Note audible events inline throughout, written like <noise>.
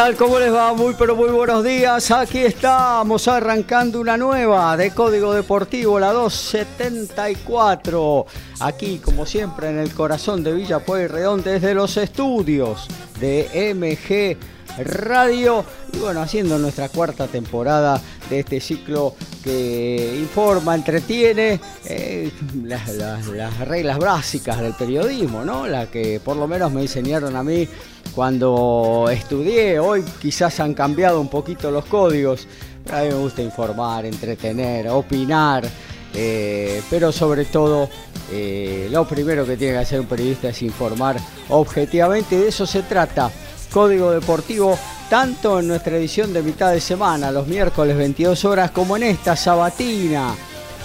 Tal? ¿Cómo les va? Muy pero muy buenos días. Aquí estamos arrancando una nueva de Código Deportivo, la 274. Aquí, como siempre, en el corazón de Villa Pueyrredón, desde los estudios de MG Radio. Y bueno, haciendo nuestra cuarta temporada de este ciclo que informa, entretiene eh, las, las reglas básicas del periodismo, ¿no? La que por lo menos me enseñaron a mí cuando estudié. Hoy quizás han cambiado un poquito los códigos. a mí me gusta informar, entretener, opinar. Eh, pero sobre todo, eh, lo primero que tiene que hacer un periodista es informar objetivamente. De eso se trata. Código Deportivo, tanto en nuestra edición de mitad de semana, los miércoles 22 horas, como en esta sabatina,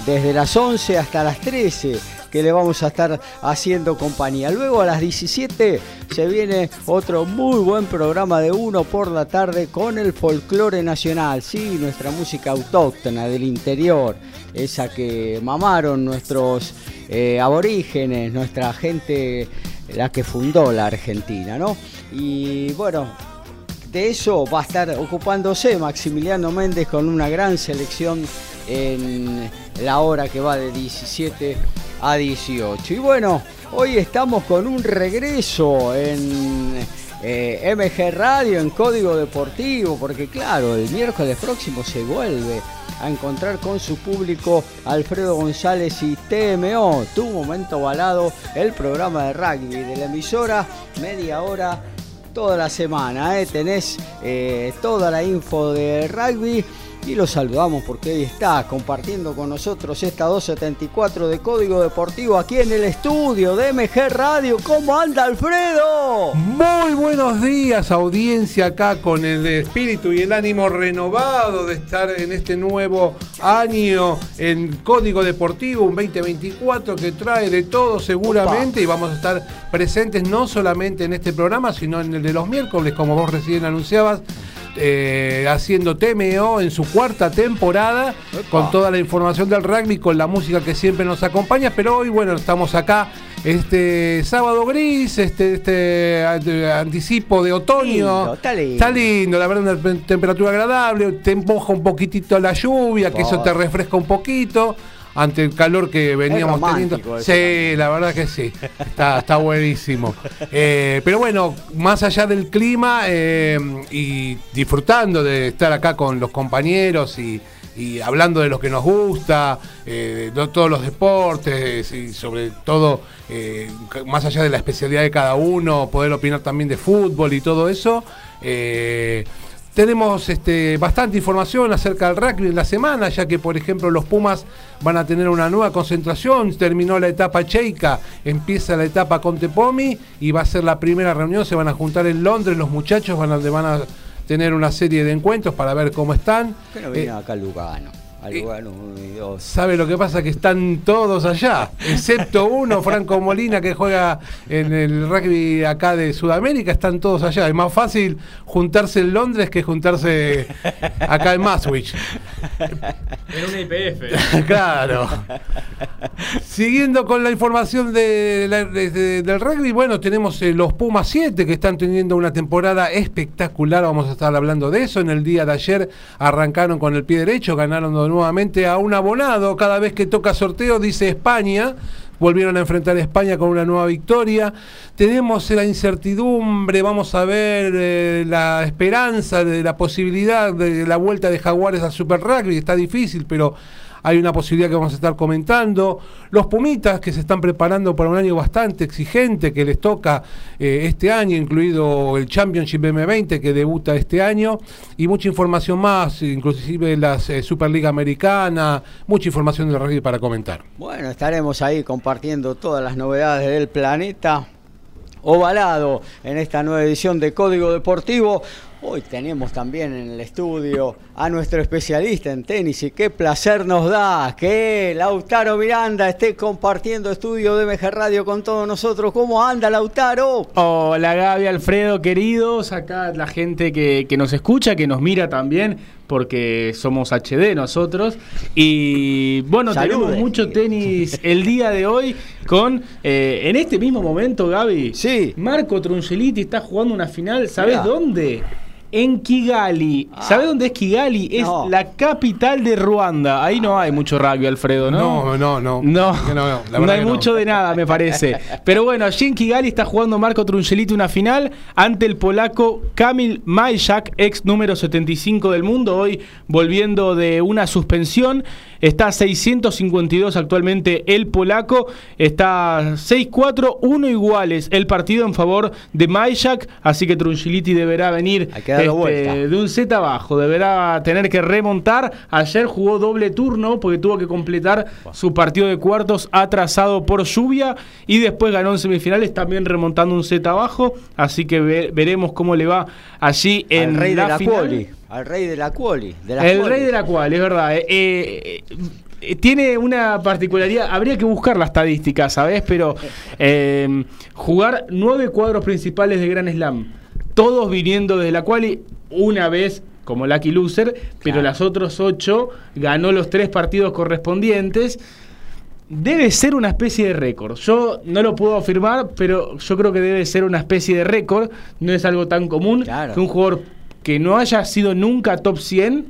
desde las 11 hasta las 13 que le vamos a estar haciendo compañía. Luego a las 17 se viene otro muy buen programa de uno por la tarde con el folclore nacional, sí, nuestra música autóctona del interior, esa que mamaron nuestros eh, aborígenes, nuestra gente, la que fundó la Argentina, ¿no? Y bueno, de eso va a estar ocupándose Maximiliano Méndez con una gran selección en la hora que va de 17 a 18. Y bueno, hoy estamos con un regreso en eh, MG Radio, en Código Deportivo, porque claro, el miércoles próximo se vuelve a encontrar con su público Alfredo González y TMO, tu momento balado, el programa de rugby de la emisora, media hora toda la semana. ¿eh? Tenés eh, toda la info de rugby y lo saludamos porque hoy está compartiendo con nosotros esta 274 de Código Deportivo aquí en el estudio de MG Radio. ¿Cómo anda Alfredo? Muy buenos días audiencia acá con el espíritu y el ánimo renovado de estar en este nuevo año en Código Deportivo, un 2024 que trae de todo seguramente y vamos a estar presentes no solamente en este programa sino en el de los miércoles como vos recién anunciabas eh, haciendo TMO en su cuarta temporada, con toda la información del rugby, con la música que siempre nos acompaña, pero hoy, bueno, estamos acá este sábado gris, este, este anticipo de otoño. está, lindo. la verdad, una temperatura agradable, te moja un poquitito la lluvia, que eso te refresca un poquito ante el calor que veníamos teniendo. Sí, la verdad que sí, está, está buenísimo. Eh, pero bueno, más allá del clima eh, y disfrutando de estar acá con los compañeros y, hablando de lo que nos gusta, eh, de todos los deportes y sobre todo, más allá de la especialidad de cada uno, poder opinar también de fútbol y todo eso. Tenemos este, bastante información acerca del rugby en la semana, ya que, por ejemplo, los Pumas van a tener una nueva concentración. Terminó la etapa Cheika, empieza la etapa Contepomi y va a ser la primera reunión. Se van a juntar en Londres los muchachos, van a, van a tener una serie de encuentros para ver cómo están. Pero viene eh, acá Lugano. ¿Sabe lo que pasa? Que están todos allá, excepto uno, Franco Molina, que juega en el rugby acá de Sudamérica, están todos allá. Es más fácil juntarse en Londres que juntarse acá en Maswich. En una IPF. <laughs> claro. Siguiendo con la información de, del rugby, bueno, tenemos eh, los Pumas 7 que están teniendo una temporada espectacular. Vamos a estar hablando de eso. En el día de ayer arrancaron con el pie derecho, ganaron de nuevamente a un abonado. Cada vez que toca sorteo dice España. Volvieron a enfrentar a España con una nueva victoria. Tenemos la incertidumbre, vamos a ver eh, la esperanza de la posibilidad de la vuelta de Jaguares al Super Rugby. Está difícil, pero hay una posibilidad que vamos a estar comentando. Los Pumitas que se están preparando para un año bastante exigente que les toca eh, este año, incluido el Championship M20 que debuta este año, y mucha información más, inclusive la eh, Superliga Americana, mucha información del rugby para comentar. Bueno, estaremos ahí compartiendo todas las novedades del planeta ovalado en esta nueva edición de Código Deportivo. Hoy tenemos también en el estudio a nuestro especialista en tenis y qué placer nos da que Lautaro Miranda esté compartiendo estudio de MG Radio con todos nosotros. ¿Cómo anda Lautaro? Hola Gaby, Alfredo, queridos, acá la gente que, nos escucha, que nos mira también, porque somos HD nosotros. Y bueno, tenemos mucho tenis el día de hoy con, eh, en este mismo momento, Gaby, sí. Marco Trunceliti está jugando una final, ¿sabes dónde? En Kigali. Ah. ¿Sabe dónde es Kigali? Es la capital de Ruanda. Ahí no hay mucho rugby, Alfredo, ¿no? No, no, no. No, no, hay mucho de nada, me parece. <laughs> Pero bueno, allí en Kigali está jugando Marco Truncelito una final ante el polaco Kamil Majak, ex número 75 del mundo, hoy volviendo de una suspensión. Está 652 actualmente el polaco. Está 6-4, 1 iguales el partido en favor de Majak. Así que Trunchiliti deberá venir este, de un set abajo. Deberá tener que remontar. Ayer jugó doble turno porque tuvo que completar su partido de cuartos atrasado por lluvia. Y después ganó en semifinales también remontando un set abajo. Así que veremos cómo le va allí en rey la, de la final al rey de la quali. el rey de la quali, es verdad. Eh, eh, eh, tiene una particularidad, habría que buscar la estadística, ¿sabes? Pero jugar nueve cuadros principales de Gran Slam, todos viniendo desde la quali, una vez como Lucky Loser, pero las otros ocho ganó los tres partidos correspondientes debe ser una especie de récord. Yo no lo puedo afirmar, pero yo creo que debe ser una especie de récord. No es algo tan común que un jugador que no haya sido nunca top 100,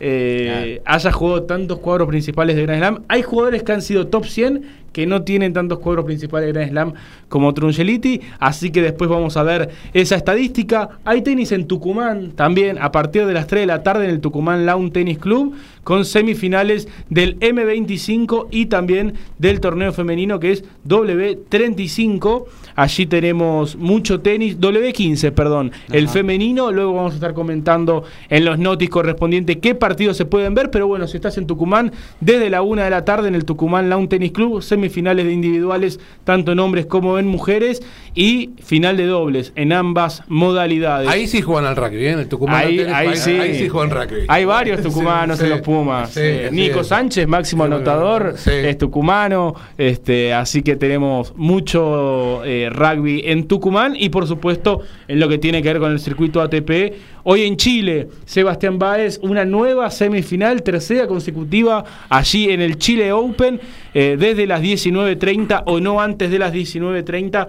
eh, haya jugado tantos cuadros principales de Grand Slam. Hay jugadores que han sido top 100 que no tienen tantos cuadros principales de Grand Slam como Trungeliti, así que después vamos a ver esa estadística. Hay tenis en Tucumán también a partir de las 3 de la tarde en el Tucumán Lawn Tennis Club con semifinales del M25 y también del torneo femenino que es W35. Allí tenemos mucho tenis, W15, perdón, el femenino. Luego vamos a estar comentando en los notis correspondientes qué partidos se pueden ver, pero bueno, si estás en Tucumán, desde la 1 de la tarde en el Tucumán Lawn Tennis Club, semifinales de individuales, tanto en hombres como en mujeres, y final de dobles en ambas modalidades. Ahí sí juegan al rugby, ¿eh? en el Tucumán. Ahí, ahí, sí. juegan rugby. Hay varios tucumanos en los Pumas. Eh, Nico Sánchez, máximo anotador, es tucumano, este, así que tenemos mucho eh, rugby en Tucumán y por supuesto en lo que tiene que ver con el circuito ATP. Hoy en Chile, Sebastián Báez, una nueva semifinal, tercera consecutiva allí en el Chile Open, desde las 19.30 o no antes de las 19.30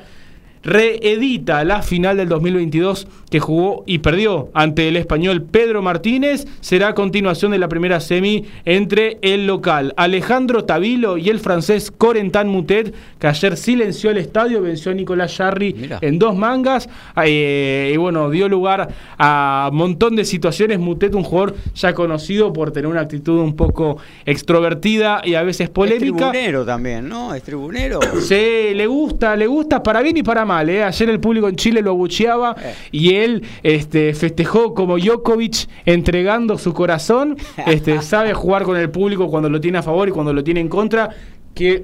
reedita la final del 2022 que jugó y perdió ante el español Pedro Martínez. Será a continuación de la primera semi entre el local Alejandro Tavilo y el francés Corentin Mutet, que ayer silenció el estadio, venció a Nicolás Jarry en dos mangas. Eh, y bueno, dio lugar a un montón de situaciones. Mutet, un jugador ya conocido por tener una actitud un poco extrovertida y a veces polémica. Es tribunero también, ¿no? Es tribunero. Sí, le gusta, le gusta para bien y para mal. ¿Eh? Ayer el público en Chile lo abucheaba eh. y él este, festejó como Djokovic entregando su corazón. Este, <laughs> sabe jugar con el público cuando lo tiene a favor y cuando lo tiene en contra. Que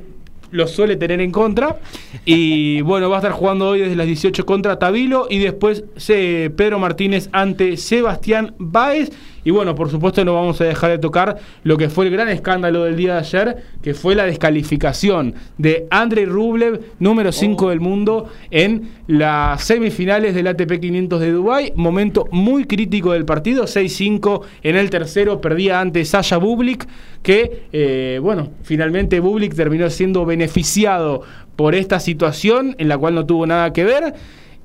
lo suele tener en contra. Y <laughs> bueno, va a estar jugando hoy desde las 18 contra Tabilo y después Pedro Martínez ante Sebastián Báez. Y bueno, por supuesto no vamos a dejar de tocar lo que fue el gran escándalo del día de ayer, que fue la descalificación de Andrei Rublev, número 5 del mundo, en las semifinales del ATP 500 de Dubái. Momento muy crítico del partido, 6-5 en el tercero, perdía ante Sasha Bublik, que, eh, bueno, finalmente Bublik terminó siendo beneficiado por esta situación en la cual no tuvo nada que ver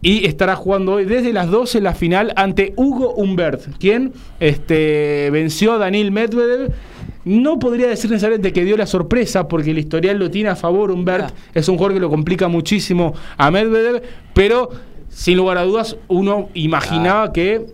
y estará jugando hoy desde las 12 la final ante Hugo Humbert, quien este, venció a Daniel Medvedev. No podría decir necesariamente que dio la sorpresa, porque el historial lo tiene a favor Humbert. Es un jugador que lo complica muchísimo a Medvedev, pero sin lugar a dudas uno imaginaba que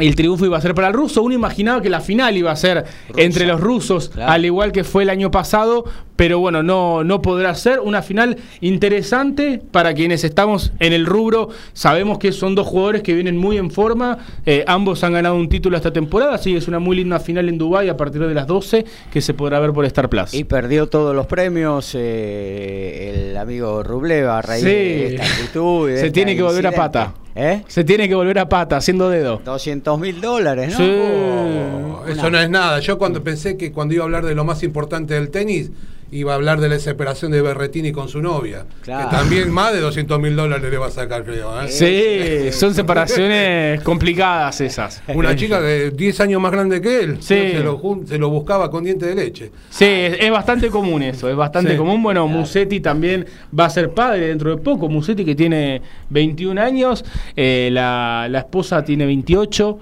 el triunfo iba a ser para el ruso. Uno imaginaba que la final iba a ser entre los rusos, Claro. al igual que fue el año pasado, pero bueno, no, no podrá ser una final interesante para quienes estamos en el rubro. Sabemos que son dos jugadores que vienen muy en forma, eh, ambos han ganado un título esta temporada, así que es una muy linda final en Dubái a partir de las 12 que se podrá ver por Star Plus. Y perdió todos los premios eh, el amigo Rubleva a raíz Sí. de esta actitud. de Se tiene que volver a pata. ¿Eh? Se tiene que volver a pata, haciendo dedo. 200 mil dólares, ¿no? Sí. Oh, Eso una- no es nada. Yo cuando pensé que cuando iba a hablar de lo más importante del tenis, iba a hablar de la separación de Berretini con su novia. Claro. Que también más de 200 mil dólares le va a sacar, creo. ¿eh? Sí, son separaciones complicadas esas. Una chica de 10 años más grande que él. Sí. Se, lo, se buscaba con diente de leche. Sí, es, es bastante común eso, es bastante Sí. común. Bueno, Musetti también va a ser padre dentro de poco. Musetti que tiene 21 años, eh, la, la esposa tiene 28.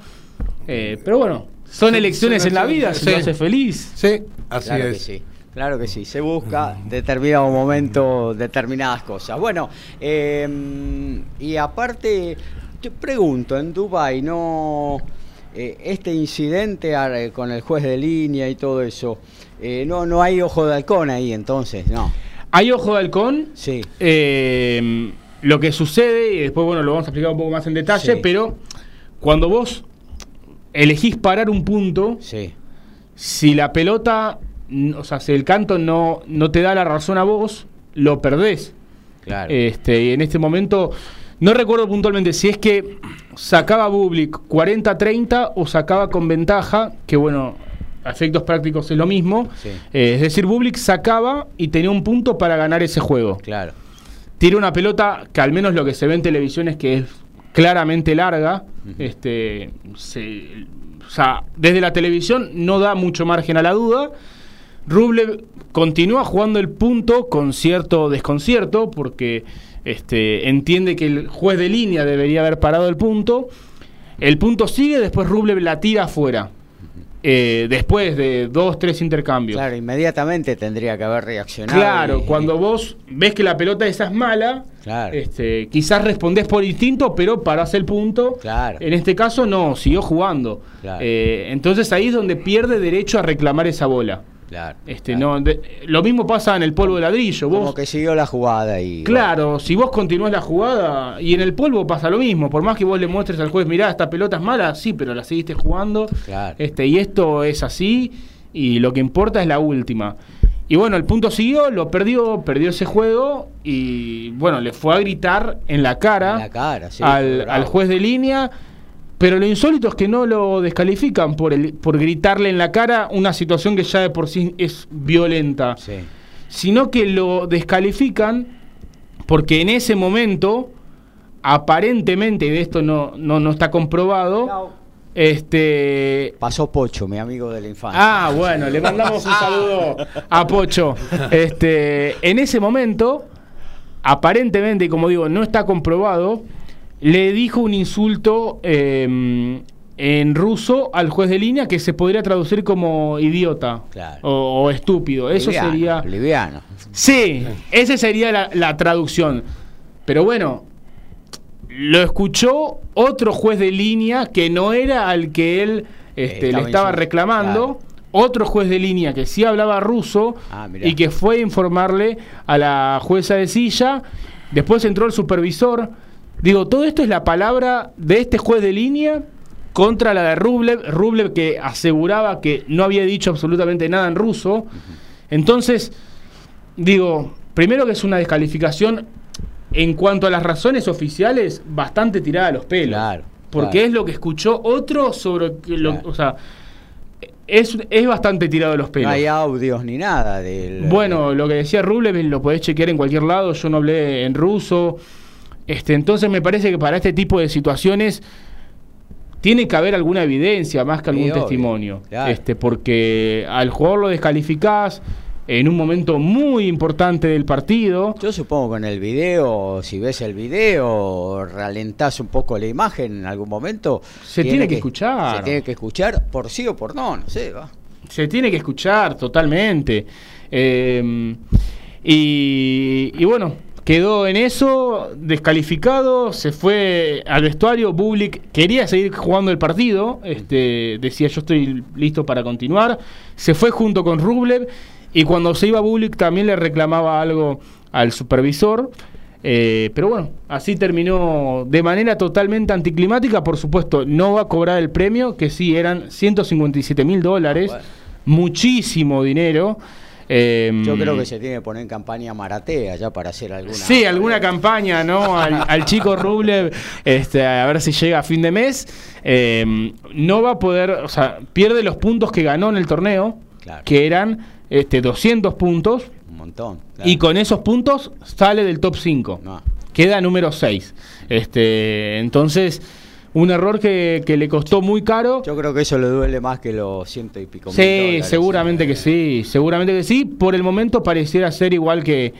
eh, pero bueno, son elecciones en la vida, si elecciones, lo sí. hace feliz. Sí, así Claro es. Claro que sí, se busca determinado momento determinadas cosas. Bueno, eh, y aparte, te pregunto, en Dubai no eh, este incidente ar- con el juez de línea y todo eso, eh, no no hay ojo de halcón ahí entonces, no. Hay ojo de halcón. Sí, Eh, lo que sucede, y después bueno, lo vamos a explicar un poco más en detalle, Sí. pero cuando vos elegís parar un punto, sí, si la pelota, o sea, si el canto no, no te da la razón a vos, lo perdés. claro. Este, y en este momento, no recuerdo puntualmente si es que sacaba Bublik 40-30 o sacaba con ventaja, que bueno, a efectos prácticos es lo mismo. Sí. Eh, es decir, Bublik sacaba y tenía un punto para ganar ese juego. claro. Tira una pelota que al menos lo que se ve en televisión es que es claramente larga. este, se- o sea, desde la televisión no da mucho margen a la duda. Rublev continúa jugando el punto con cierto desconcierto porque este, entiende que el juez de línea debería haber parado el punto. El punto sigue, después Rublev la tira afuera. Eh, después de dos, tres intercambios. Claro, inmediatamente tendría que haber reaccionado. Claro, y- cuando vos ves que la pelota esa es mala, Claro. este, quizás respondés por instinto, pero parás el punto. Claro. En este caso no, siguió jugando. Claro. Eh, entonces ahí es donde pierde derecho a reclamar esa bola. Claro, Este, claro. no, de- lo mismo pasa en el polvo de ladrillo. Como Vos, que siguió la jugada y Claro, si vos continuás la jugada y en el polvo pasa lo mismo, por más que vos le muestres al juez, mirá, esta pelota es mala, sí, pero la seguiste jugando. Claro. Este, y esto es así, y lo que importa es la última. Y bueno, el punto siguió, lo perdió, perdió ese juego, y bueno, le fue a gritar en la cara, En la cara, sí, al, al juez de línea. Pero lo insólito es que no lo descalifican por, el, por gritarle en la cara una situación que ya de por sí es violenta Sí. sino que lo descalifican porque en ese momento, aparentemente, y de esto no, no, no está comprobado, este... Pasó Pocho, mi amigo de la infancia. Ah, bueno, le mandamos un saludo a Pocho. Este, en ese momento, aparentemente, y como digo, no está comprobado, le dijo un insulto eh, en ruso al juez de línea que se podría traducir como idiota Claro. o, o estúpido. Eso Liviano, sería... Liviano. Sí, esa sería la, la traducción. Pero bueno, lo escuchó otro juez de línea que no era al que él este, Estaba le estaba reclamando. claro. Otro juez de línea que sí hablaba ruso Ah, y que fue a informarle a la jueza de silla. Después entró el supervisor. Digo, todo esto es la palabra de este juez de línea contra la de Rublev. Rublev que aseguraba que no había dicho absolutamente nada en ruso. Entonces, digo, primero que es una descalificación en cuanto a las razones oficiales, bastante tirada a los pelos. Claro, Porque claro. es lo que escuchó otro sobre que lo, Claro. o sea, es, es bastante tirado a los No pelos. hay audios ni nada del. Bueno, lo que decía Rublev lo podés chequear en cualquier lado, yo no hablé en ruso. Este, entonces me parece que para este tipo de situaciones tiene que haber alguna evidencia más que algún testimonio. claro. Este, porque al jugador lo descalificás en un momento muy importante del partido. Yo supongo que en el video, si ves el video, ralentás un poco la imagen en algún momento. Se tiene que escuchar. Se tiene que escuchar por sí o por no, no sé, va. Se tiene que escuchar totalmente. Eh, y, y bueno, quedó en eso, descalificado, se fue al vestuario. Bublik quería seguir jugando el partido, este, decía yo estoy listo para continuar. Se fue junto con Rublev y cuando se iba Bublik también le reclamaba algo al supervisor. Eh, pero bueno, así terminó de manera totalmente anticlimática. Por supuesto, no va a cobrar el premio, que sí eran 157 mil dólares, muchísimo dinero. Em, Yo creo que se tiene que poner en campaña Maratea ya para hacer alguna. Sí, alguna campaña, ¿no? <laughs> Al, chico Rublev, este, a ver si llega a fin de mes. Em, no va a poder, o sea, pierde los puntos que ganó en el torneo, que eran este, 200 puntos. Un montón. Y con esos puntos sale del top 5. Queda número 6. Este, entonces un error que, le costó muy caro. Yo creo que eso le duele más que los ciento y pico Sí, seguramente que sí, seguramente que sí. Por el momento pareciera ser igual que,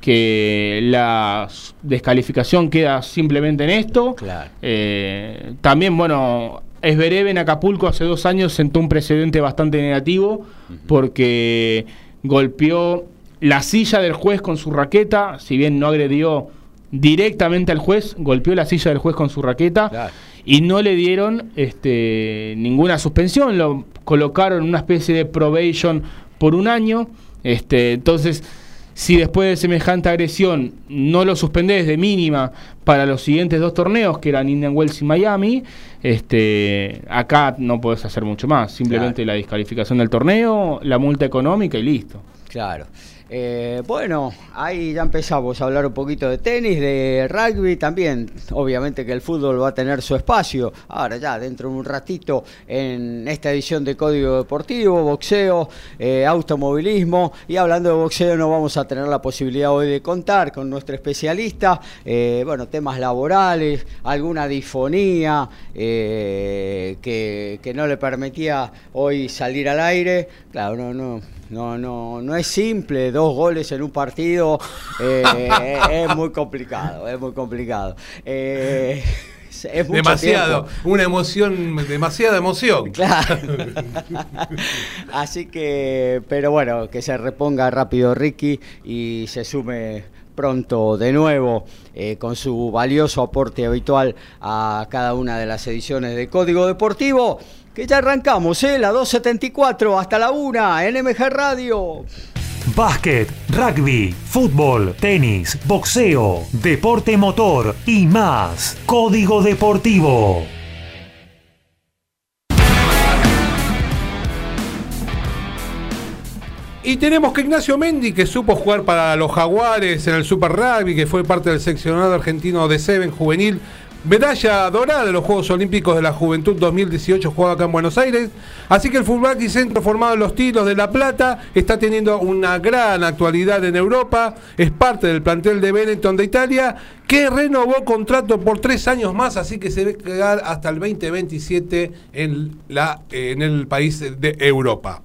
que la descalificación queda simplemente en esto. Claro. Eh, también, bueno, Esbereve en Acapulco hace dos años sentó un precedente bastante negativo porque golpeó la silla del juez con su raqueta, si bien no agredió directamente al juez, golpeó la silla del juez con su raqueta. Claro y no le dieron este, ninguna suspensión, lo colocaron en una especie de probation por un año. Este, entonces, si después de semejante agresión no lo suspendés de mínima para los siguientes dos torneos, que eran Indian Wells y Miami, este, acá no puedes hacer mucho más. Simplemente la descalificación del torneo, la multa económica y listo. Claro. Eh, bueno, ahí ya empezamos a hablar un poquito de tenis, de rugby también. Obviamente que el fútbol va a tener su espacio. Ahora ya, dentro de un ratito, en esta edición de Código Deportivo, boxeo, eh, automovilismo. Y hablando de boxeo, no vamos a tener la posibilidad hoy de contar con nuestro especialista. Eh, bueno, temas laborales, alguna disfonía que, que no le permitía hoy salir al aire. Claro, no, no no, no, no es simple, dos goles en un partido eh, <laughs> es muy complicado, es muy complicado. Eh, es demasiado, una emoción, demasiada emoción. Claro. <laughs> Así que, pero bueno, que se reponga rápido Ricky y se sume pronto de nuevo eh, con su valioso aporte habitual a cada una de las ediciones de Código Deportivo. Que ya arrancamos, ¿eh? La 274 hasta la 1 en MG Radio. Básquet, rugby, fútbol, tenis, boxeo, deporte motor y más. Código Deportivo. Y tenemos que Ignacio Mendy, que supo jugar para los Jaguares en el Super Rugby, que fue parte del seccionado argentino de Seven juvenil, Medalla dorada de los Juegos Olímpicos de la Juventud 2018 jugado acá en Buenos Aires. Así que el Fútbol y Centro formado en los Tiros de La Plata está teniendo una gran actualidad en Europa. Es parte del plantel de Benetton de Italia que renovó contrato por tres años más, así que se va a quedar hasta el 2027 en, la, en el país de Europa.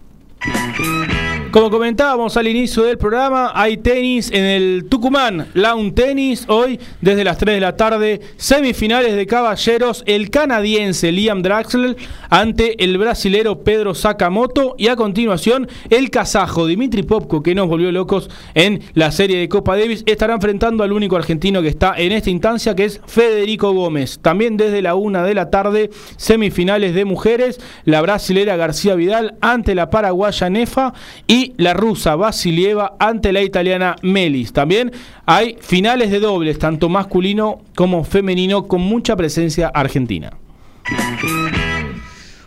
Como comentábamos al inicio del programa, hay tenis en el Tucumán, Lawn Tenis, hoy desde las 3 de la tarde, semifinales de caballeros, el canadiense Liam Draxler ante el brasilero Pedro Sakamoto. Y a continuación el kazajo Dimitri Popko, que nos volvió locos en la serie de Copa Davis, estará enfrentando al único argentino que está en esta instancia, que es Federico Gómez. También desde la 1 de la tarde, semifinales de mujeres, la brasilera García Vidal ante la paraguaya Nefa. Y y la rusa Vasilieva ante la italiana Melis. También hay finales de dobles, tanto masculino como femenino, con mucha presencia argentina.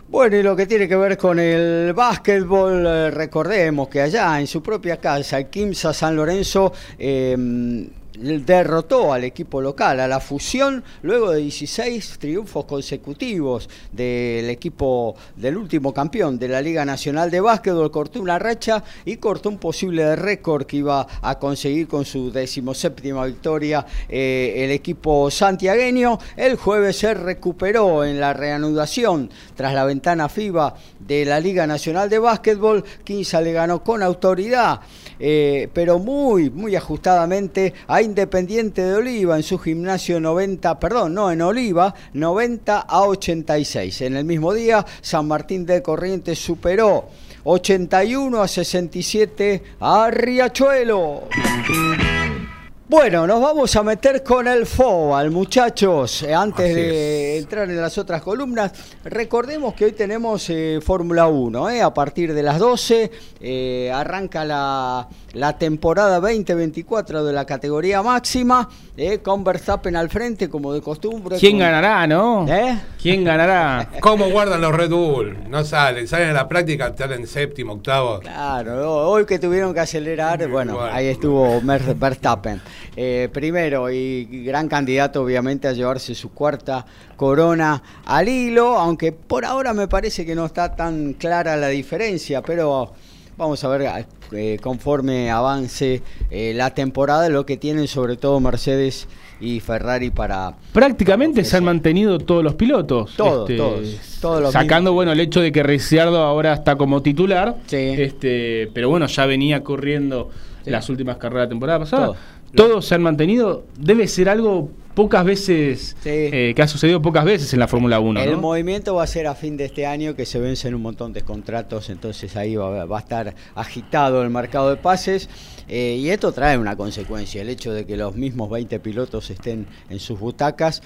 Bueno, y lo que tiene que ver con el básquetbol, eh, recordemos que allá en su propia casa, el Kimsa San Lorenzo, eh, derrotó al equipo local, a la fusión, luego de 16 triunfos consecutivos del equipo del último campeón de la Liga Nacional de Básquetbol, cortó una racha y cortó un posible récord que iba a conseguir con su decimoséptima victoria eh, el equipo santiagueño. El jueves se recuperó en la reanudación tras la ventana FIBA de la Liga Nacional de Básquetbol. Quinza le ganó con autoridad, eh, pero muy, muy ajustadamente a Independiente de Oliva en su gimnasio 90, perdón, no, en Oliva 90 a 86. En el mismo día, San Martín de Corrientes superó 81 a 67 a Riachuelo. Bueno, nos vamos a meter con el FOBAL, muchachos. Eh, Antes Así de entrar en las otras columnas, recordemos que hoy tenemos eh, Fórmula 1. eh, a partir de las 12 eh, arranca la, la temporada 2024 de la categoría máxima, eh, con Verstappen al frente, como de costumbre. ¿Quién con- ganará, no? ¿Eh? ¿Quién ganará? <laughs> ¿Cómo guardan los Red Bull? No salen, salen a la práctica, salen séptimo, octavo. Claro, hoy que tuvieron que acelerar, bueno, Bueno. ahí estuvo Mer- Verstappen. Eh, primero y gran candidato obviamente a llevarse su cuarta corona al hilo, aunque por ahora me parece que no está tan clara la diferencia, pero vamos a ver eh, conforme avance eh, la temporada lo que tienen sobre todo Mercedes y Ferrari para... Prácticamente para se han mantenido todos los pilotos. este, Todos, todos, todos los Sacando, mismos. bueno, el hecho de que Ricciardo ahora está como titular. Sí. Este, pero bueno, ya venía corriendo Sí. las últimas carreras de la temporada pasada. Todo. Todos se han mantenido. Debe ser algo pocas veces, Sí. eh, que ha sucedido pocas veces en la Fórmula 1. El ¿no? movimiento va a ser a fin de este año que se vencen un montón de contratos, entonces ahí va, va a estar agitado el mercado de pases eh, y esto trae una consecuencia, el hecho de que los mismos 20 pilotos estén en sus butacas,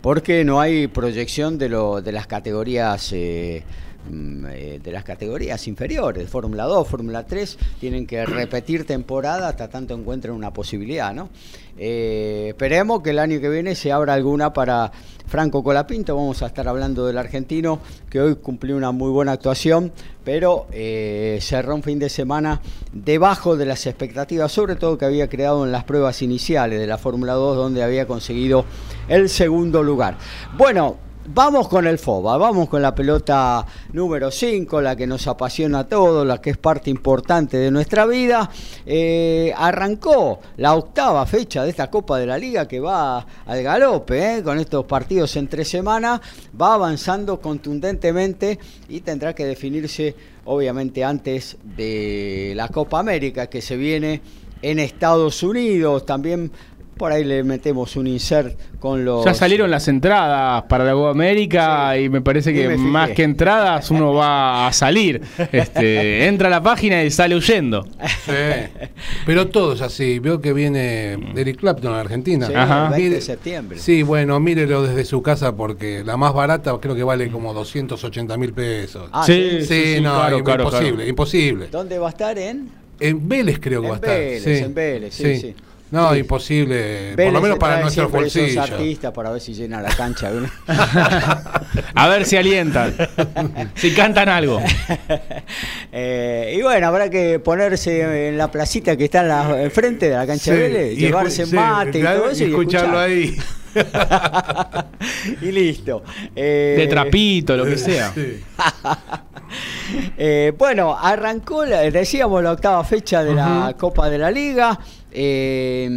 porque no hay proyección de, lo, de las categorías... eh, mm, de las categorías inferiores, Fórmula 2, Fórmula 3, tienen que repetir temporada hasta tanto encuentren una posibilidad, ¿no? Eh, esperemos que el año que viene se abra alguna para Franco Colapinto, vamos a estar hablando del argentino, que hoy cumplió una muy buena actuación, pero eh, cerró un fin de semana debajo de las expectativas, sobre todo que había creado en las pruebas iniciales de la Fórmula 2, donde había conseguido el segundo lugar. Bueno, Vamos con el FOBA, vamos con la pelota número 5, la que nos apasiona a todos, la que es parte importante de nuestra vida. Eh, arrancó la octava fecha de esta Copa de la Liga que va al galope, eh, con estos partidos entre semana, va avanzando contundentemente y tendrá que definirse obviamente antes de la Copa América que se viene en Estados Unidos. También por ahí le metemos un insert con los... Ya salieron las entradas para la Copa América y me parece que me más que entradas uno va a salir. <laughs> Este, entra a la página y sale huyendo. Sí. Pero todo es así. Veo que viene Eric Clapton a Argentina. Sí, Ajá. el 20 de Mire- septiembre. Sí, bueno, mírelo desde su casa porque la más barata creo que vale como 280 mil pesos. Ah, Sí, ¿sí? sí, sí, no, claro, im- claro, imposible, claro. imposible. ¿Dónde va a estar? En En Vélez creo que En va a estar. Vélez, sí. en Vélez, sí, sí. No, Sí. imposible. por lo menos para nuestros bolsillos. artistas para ver si llena la cancha. ¿no? <laughs> A ver si alientan. si cantan algo. <laughs> Eh, y bueno, habrá que ponerse en la placita que está en la, enfrente de la cancha Sí, de Vélez, y llevarse mate y todo eso. y Y escucharlo escuchar. ahí. <laughs> y listo. Eh, De trapito, lo que sea. Sí. <laughs> Eh, bueno, arrancó, la- decíamos, la octava fecha de la Copa de la Liga. Eh,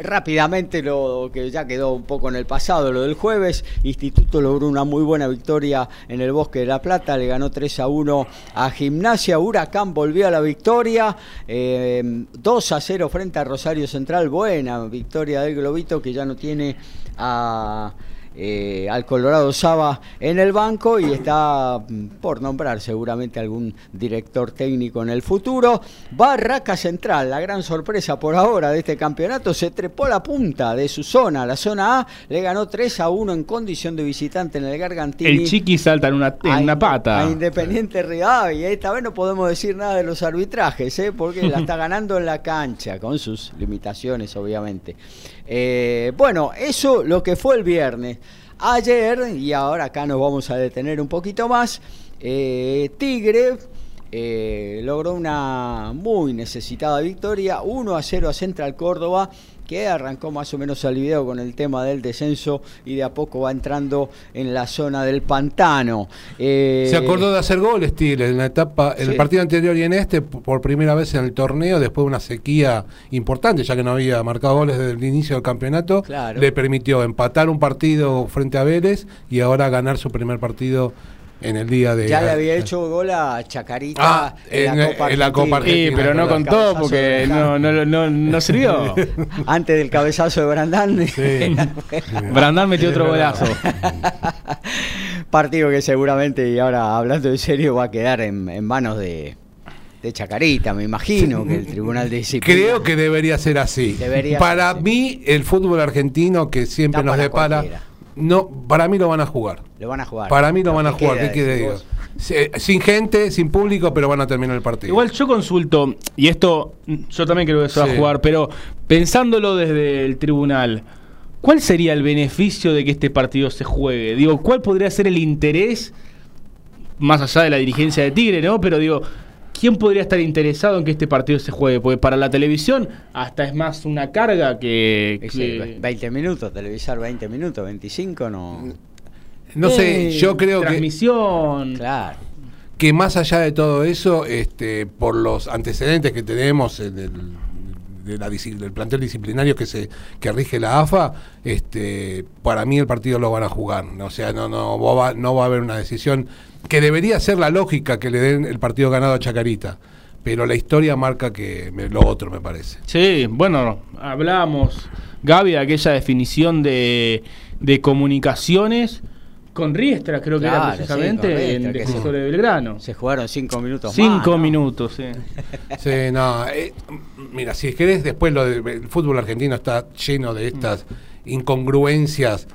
rápidamente, lo que ya quedó un poco en el pasado, lo del jueves, Instituto logró una muy buena victoria en el Bosque de la Plata, le ganó 3 a 1 a Gimnasia, Huracán volvió a la victoria, eh, 2 a 0 frente a Rosario Central, buena victoria del Globito que ya no tiene a eh, al Colorado Saba en el banco y está mm, por nombrar seguramente algún director técnico en el futuro. Barraca Central, la gran sorpresa por ahora de este campeonato, se trepó a la punta de su zona, la zona A, le ganó 3 a 1 en condición de visitante en el Gargantini. El chiqui salta en una, en a una pata. A Independiente Rivadavia. Esta vez no podemos decir nada de los arbitrajes, ¿eh? porque la <laughs> está ganando en la cancha, con sus limitaciones, obviamente. Eh, bueno, eso lo que fue el viernes. Ayer, y ahora acá nos vamos a detener un poquito más, eh, Tigre eh, logró una muy necesitada victoria, 1 a 0 a Central Córdoba, que arrancó más o menos al video con el tema del descenso y de a poco va entrando en la zona del pantano. Eh, Se acordó de hacer goles, Tigre, en la etapa, en Sí. el partido anterior y en este, por primera vez en el torneo, después de una sequía importante, ya que no había marcado goles desde el inicio del campeonato, Claro. le permitió empatar un partido frente a Vélez y ahora ganar su primer partido en el día de... Ya le había hecho gol a Chacarita Ah, en, en- la Copa en la Copa Argentina. Sí, pero no contó porque no, no, no, no sirvió. <laughs> Antes del cabezazo de Brandán. Sí. <laughs> Brandán metió otro golazo. <laughs> Partido que seguramente, y ahora hablando en serio, va a quedar en, en manos de, de Chacarita, me imagino que el Tribunal de Disciplina. Creo que debería ser así. Debería para ser mí, el fútbol argentino que siempre Da nos para depara, cualquiera. No, para mí lo van a jugar. Lo van a jugar. Para mí lo van a ¿Qué jugar, queda ¿qué quiere decir? Se- Sin gente, sin público, pero van a terminar el partido. Igual yo consulto, y esto yo también creo que se va Sí. a jugar, pero pensándolo desde el tribunal, ¿cuál sería el beneficio de que este partido se juegue? Digo, ¿cuál podría ser el interés, más allá de la dirigencia de Tigre, ¿no? Pero digo, ¿quién podría estar interesado en que este partido se juegue? Porque para la televisión hasta es más una carga que... Que- eh, 20 minutos, televisar 20 minutos, 25 no. no sé, Eh, yo creo que, Transmisión. Claro. que más allá de todo eso, este, por los antecedentes que tenemos en el, de la del plantel disciplinario que se que rige la AFA, este, para mí el partido lo van a jugar. O sea, no, no, va, no va a haber una decisión que debería ser la lógica que le den el partido ganado a Chacarita. Pero la historia marca que me- lo otro, me parece. Sí, bueno, hablábamos, Gaby, de aquella definición de, de comunicaciones con Riestra, creo que Claro, era sí, precisamente con Riestra, en que Defensor de Belgrano. Se jugaron 5 minutos más. Cinco ¿no? minutos, sí. <laughs> Sí, no. eh, mira, si querés, después lo de- el fútbol argentino está lleno de estas incongruencias.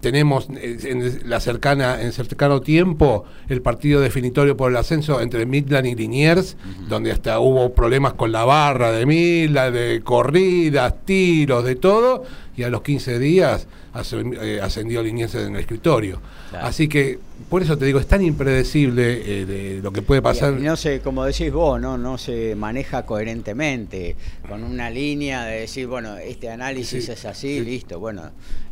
Tenemos eh, en la cercana, en cercano tiempo el partido definitorio por el ascenso entre Midland y Liniers, donde hasta hubo problemas con la barra de Midland, de corridas, tiros, de todo, y a los 15 días eh, ascendió Liniers en el escritorio. Claro. Así que, por eso te digo, es tan impredecible eh, de lo que puede pasar. Y, no sé, como decís vos, ¿no? no se maneja coherentemente, con una línea de decir, bueno, este análisis Sí, es así, sí. listo. Bueno,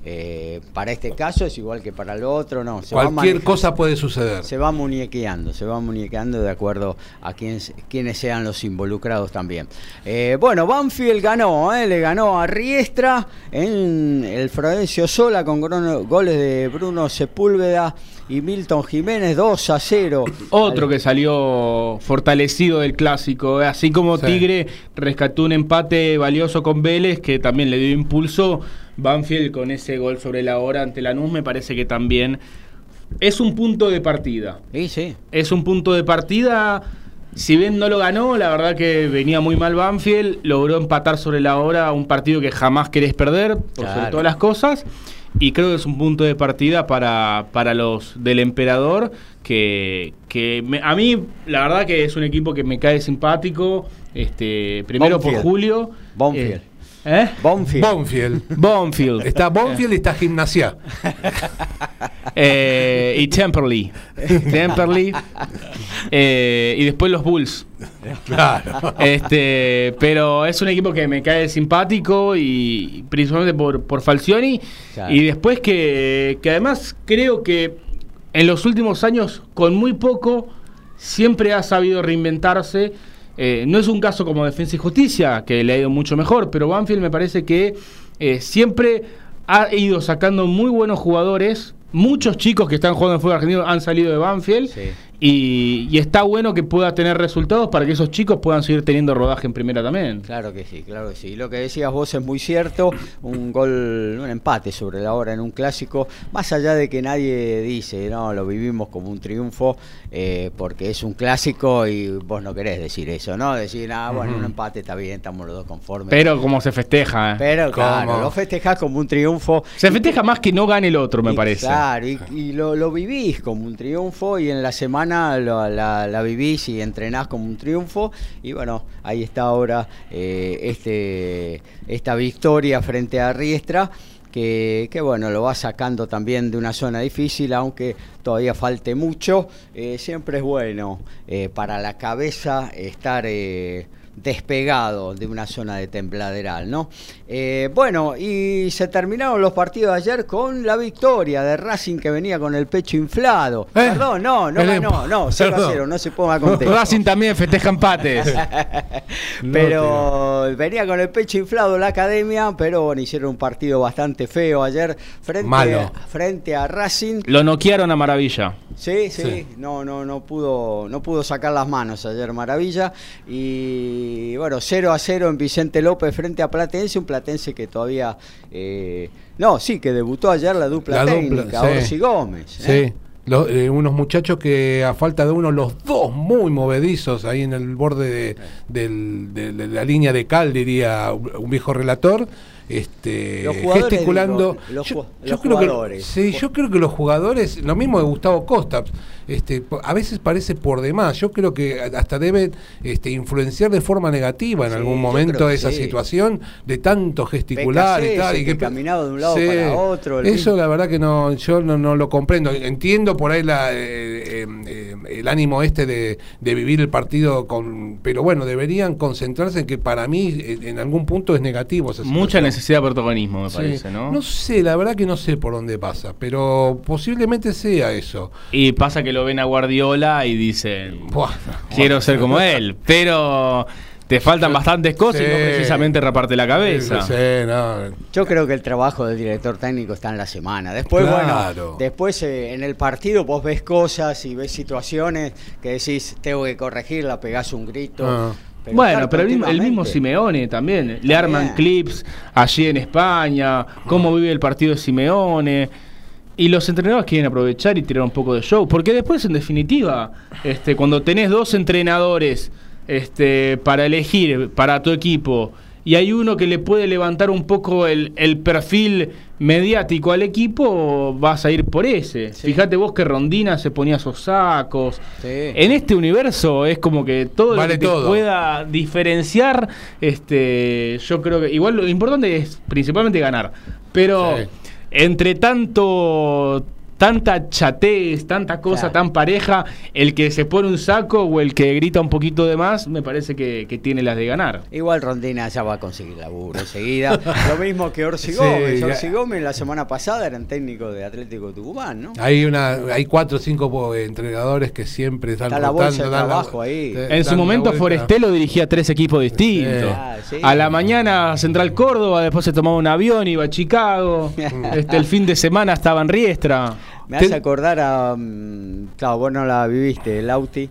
eh, para este caso es igual que para el otro, no. Se Cualquier cosa puede suceder. Se va muñequeando, se va muñequeando de acuerdo a quién, quiénes sean los involucrados también. Eh, bueno, Banfield ganó, eh, le ganó a Riestra en el Florencio Sola con goles de Bruno Sepúlveda y Milton Jiménez 2 a 0. Otro que salió fortalecido del clásico, eh, así como Sí. Tigre rescató un empate valioso con Vélez, que también le dio impulso. Banfield con ese gol sobre la hora ante Lanús me parece que también es un punto de partida. Sí, sí. Es un punto de partida. Si bien no lo ganó, la verdad que venía muy mal Banfield, logró empatar sobre la hora un partido que jamás querés perder, por sobre todas las cosas. Y creo que es un punto de partida para, para los del emperador, que, que me- a mí la verdad que es un equipo que me cae simpático, este, primero por. Julio. Bonfield. eh, ¿Eh? Bonfield. Bonfield. Bonfield. Está Bonfield y está Gimnasia. <laughs> Eh, y Temperley. Temperley. Eh, y después los Bulls. Claro. Este, pero es un equipo que me cae simpático y principalmente por, por Falcioni. Claro. Y después que, que además creo que en los últimos años, con muy poco, siempre ha sabido reinventarse. Eh, no es un caso como Defensa y Justicia, que le ha ido mucho mejor, pero Banfield me parece que eh, siempre ha ido sacando muy buenos jugadores. Muchos chicos que están jugando en fútbol argentino han salido de Banfield. Sí. Y, y está bueno que pueda tener resultados para que esos chicos puedan seguir teniendo rodaje en primera también. Claro que sí, claro que sí. Lo que decías vos es muy cierto. Un gol, un empate sobre la hora en un clásico. Más allá de que nadie dice, no, lo vivimos como un triunfo, eh, porque es un clásico y vos no querés decir eso, ¿no? Decir, ah, bueno, un empate está bien, estamos los dos conformes. Pero como se festeja. ¿eh? Pero claro, lo festejás como un triunfo. se festeja más que no gane el otro, me Y parece. Claro, y, y lo, lo vivís como un triunfo y en la semana la, vivís y entrenás como un triunfo. Y bueno, ahí está ahora eh, este, esta victoria frente a Riestra. Que, que, bueno, lo va sacando también de una zona difícil, aunque todavía falte mucho. Eh, siempre es bueno eh, para la cabeza estar despegado de una zona de templaderal, ¿no? Eh, bueno, y se terminaron los partidos de ayer con la victoria de Racing que venía con el pecho inflado. Eh, Perdón, no, no ganó, empa- no, 0 a perdón. 0, no se ponga contento. Racing también festeja empates. <laughs> Pero venía con el pecho inflado la academia, pero bueno, hicieron un partido bastante feo ayer frente, Malo. frente a Racing. Lo noquearon a maravilla. Sí, sí, Sí. no, no, no pudo, no pudo sacar las manos ayer Maravilla. Y bueno, 0 a 0 en Vicente López frente a Platense, un Platense que todavía eh, no, sí, que debutó ayer la dupla La técnica, dupla, sí. Orsi Gómez. Sí. ¿eh? Lo- eh, unos muchachos que a falta de uno, los dos muy movedizos ahí en el borde de, del- de- de la línea de cal, diría un viejo relator. Este, gesticulando. los yo, ju- yo los creo que, jugadores. sí, yo creo que los jugadores, lo mismo de Gustavo Costa, este, a veces parece por demás. Yo creo que hasta deben este, influenciar de forma negativa en Sí, algún momento que esa sí. situación de tanto gesticular y tal. y que caminaba de un lado para otro, Eso mismo. la verdad que no, yo no, no lo comprendo. Entiendo por ahí la, eh, eh, eh, el ánimo este de, de vivir el partido con, pero bueno, deberían concentrarse en que para mí eh, en algún punto es negativo. esa Mucha necesidad de protagonismo, me Sí. parece, ¿no? No sé, la verdad que no sé por dónde pasa, pero posiblemente sea eso. Y pasa que lo ven a Guardiola y dicen, Buah. quiero ser como él, pero te faltan bastantes cosas y no precisamente raparte la cabeza. Sí, no. Yo creo que el trabajo del director técnico está en la semana. Después, Claro. bueno, después eh, en el partido vos ves cosas y ves situaciones que decís, tengo que corregirla, pegás un grito. Ah. Pero bueno, pero el mismo, el mismo continuamente- Simeone también. Le arman También. clips allí en España, cómo vive el partido de Simeone. Y los entrenadores quieren aprovechar y tirar un poco de show. Porque después, en definitiva, este, cuando tenés dos entrenadores este, para elegir para tu equipo y hay uno que le puede levantar un poco el, el perfil mediático al equipo, vas a ir por ese. Sí. Fíjate vos que Rondina se ponía esos sacos. Sí. En este universo es como que todo Vale lo que te pueda diferenciar, este, yo creo que igual lo importante es principalmente ganar. Pero Sí. entre tanto tanta chatez, tanta cosa Claro. tan pareja, el que se pone un saco o el que grita un poquito de más, me parece que, que tiene las de ganar. Igual Rondina ya va a conseguir laburo enseguida. <laughs> Lo mismo que Orsi Sí, Gómez. Orsi Gómez la semana pasada eran técnico de Atlético Tucumán, ¿no? Hay una, hay cuatro o cinco entrenadores que siempre están Está la bolsa de dan la- trabajo ahí. En su momento. Forestelo dirigía tres equipos distintos. Ah, sí. A la mañana Central Córdoba, después se tomaba un avión, iba a Chicago. <laughs> este, el fin de semana estaba en Riestra. Me hace acordar a. mm, Claro, vos no la viviste, el Auti.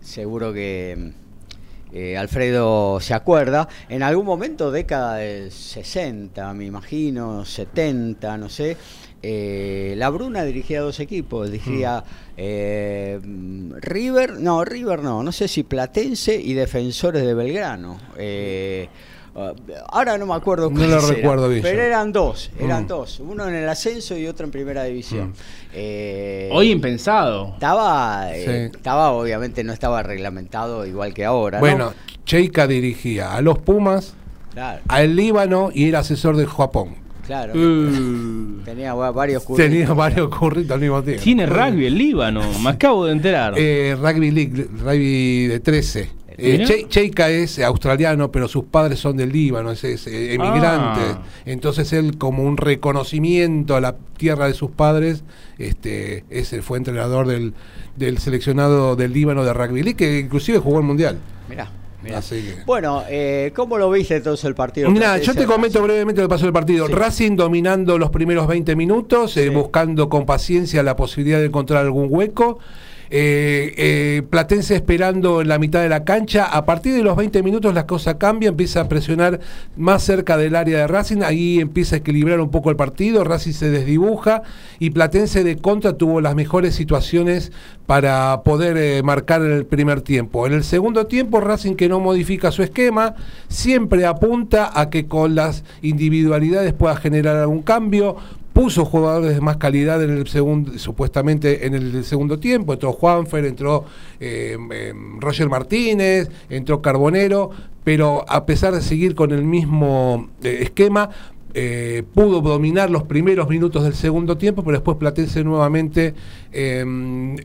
Seguro que mm, eh, Alfredo se acuerda. En algún momento, década del 60, me imagino, 70, no sé. eh, la Bruna dirigía dos equipos. Dirigía eh, mm, River, no, River no, no sé si Platense y Defensores de Belgrano. Eh, ahora no me acuerdo No lo eran, recuerdo bien Pero eran dos, eran Mm. dos. Uno en el ascenso y otro en primera división. Mm. Eh, Hoy impensado. estaba, eh, Sí. estaba, obviamente no estaba reglamentado igual que ahora. ¿no? Bueno, Cheika dirigía a los Pumas, claro, al Líbano y era asesor de Japón. claro. Uh, Tenía va- varios currículos. Tenía varios curritos al mismo tiempo. tiene rugby el Líbano, me acabo de enterar. Eh, rugby League, rugby de 13. Eh. Che- Cheika es australiano, pero sus padres son del Líbano, es, es, eh, emigrante. Ah. Entonces él, como un reconocimiento a la tierra de sus padres, este, ese fue entrenador del, del seleccionado del Líbano de rugby league, que inclusive jugó el mundial. Mirá, mirá. Que- Bueno, eh, ¿cómo lo viste entonces el partido? Mira, yo te comento Racing? brevemente lo que pasó el partido. Sí. Racing dominando los primeros 20 minutos, eh, buscando con paciencia la posibilidad de encontrar algún hueco. Eh, eh, Platense esperando en la mitad de la cancha. A partir de los 20 minutos la cosa cambia, empieza a presionar más cerca del área de Racing. Ahí empieza a equilibrar un poco el partido. Racing se desdibuja y Platense de contra tuvo las mejores situaciones para poder eh, marcar en el primer tiempo. En el segundo tiempo, Racing que no modifica su esquema, siempre apunta a que con las individualidades pueda generar algún cambio. Puso jugadores de más calidad en el segundo, supuestamente en el segundo tiempo. Entró Juanfer, entró eh, eh, Roger Martínez, entró Carbonero, pero a pesar de seguir con el mismo eh, esquema, eh, pudo dominar los primeros minutos del segundo tiempo, pero después Platense nuevamente eh,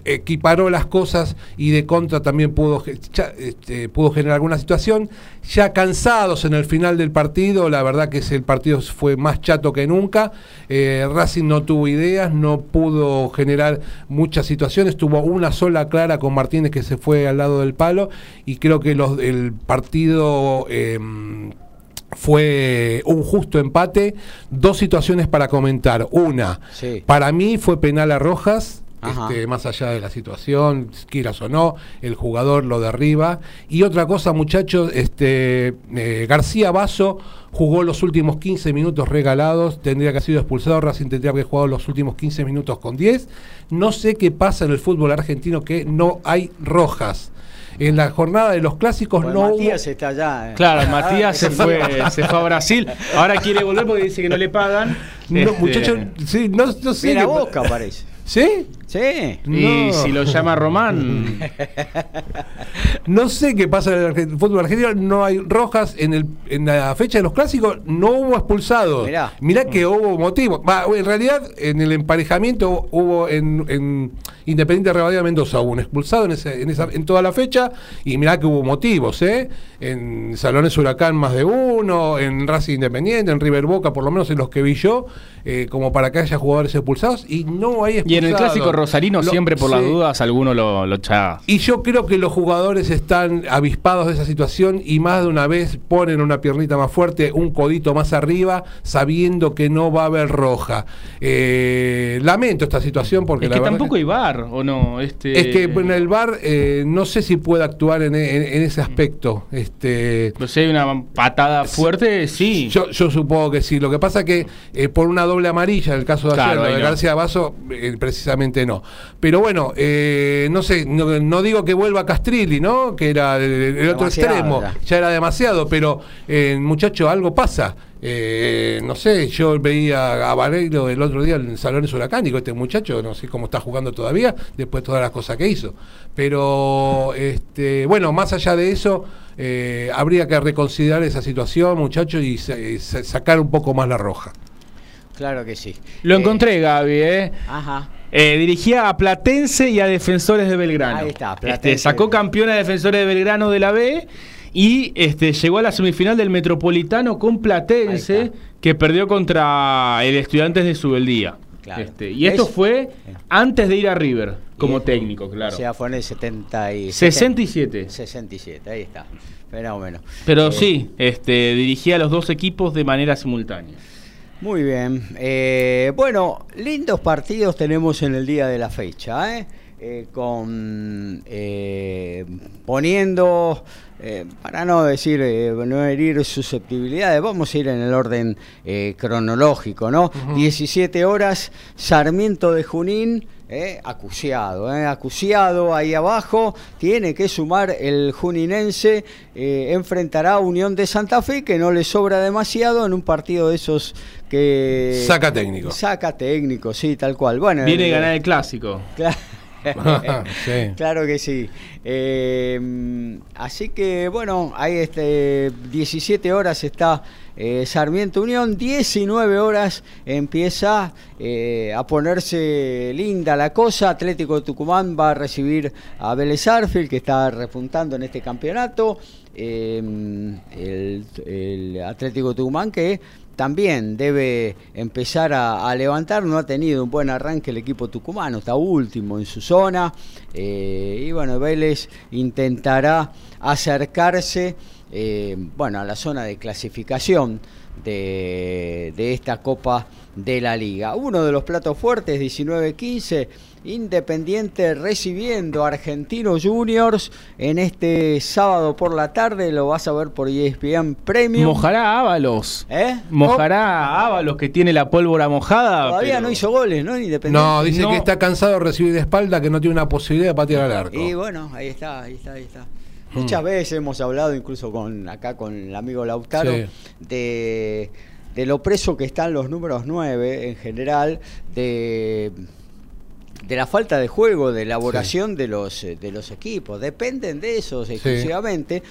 equiparó las cosas y de contra también pudo, este, pudo generar alguna situación. Ya cansados en el final del partido, la verdad que el partido fue más chato que nunca. Eh, Racing no tuvo ideas, no pudo generar muchas situaciones, tuvo una sola clara con Martínez que se fue al lado del palo y creo que el partido... fue un justo empate. Dos situaciones para comentar. Una, Sí. para mí fue penal a Rojas. Este, más allá de la situación, quieras o no, el jugador lo derriba. Y otra cosa, muchachos, este, eh, García Basso jugó los últimos 15 minutos regalados, tendría que haber sido expulsado, Racing tendría que haber jugado los últimos 15 minutos con 10. No sé qué pasa en el fútbol argentino que no hay rojas. En la jornada de los clásicos Pues no hubo- Matías está allá. eh. Claro, Ah, Matías se fue, se fue a Brasil. Ahora quiere volver porque dice que no le pagan. No, Este, muchachos, sí, no, no sé. Viene a Boca, parece. ¿Sí? Sí. Y No. si lo llama Román, <laughs> No sé qué pasa en el fútbol argentino, no hay rojas en, el, en la fecha de los clásicos, no hubo expulsados. Mirá. que hubo motivos. Va, en realidad, en el emparejamiento hubo en, en Independiente Rivadavia Mendoza, hubo un expulsado en, ese- en, esa, en toda la fecha, y mirá que hubo motivos, ¿eh? En Salones Huracán más de uno, en Racing Independiente, en River Boca, por lo menos en los que vi yo, eh, como para que haya jugadores expulsados, y no hay expulsados. y en el clásico rosarino Lo- siempre por las dudas alguno lo, lo. Y yo creo que los jugadores están avispados de esa situación y más de una vez ponen una piernita más fuerte, un codito más arriba, sabiendo que no va a haber roja. Eh, lamento esta situación porque Es la que tampoco hay bar, ¿o no? Este, es que en el bar eh, no sé si puede actuar en, en- en ese aspecto. Este, si hay una patada fuerte, sí. yo, yo supongo que sí. Lo que pasa que eh, por una doble amarilla, en el caso de Claro, de no. García Vaso, eh, precisamente Pero bueno, eh, no sé, no, no digo que vuelva Castrilli, ¿no? Que era el, el otro extremo, ya. ya era demasiado, pero eh, muchacho, algo pasa. Eh, no sé, yo veía a Vareiro el otro día en Salones Huracán, digo, este muchacho no sé cómo está jugando todavía, después de todas las cosas que hizo. Pero, este, bueno, más allá de eso, eh, habría que reconsiderar esa situación, muchachos, y y sa- sacar un poco más la roja. Claro que sí. Lo Eh, encontré, Gaby, ¿eh? Ajá. Eh, dirigía a Platense y a Defensores de Belgrano. Ahí está, Este, Platense. sacó campeón a Defensores de Belgrano de la B y este, llegó a la semifinal del Metropolitano con Platense, que perdió contra el Estudiantes de Subeldía. Claro. Este, y esto Es- fue antes de ir a River, como técnico, claro. O sea, fue en el 70 y 67. 67, ahí está. Fenómeno. Pero Eh, sí, este, dirigía a los dos equipos de manera simultánea. Muy bien. Eh, bueno, lindos partidos tenemos en el día de la fecha, ¿eh? Eh, con eh, poniendo, eh, para no decir, eh, no herir susceptibilidades, vamos a ir en el orden eh, cronológico, ¿no? 17 horas, Sarmiento de Junín, eh, acuciado, eh, acuciado ahí abajo, tiene que sumar el juninense, eh, enfrentará a Unión de Santa Fe, que no le sobra demasiado en un partido de esos que... Saca técnico. Saca técnico, sí, tal cual. Bueno, Viene a ganar el clásico. Claro. <laughs> <laughs> Claro que sí. Eh, así que bueno, ahí este 17 horas está eh, Sarmiento Unión, 19 horas empieza eh, a ponerse linda la cosa. Atlético de Tucumán va a recibir a Vélez Arfield, que está repuntando en este campeonato. El, Atlético Tucumán que también debe empezar a, levantar. No ha tenido un buen arranque el equipo tucumano, está último en su zona. eh, y bueno, Vélez intentará acercarse eh, bueno, a la zona de clasificación de esta Copa de la Liga. Uno de los platos fuertes, 19-15. Independiente recibiendo a Argentinos Juniors en este sábado por la tarde. Lo vas a ver por ESPN Premium. Mojará a Ábalos. ¿Eh? Mojará a Ábalos que tiene la pólvora mojada. Todavía pero- no hizo goles, ¿no? Independiente. No, dice No. que está cansado de recibir de espalda, que no tiene una posibilidad de patear al arco. Y bueno, ahí está, ahí está, ahí está. Muchas veces hemos hablado, incluso con acá con el amigo Lautaro, Sí. de, de lo preso que están los números 9 en general, de, de la falta de juego, de elaboración de, los, eh, de los equipos. Dependen de esos exclusivamente.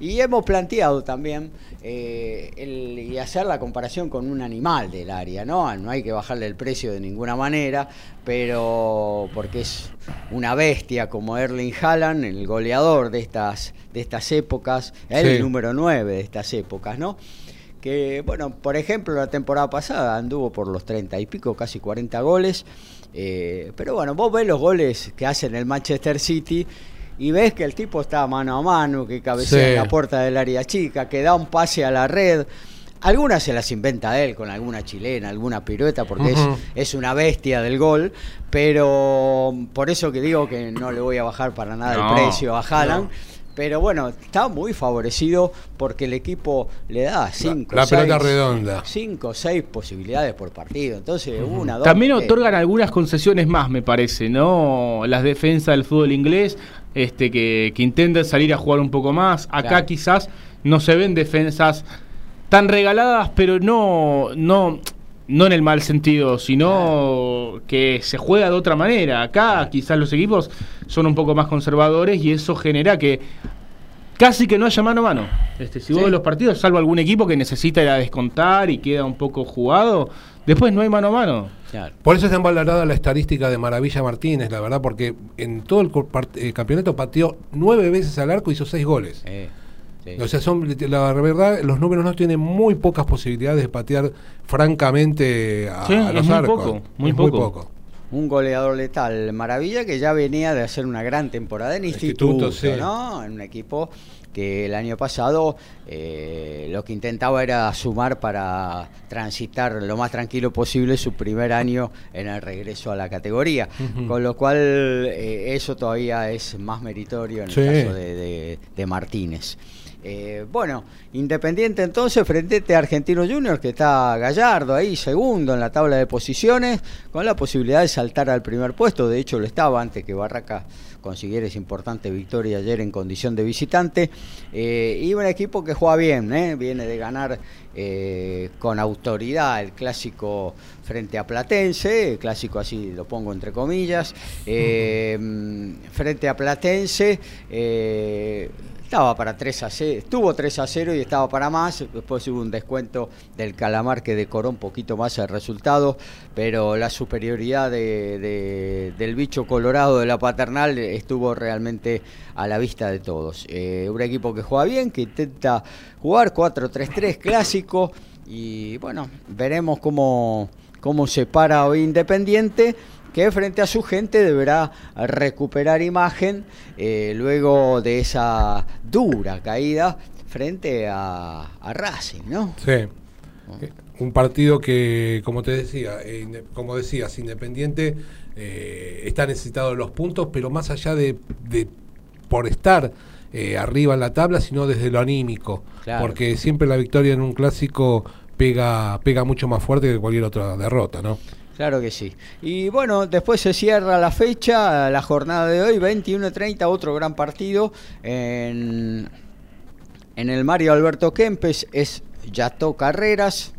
Y hemos planteado también eh, el- y hacer la comparación con un animal del área, ¿no? No hay que bajarle el precio de ninguna manera, pero porque es una bestia como Erling Haaland, el goleador de estas, de estas épocas, Sí. el número 9 de estas épocas, ¿no? Que, bueno, por ejemplo, la temporada pasada anduvo por los 30 y pico, casi 40 goles. Eh, pero bueno, vos ves los goles que hace en el Manchester City y ves que el tipo está mano a mano, que cabecea Sí. en la puerta del área chica, que da un pase a la red. algunas se las inventa él con alguna chilena, alguna pirueta, porque es, es una bestia del gol, pero por eso que digo que no le voy a bajar para nada No, el precio a Haaland. Pero bueno, está muy favorecido porque el equipo le da 5 la pelota redonda. 5 o 6 posibilidades por partido. Entonces, una, dos. También tres. otorgan algunas concesiones más, me parece, ¿no? Las defensas del fútbol inglés, este, que, que intentan salir a jugar un poco más. Acá Claro. quizás no se ven defensas tan regaladas, pero no, no, no en el mal sentido, sino que se juega de otra manera. Acá quizás los equipos son un poco más conservadores y eso genera que casi que no haya mano a mano. Este, si vos Sí. los partidos, salvo algún equipo que necesita ir a descontar y queda un poco jugado, después no hay mano a mano. Claro. Por eso está valorada la estadística de Maravilla Martínez, la verdad, porque en todo el campeonato pateó nueve veces al arco y hizo seis goles. Eh, sí. O sea, son, la verdad, los números no tienen muy pocas posibilidades de patear francamente a, Sí, a los muy arcos. poco, muy Es poco. un goleador letal, Maravilla, que ya venía de hacer una gran temporada en Instituto, instituto, sí. ¿no? En un equipo que el año pasado eh, lo que intentaba era sumar para transitar lo más tranquilo posible su primer año en el regreso a la categoría, con lo cual eh, eso todavía es más meritorio en Sí. el caso de, de- de Martínez. Eh, bueno, Independiente entonces frente a Argentino Junior, que está Gallardo ahí, segundo en la tabla de posiciones, con la posibilidad de saltar al primer puesto. De hecho, lo estaba antes que Barraca consiguiera esa importante victoria ayer en condición de visitante. Eh, y un equipo que juega bien, ¿eh? viene de ganar con autoridad el clásico frente a Platense, el clásico así lo pongo entre comillas, eh, frente a Platense. Estaba para 3 a 0, estuvo 3 a 0 y estaba para más. Después hubo un descuento del Calamar que decoró un poquito más el resultado, pero la superioridad de- del bicho colorado de la paternal estuvo realmente a la vista de todos. Eh, un equipo que juega bien, que intenta jugar 4-3-3 clásico y bueno, veremos cómo, cómo se para hoy Independiente que frente a su gente deberá recuperar imagen eh, luego de esa dura caída frente a, a Racing, ¿no? Sí. Eh, Un partido que, como te decía, eh, como decías, Independiente eh, está necesitado de los puntos, pero más allá de, de por estar eh, arriba en la tabla, sino desde lo anímico. Claro. Porque siempre la victoria en un clásico pega, pega mucho más fuerte que cualquier otra derrota, ¿no? Claro que sí. Y bueno, después se cierra la fecha, la jornada de hoy, 21-30, otro gran partido en, en el Mario Alberto Kempes, es Yato Carreras.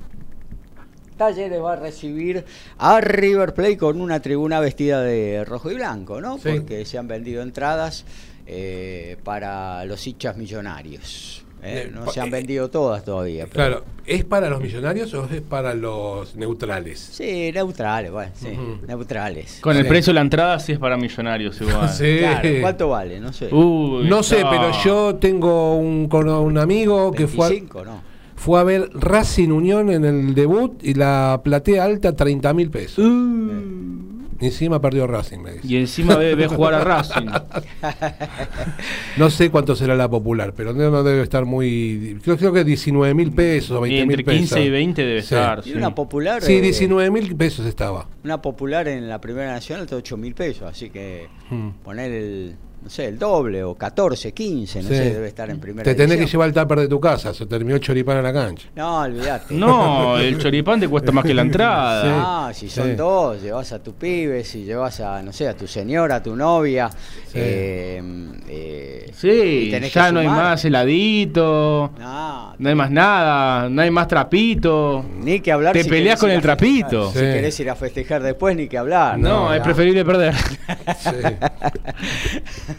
Talleres va a recibir a River Plate con una tribuna vestida de rojo y blanco, ¿no? Sí. Porque se han vendido entradas eh, para los hinchas millonarios. ¿Eh? Eh, No se han eh, vendido todas todavía. pero- Claro, ¿es para los millonarios o es para los neutrales? Sí, neutrales, bueno, sí, neutrales. Con el precio de la entrada sí es para millonarios igual. <laughs> Sí. Claro, ¿cuánto vale? No sé. Uy, No sé, pero yo tengo un, con un amigo que fue a, 25, ¿no? fue a ver Racing Unión en el debut y la platea alta 30 mil pesos. Uh, Y encima perdió Racing, me dice. y encima ve, ve jugar a Racing. <laughs> No sé cuánto será la popular, pero no, no debe estar muy. Creo, creo que 19 mil pesos o Y 20 mil entre pesos. 15 y 20 debe Sí. estar. Y sí. una popular. Sí, eh, 19 mil pesos estaba. Una popular en la Primera Nacional está 8 mil pesos, así que Hmm. poner el, no sé, el doble o 14, 15, no Sí. sé, debe estar en primera Te tenés que llevar el tupper de tu casa, se terminó choripán en la cancha. No, olvídate. No, el choripán te cuesta más que la entrada. Ah, si son Sí. dos, llevas a tu pibe, si llevas a, no sé, a tu señora, a tu novia. Sí. eh, eh, Sí, y tenés que ya no hay más heladito, No, no hay más nada, no hay más trapito. Ni que hablar. Te si peleas con el trapito. Si querés ir a festejar después, ni que hablar. No, es Ya. preferible perder. <laughs>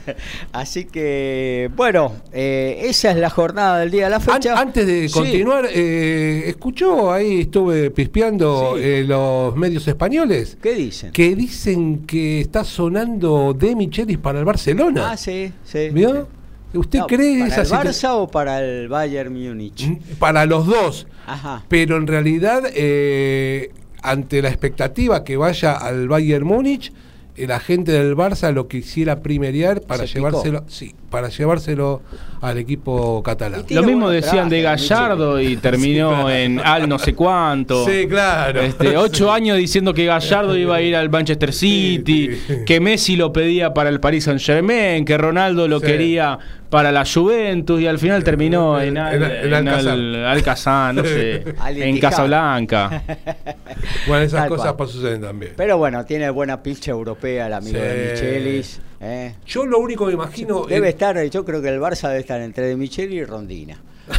Sí. <laughs> Así que, bueno, eh, esa es la jornada del día de la An- fecha. antes de Sí. continuar, eh, escuchó ahí, estuve pispeando Sí. eh, los medios españoles ¿Qué dicen? que dicen que está sonando De Michelis para el Barcelona. Ah, sí, sí. ¿Vio? ¿Usted No, cree ¿Para esa el situación? Barça o para el Bayern Múnich? Para los dos. Ajá. Pero en realidad, eh, ante la expectativa que vaya al Bayern Múnich, eh, la gente del Barça lo quisiera primerear para Se llevárselo, sí, para llevárselo al equipo catalán. Lo mismo decían de Gallardo y <laughs> terminó en al no sé cuánto. Sí, claro. Este, <laughs> ocho años diciendo que Gallardo iba a ir al Manchester City, que Messi lo pedía para el Paris Saint Germain, que Ronaldo lo quería para la Juventus y al final terminó en, Alcazar, no sé, <laughs> en Casablanca. bueno, esas cosas suceden también. Pero bueno, tiene buena pilcha europea el amigo de Michelis. ¿Eh? Yo lo único que imagino. Debe estar, yo creo que el Barça debe estar entre de Micheli y Rondina.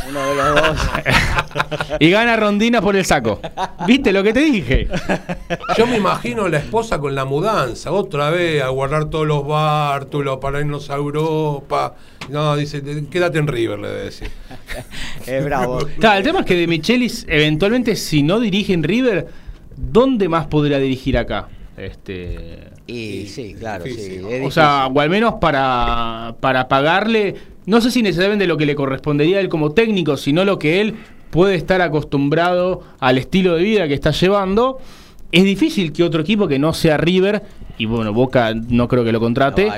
Uno de los dos. <laughs> y gana Rondina por el saco. ¿Viste lo que te dije? Yo me imagino la esposa con la mudanza, otra vez a guardar todos los bártulos para irnos a Europa. No, dice, quédate en River, le debe decir. <laughs> es bravo. Claro, el tema es que de Michelis, eventualmente, si no dirige en River, ¿dónde más podría dirigir acá? Este. Y, sí, claro, sí. O sea, o al menos para, para pagarle, no sé si necesariamente lo que le correspondería a él como técnico, sino lo que él puede estar acostumbrado al estilo de vida que está llevando. Es difícil que otro equipo que no sea River, y bueno, Boca no creo que lo contrate,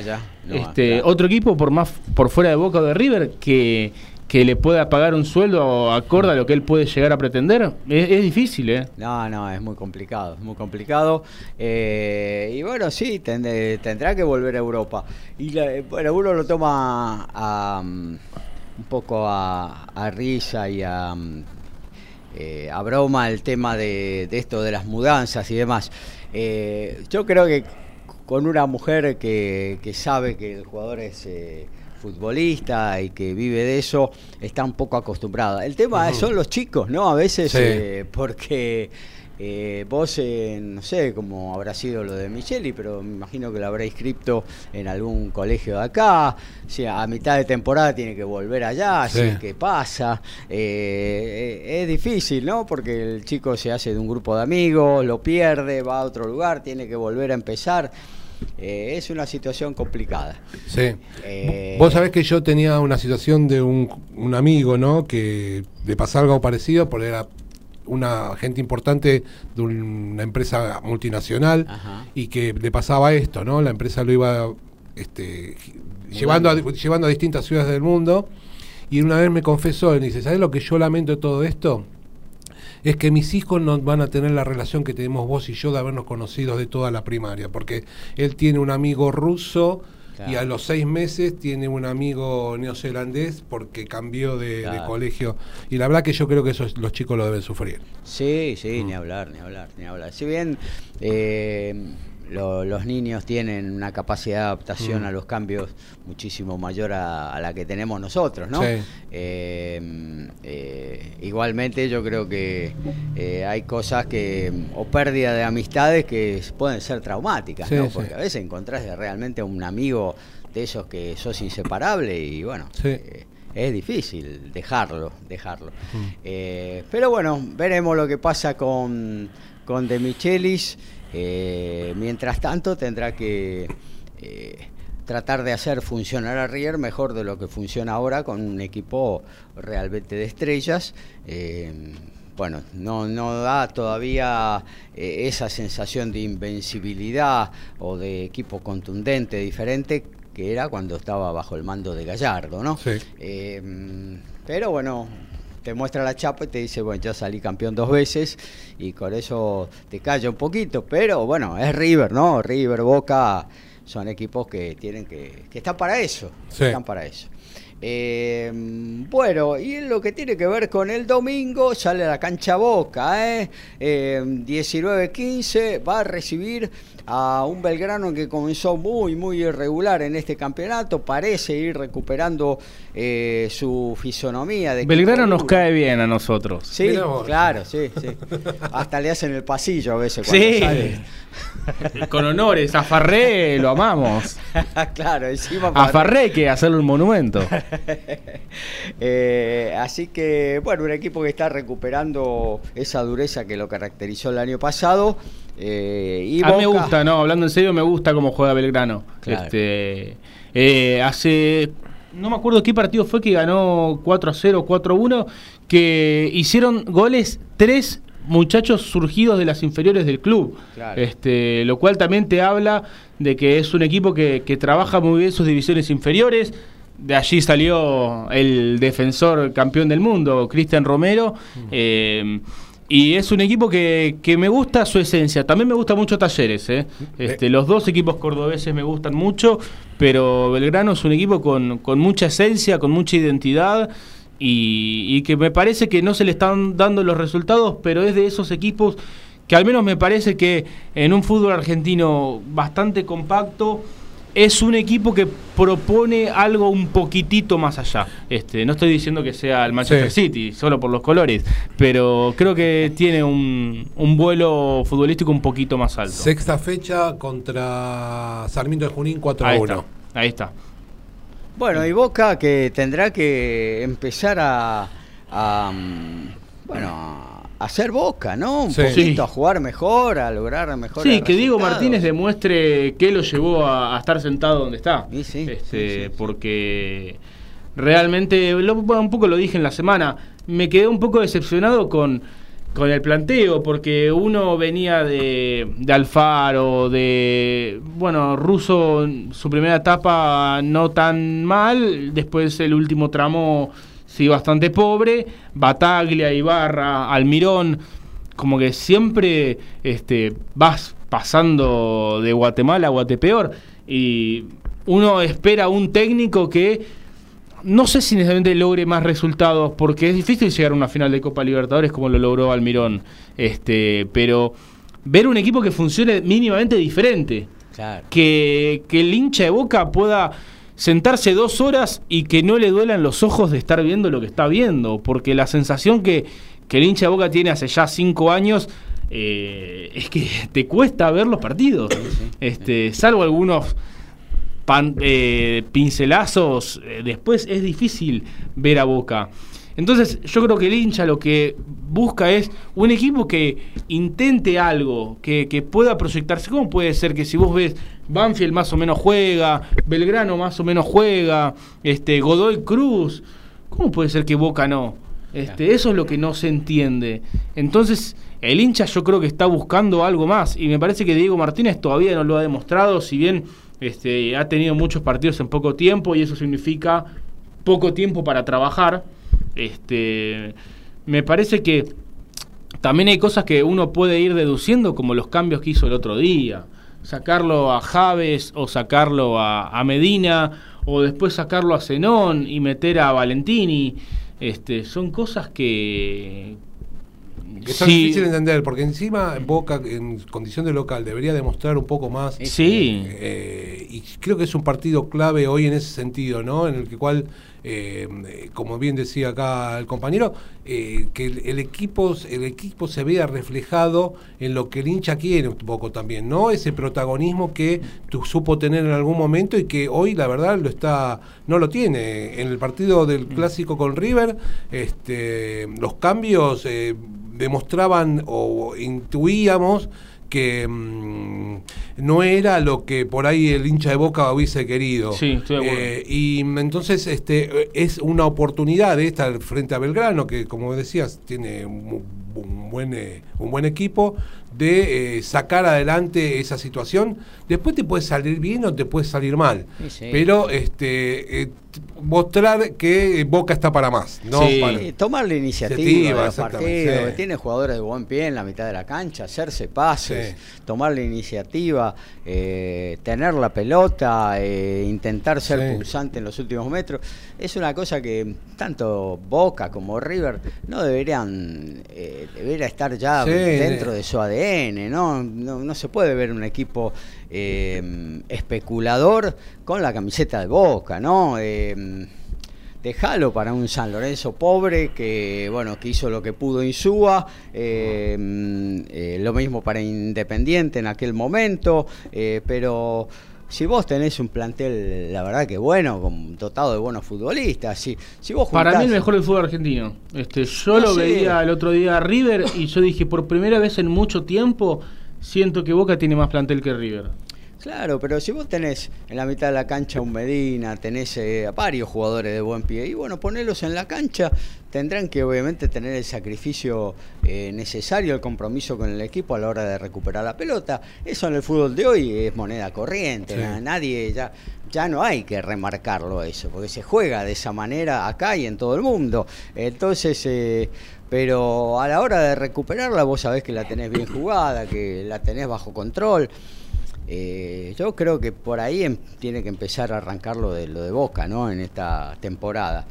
este, otro equipo por más por fuera de Boca o de River que que le pueda pagar un sueldo acorde a lo que él puede llegar a pretender? Es, difícil, ¿eh? No, no, es muy complicado, es muy complicado. Eh, y bueno, sí, tendrá que volver a Europa. Y bueno, uno lo toma a, um, un poco a, risa y a, um, eh, a broma el tema de, esto de las mudanzas y demás. Eh, yo creo que con una mujer que, que sabe que el jugador es futbolista y que vive de eso está un poco acostumbrada. El tema son los chicos, ¿no? A veces eh, porque eh, vos, eh, no sé cómo habrá sido lo de Micheli, pero me imagino que lo habrá inscrito en algún colegio de acá. O a mitad de temporada tiene que volver allá, así que pasa. es difícil, ¿no? Porque el chico se hace de un grupo de amigos, lo pierde, va a otro lugar, tiene que volver a empezar. Eh, es una situación complicada. Sí. Eh, Vos sabés que yo tenía una situación de un, amigo, ¿no? Que le pasaba algo parecido, porque era una gente importante de una empresa multinacional y que le pasaba esto, ¿no? La empresa lo iba este, llevando, a, llevando a distintas ciudades del mundo y una vez me confesó, y dice, ¿sabes lo que yo lamento de todo esto? Es que mis hijos no van a tener la relación que tenemos vos y yo de habernos conocido de toda la primaria, porque él tiene un amigo ruso y a los seis meses tiene un amigo neozelandés porque cambió de, colegio. Y la verdad que yo creo que eso los chicos lo deben sufrir. Sí, sí, ni hablar, ni hablar, ni hablar. Si bien... Eh, los niños tienen una capacidad de adaptación mm. a los cambios muchísimo mayor a, la que tenemos nosotros, ¿no? Eh, eh, igualmente yo creo que eh, hay cosas que, o pérdida de amistades que pueden ser traumáticas, ¿no? Porque a veces encontrás realmente un amigo de esos que sos inseparable y bueno... es difícil dejarlo, dejarlo. Mm. pero bueno, veremos lo que pasa con, con De Michelis. Eh, mientras tanto, tendrá que eh, tratar de hacer funcionar a Rier mejor de lo que funciona ahora con un equipo realmente de estrellas. Eh, bueno, no, no da todavía esa sensación de invencibilidad o de equipo contundente, diferente, que era cuando estaba bajo el mando de Gallardo, ¿no? pero bueno, te muestra la chapa y te dice, bueno, ya salí campeón dos veces y con eso te calla un poquito, pero bueno, es River, ¿no? River, Boca son equipos que tienen que, que están para eso, están para eso. Eh, bueno, y en lo que tiene que ver con el domingo, sale a la cancha Boca, ¿eh? eh 19-15, va a recibir a un Belgrano que comenzó muy, muy irregular en este campeonato, parece ir recuperando eh, su fisonomía. De Belgrano nos cae bien a nosotros. Sí, claro, sí, sí. Hasta le hacen el pasillo a veces cuando sí. sale. <laughs> Con honores, a Farré lo amamos. <laughs> claro, encima. A Farré que hacerle un monumento. <laughs> Eh, así que, bueno, un equipo que está recuperando esa dureza que lo caracterizó el año pasado. Eh, a mí me gusta, no, hablando en serio, me gusta cómo juega Belgrano. Este, eh, hace. No me acuerdo qué partido fue que ganó 4 a 0, 4 a 1, que hicieron goles 3 muchachos surgidos de las inferiores del club. Este, lo cual también te habla de que es un equipo que, trabaja muy bien sus divisiones inferiores. de allí salió el defensor campeón del mundo, Cristian Romero. Eh, y es un equipo que, que, me gusta su esencia. También me gusta mucho Talleres. ¿eh? Este, los dos equipos cordobeses me gustan mucho, pero Belgrano es un equipo con, con mucha esencia, con mucha identidad. Y, y, que me parece que no se le están dando los resultados, pero es de esos equipos que al menos me parece que en un fútbol argentino bastante compacto es un equipo que propone algo un poquitito más allá. Este, no estoy diciendo que sea el Manchester City, solo por los colores, pero creo que tiene un, un, vuelo futbolístico un poquito más alto. Sexta fecha contra Sarmiento de Junín 4 ahí 1. Está, ahí está. Bueno, y Boca que tendrá que empezar a, a bueno, hacer boca, ¿no? Un sí. poquito a jugar mejor, a lograr mejor. Sí, que Diego Martínez demuestre qué lo llevó a, a estar sentado donde está. Sí, sí, este, porque realmente, lo, un poco lo dije en la semana, me quedé un poco decepcionado con, con el planteo, porque uno venía de, de Alfaro, de. Bueno, Russo, su primera etapa no tan mal, después el último tramo sí, bastante pobre, Bataglia, Ibarra, Almirón, como que siempre este, vas pasando de Guatemala a Guatepeor y uno espera un técnico que no sé si necesariamente logre más resultados porque es difícil llegar a una final de Copa Libertadores como lo logró Almirón, este, pero ver un equipo que funcione mínimamente diferente, claro. que, que el hincha de Boca pueda sentarse dos horas y que no le duelan los ojos de estar viendo lo que está viendo, porque la sensación que, que el hincha de Boca tiene hace ya cinco años eh, es que te cuesta ver los partidos, sí, sí. este, salvo algunos pan, eh, pincelazos, eh, después es difícil ver a Boca. Entonces yo creo que el hincha lo que busca es un equipo que intente algo, que, que, pueda proyectarse. ¿Cómo puede ser que si vos ves Banfield más o menos juega, Belgrano más o menos juega, este, Godoy Cruz, ¿cómo puede ser que Boca no? Este, eso es lo que no se entiende. Entonces, el hincha yo creo que está buscando algo más. Y me parece que Diego Martínez todavía no lo ha demostrado, si bien este, ha tenido muchos partidos en poco tiempo, y eso significa poco tiempo para trabajar. Este, me parece que también hay cosas que uno puede ir deduciendo, como los cambios que hizo el otro día. Sacarlo a Javes o sacarlo a, Medina o después sacarlo a Zenón y meter a Valentini. Este, son cosas que, sí. difíciles de entender, porque encima Boca en condición de local debería demostrar un poco más. Sí. Eh, y creo que es un partido clave hoy en ese sentido, ¿no? En el que cual, eh, como bien decía acá el compañero, eh, que el, el, equipo, el equipo se vea reflejado en lo que el hincha quiere un poco también, ¿no? Ese protagonismo que tú supo tener en algún momento y que hoy la verdad lo está, no lo tiene. En el partido del clásico con River, este, los cambios eh, demostraban o intuíamos que mmm, no era lo que por ahí el hincha de Boca hubiese querido. Sí, estoy de eh, y entonces este es una oportunidad de estar frente a Belgrano, que como decías, tiene un, buen, eh, un buen equipo, de eh, sacar adelante esa situación. Después te puede salir bien o te puede salir mal. Sí, sí. Pero este eh, mostrar que Boca está para más. ¿no? Sí, para, tomar la iniciativa, iniciativa de los partidos, tiene jugadores de buen pie en la mitad de la cancha, hacerse pases, tomar la iniciativa, eh, tener la pelota, eh, intentar ser pulsante en los últimos metros. Es una cosa que tanto Boca como River no deberían eh, debería estar ya dentro de su ADN, ¿no? No, no se puede ver un equipo eh, especulador con la camiseta de Boca, ¿no? Eh, dejalo para un San Lorenzo pobre que bueno que hizo lo que pudo Insúa eh, eh, lo mismo para Independiente en aquel momento eh, pero si vos tenés un plantel, la verdad que bueno, dotado de buenos futbolistas, si, si vos juntás... Para mí el mejor del fútbol argentino. Este, yo no lo sé. veía el otro día a River y yo dije, por primera vez en mucho tiempo, siento que Boca tiene más plantel que River. Claro, pero si vos tenés en la mitad de la cancha un Medina, tenés eh, a varios jugadores de buen pie, y bueno, ponelos en la cancha, tendrán que obviamente tener el sacrificio eh, necesario, el compromiso con el equipo a la hora de recuperar la pelota. Eso en el fútbol de hoy es moneda corriente, nadie ya ya no hay que remarcarlo eso, porque se juega de esa manera acá y en todo el mundo. Entonces, eh, pero a la hora de recuperarla vos sabés que la tenés bien jugada, que la tenés bajo control. Eh, yo creo que por ahí em, tiene que empezar a arrancar lo de, lo de Boca, ¿no? En esta temporada.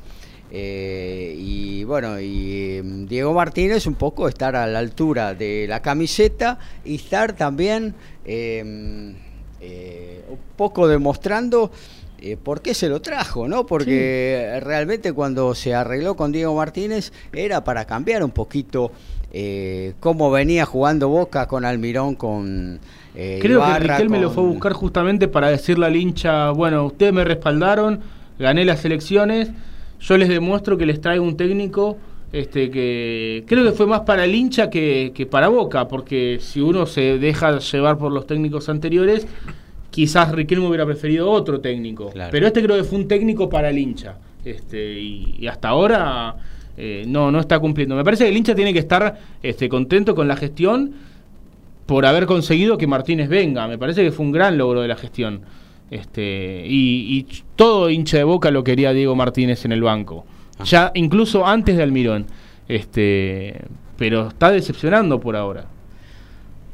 Eh, y bueno, y em, Diego Martínez un poco estar a la altura de la camiseta y estar también em, eh, un poco demostrando eh, por qué se lo trajo, ¿no? Porque realmente cuando se arregló con Diego Martínez era para cambiar un poquito eh, cómo venía jugando Boca con Almirón, con... Creo que Riquelme me lo fue a buscar justamente para decirle al hincha, bueno, ustedes me respaldaron, gané las elecciones, yo les demuestro que les traigo un técnico este, que creo que fue más para el hincha que, para Boca, porque si uno se deja llevar por los técnicos anteriores, quizás Riquelme hubiera preferido otro técnico. Pero este creo que fue un técnico para el hincha. Este, y, hasta ahora eh, no, no está cumpliendo. Me parece que el hincha tiene que estar este, contento con la gestión por haber conseguido que Martínez venga. Me parece que fue un gran logro de la gestión. Este, y, y todo hincha de boca lo quería Diego Martínez en el banco ya incluso antes de Almirón. Este, pero está decepcionando por ahora.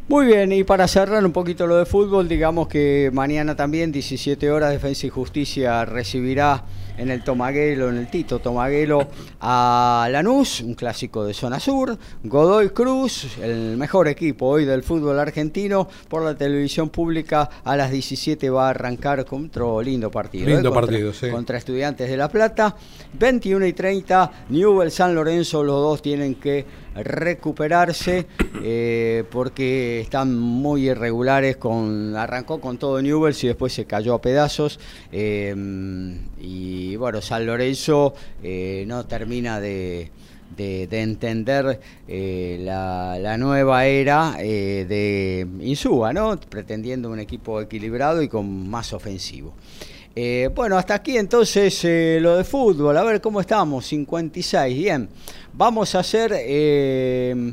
Muy bien, y para cerrar un poquito lo de fútbol, digamos que mañana también, 17 horas, Defensa y Justicia recibirá en el Tomaguelo, en el Tito Tomaguelo, a Lanús, un clásico de zona sur, Godoy Cruz, el mejor equipo hoy del fútbol argentino, por la televisión pública a las 17 va a arrancar contra lindo partido. Lindo ¿eh? partido, sí. Contra Estudiantes de La Plata, 21 y 30, Newell San Lorenzo, los dos tienen que recuperarse eh, porque están muy irregulares con arrancó con todo Newells y después se cayó a pedazos eh, y bueno San Lorenzo eh, no termina de, entender la, la, nueva era de Insúa, ¿no? pretendiendo un equipo equilibrado y con más ofensivo. Bueno, hasta aquí entonces lo de fútbol. A ver cómo estamos. 56, bien. Vamos a hacer eh,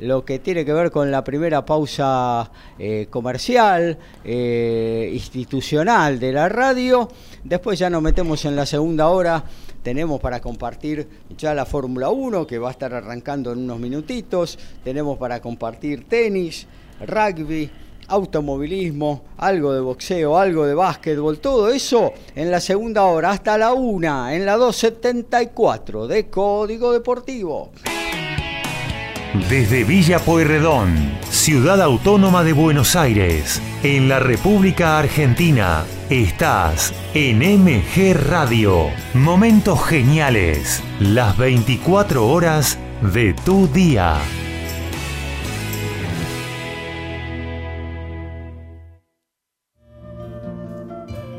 lo que tiene que ver con la primera pausa eh, comercial, eh, institucional de la radio. Después ya nos metemos en la segunda hora. Tenemos para compartir ya la Fórmula 1 que va a estar arrancando en unos minutitos. Tenemos para compartir tenis, rugby automovilismo, algo de boxeo, algo de básquetbol, todo eso en la segunda hora, hasta la una, en la 274 de Código Deportivo. Desde Villa Pueyrredón, ciudad autónoma de Buenos Aires, en la República Argentina, estás en MG Radio. Momentos geniales, las 24 horas de tu día.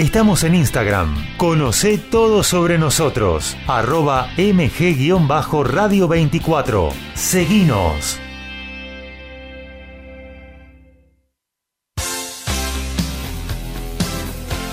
Estamos en Instagram. Conoce todo sobre nosotros. Arroba mg-radio 24. Seguinos.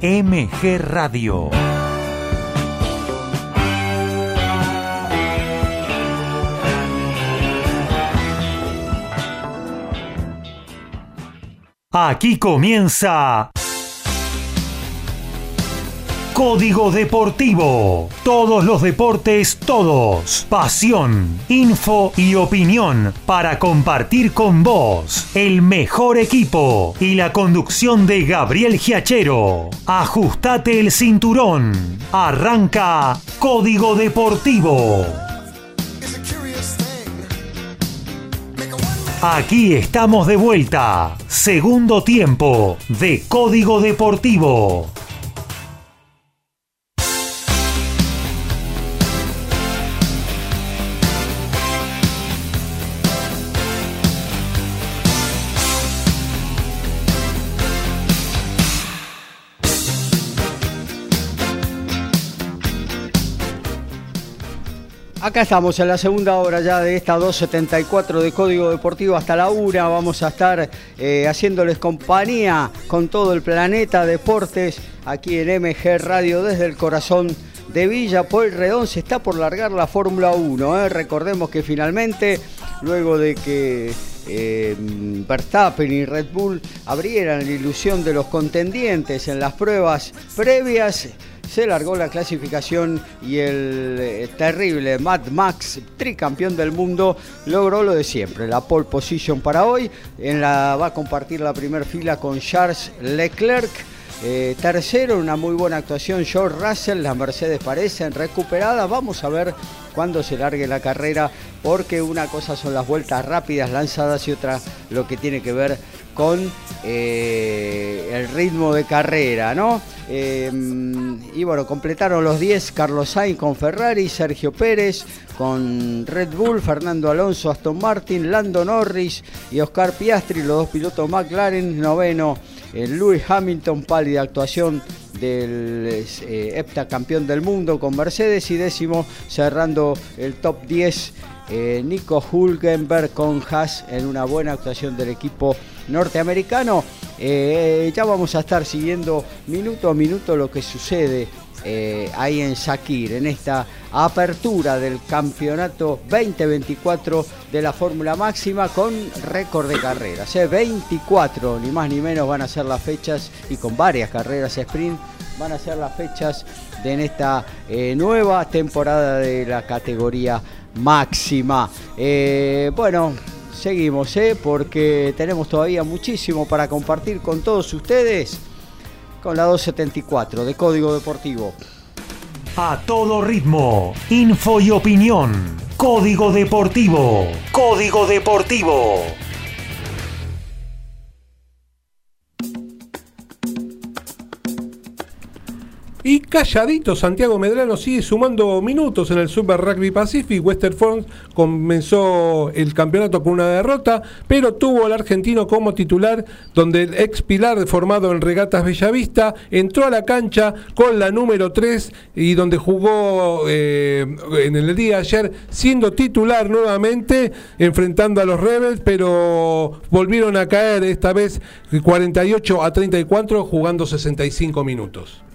MG Radio. Aquí comienza Código Deportivo. Todos los deportes, todos. Pasión, info y opinión para compartir con vos. El mejor equipo y la conducción de Gabriel Giachero. Ajustate el cinturón. Arranca Código Deportivo. Aquí estamos de vuelta. Segundo tiempo de Código Deportivo. Acá estamos en la segunda hora ya de esta 274 de Código Deportivo hasta la una. Vamos a estar eh, haciéndoles compañía con todo el planeta Deportes aquí en MG Radio desde el corazón de Villa Redón. Se está por largar la Fórmula 1. ¿eh? Recordemos que finalmente, luego de que eh, Verstappen y Red Bull abrieran la ilusión de los contendientes en las pruebas previas, se largó la clasificación y el eh, terrible Mad Max, tricampeón del mundo, logró lo de siempre, la pole position para hoy. En la, va a compartir la primera fila con Charles Leclerc. Eh, tercero, una muy buena actuación George Russell, las Mercedes parecen recuperadas. Vamos a ver cuándo se largue la carrera, porque una cosa son las vueltas rápidas lanzadas y otra lo que tiene que ver con eh, el ritmo de carrera, ¿no? Eh, y bueno, completaron los 10 Carlos Sainz con Ferrari, Sergio Pérez con Red Bull, Fernando Alonso, Aston Martin, Lando Norris y Oscar Piastri, los dos pilotos McLaren, noveno el Lewis Hamilton, pálida actuación del eh, heptacampeón del mundo con Mercedes y décimo cerrando el top 10 eh, Nico Hulkenberg con Haas en una buena actuación del equipo norteamericano. Eh, ya vamos a estar siguiendo minuto a minuto lo que sucede eh, ahí en Sakir, en esta apertura del campeonato 2024 de la Fórmula Máxima con récord de carreras. 24, ni más ni menos, van a ser las fechas y con varias carreras sprint van a ser las fechas de en esta nueva temporada de la categoría máxima. Eh, bueno, seguimos, ¿eh? porque tenemos todavía muchísimo para compartir con todos ustedes con la 274 de Código Deportivo. A todo ritmo, info y opinión. Código Deportivo. Código Deportivo. Y calladito, Santiago Medrano sigue sumando minutos en el Super Rugby Pacific. Western Front comenzó el campeonato con una derrota, pero tuvo al argentino como titular, donde el ex pilar formado en Regatas Bellavista entró a la cancha con la número 3 y donde jugó eh, en el día de ayer siendo titular nuevamente, enfrentando a los Rebels, pero volvieron a caer esta vez 48 a 34, jugando 65 minutos.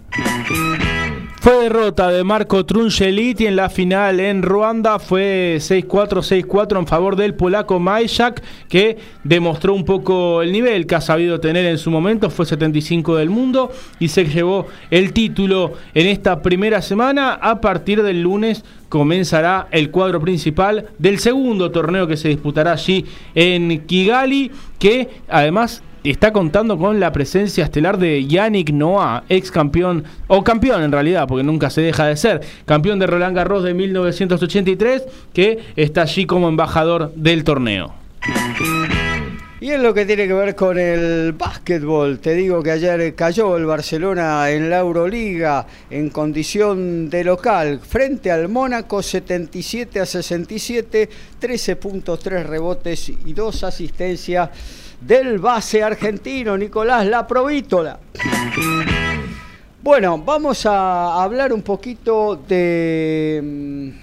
Fue derrota de Marco Trungeliti en la final en Ruanda. Fue 6-4, 6-4 en favor del polaco Majak, que demostró un poco el nivel que ha sabido tener en su momento. Fue 75 del mundo y se llevó el título en esta primera semana. A partir del lunes comenzará el cuadro principal del segundo torneo que se disputará allí en Kigali, que además está contando con la presencia estelar de Yannick Noah, ex campeón, o campeón en realidad, porque nunca se deja de ser, campeón de Roland Garros de 1983, que está allí como embajador del torneo. Y en lo que tiene que ver con el básquetbol, te digo que ayer cayó el Barcelona en la Euroliga en condición de local frente al Mónaco 77 a 67, 13.3 rebotes y dos asistencias del base argentino Nicolás Laprovítola. Bueno, vamos a hablar un poquito de,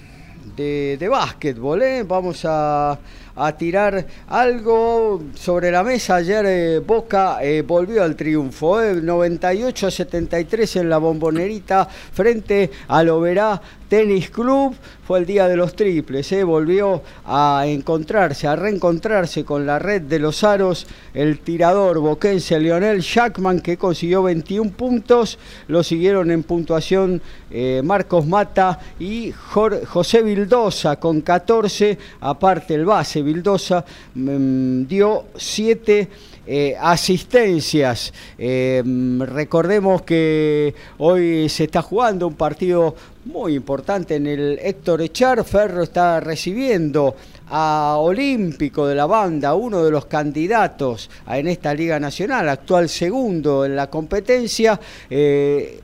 de, de básquetbol, ¿eh? vamos a a tirar algo sobre la mesa. Ayer eh, Boca eh, volvió al triunfo, 98 eh, a 73 en la bombonerita frente al Oberá Tenis Club fue el día de los triples, ¿eh? volvió a encontrarse, a reencontrarse con la red de los aros el tirador boquense Lionel Shackman que consiguió 21 puntos, lo siguieron en puntuación eh, Marcos Mata y José Vildosa con 14, aparte el base Vildosa mm, dio 7 eh, asistencias. Eh, recordemos que hoy se está jugando un partido muy importante en el Héctor Echar. Ferro está recibiendo a Olímpico de la banda, uno de los candidatos en esta Liga Nacional, actual segundo en la competencia. Eh,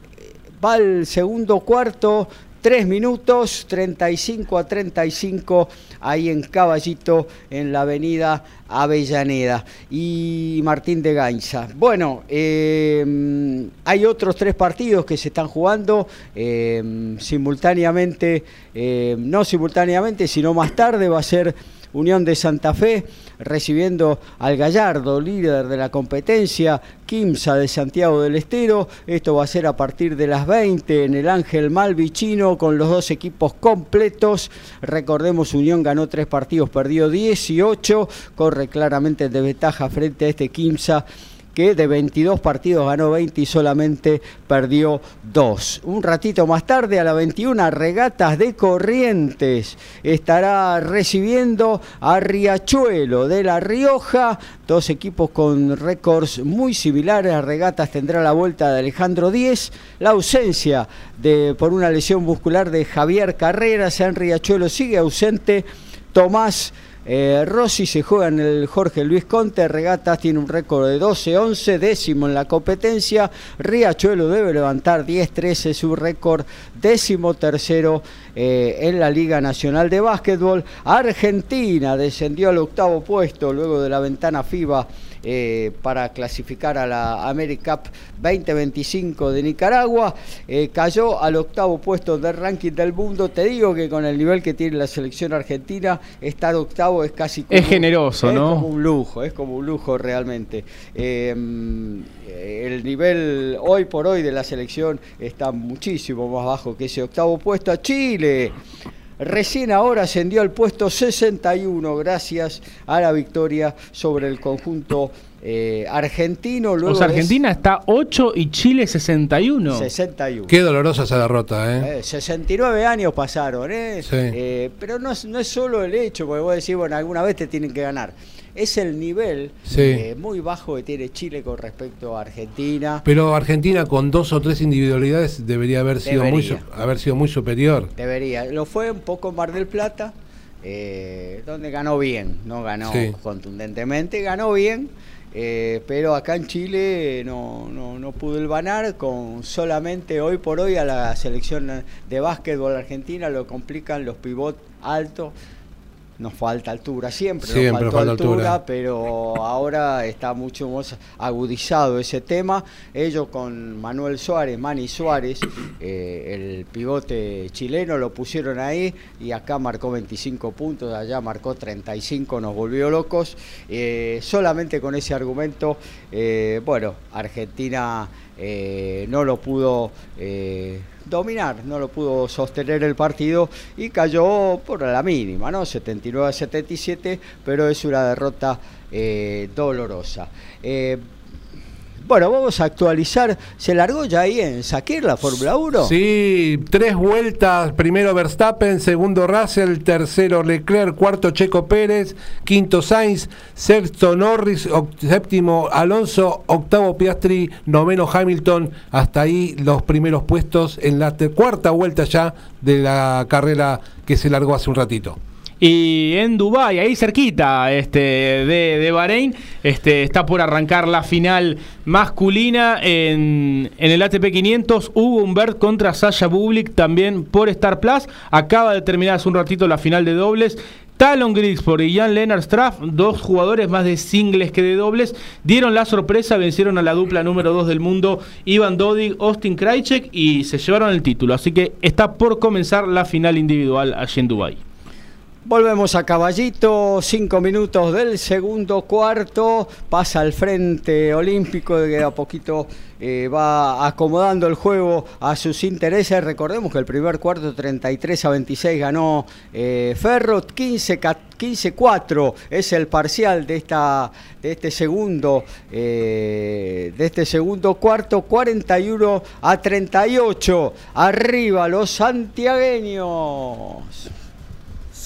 va al segundo cuarto, 3 minutos, 35 a 35, ahí en Caballito, en la avenida Avellaneda. Y Martín de Gainza. Bueno, em, hay otros tres partidos que se están jugando em, simultáneamente, em, no simultáneamente, sino más tarde va a ser Unión de Santa Fe recibiendo al Gallardo, líder de la competencia, Quimsa de Santiago del Estero. Esto va a ser a partir de las 20 en el Ángel Malvichino con los dos equipos completos. Recordemos, Unión ganó tres partidos, perdió 18, corre claramente en desventaja frente a este Quimsa que de 22 partidos ganó 20 y solamente perdió 2. Un ratito más tarde, a la 21, Regatas de Corrientes estará recibiendo a Riachuelo de La Rioja, dos equipos con récords muy similares. A Regatas tendrá la vuelta de Alejandro Díez, la ausencia de, por una lesión muscular de Javier Carreras, en Riachuelo sigue ausente. Tomás eh, Rossi se juega en el Jorge Luis Conte, Regatas tiene un récord de 12-11, décimo en la competencia, Riachuelo debe levantar 10-13 su récord, décimo tercero eh, en la Liga Nacional de Básquetbol, Argentina descendió al octavo puesto luego de la ventana FIBA eh, para clasificar a la AmeriCup 2025 de Nicaragua. Eh, cayó al octavo puesto del ranking del mundo. Te digo que con el nivel que tiene la selección argentina, estar octavo es casi como, es generoso, ¿no? como un lujo, es como un lujo realmente. Em, el nivel hoy por hoy de la selección está muchísimo más bajo que ese octavo puesto a Chile. Recién ahora ascendió al puesto 61 gracias a la victoria sobre el conjunto eh, argentino. Luego o sea, Argentina está 8 y Chile 61. 61. Qué dolorosa esa derrota, ¿eh? 69 eh, años pasaron, ¿eh? Sí. eh pero no, no es solo el hecho, porque vos decís, bueno, alguna vez te tienen que ganar es el nivel eh, muy bajo que tiene Chile con respecto a Argentina. Pero Argentina con dos o tres individualidades debería haber sido, Muy, haber sido muy superior. Debería. Lo fue un poco en Mar del Plata, eh, donde ganó bien, no ganó contundentemente, ganó bien. Eh, pero acá en Chile no, no, no, pudo el banar, con solamente hoy por hoy a la selección de básquetbol argentina lo complican los pivots altos nos falta altura, siempre, nos faltó altura, pero ahora está mucho más agudizado ese tema. Ellos con Manuel Suárez, Manny Suárez, eh, el pivote chileno, lo pusieron ahí y acá marcó 25 puntos, allá marcó 35, nos volvió locos. Eh, solamente con ese argumento, eh, bueno, Argentina no lo pudo dominar, no lo pudo sostener el partido y cayó por la mínima, ¿no? 79 a 77, pero es una derrota eh, dolorosa. Eh, Bueno, vamos a actualizar. ¿Se largó ya ahí en Sakir la Fórmula 1? Sí, tres vueltas. Primero Verstappen, segundo Russell, tercero Leclerc, cuarto Checo Pérez, quinto Sainz, sexto Norris, séptimo Alonso, octavo Piastri, noveno Hamilton. Hasta ahí los primeros puestos en la cuarta vuelta ya de la carrera que se largó hace un ratito. Y en Dubái, ahí cerquita este, de, de Bahrein, este, está por arrancar la final masculina en, en, el ATP 500. Hugo Humbert contra Sasha Bublik también por Star Plus. Acaba de terminar hace un ratito la final de dobles. Talon Grigsport y Jan Lennart Straff, dos jugadores más de singles que de dobles, dieron la sorpresa, vencieron a la dupla número 2 del mundo, Ivan Dodig, Austin Krajcek y se llevaron el título. Así que está por comenzar la final individual allí en Dubái. Volvemos a Caballito, cinco minutos del segundo cuarto, pasa al frente olímpico que a poquito eh, va acomodando el juego a sus intereses. Recordemos que el primer cuarto 33 a 26 ganó eh, Ferro, 15-4 es el parcial de, esta, de este segundo eh, de este segundo cuarto, 41 a 38 arriba los santiagueños.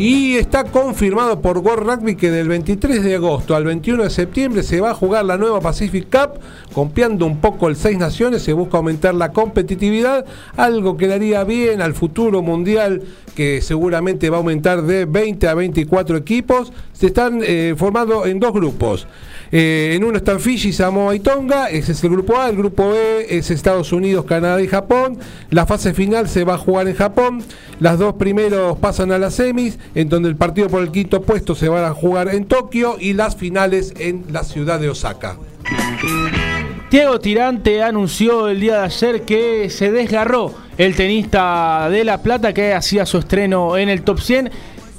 Y está confirmado por World Rugby que del 23 de agosto al 21 de septiembre se va a jugar la nueva Pacific Cup, compiando un poco el Seis Naciones, se busca aumentar la competitividad, algo que daría bien al futuro mundial que seguramente va a aumentar de 20 a 24 equipos. Se están eh, formando en dos grupos. Eh, en uno están Fiji, Samoa y Tonga, ese es el grupo A, el grupo B es Estados Unidos, Canadá y Japón. La fase final se va a jugar en Japón. Las dos primeros pasan a las semis, en donde el partido por el quinto puesto se va a jugar en Tokio y las finales en la ciudad de Osaka. Diego Tirante anunció el día de ayer que se desgarró el tenista de La Plata que hacía su estreno en el top 100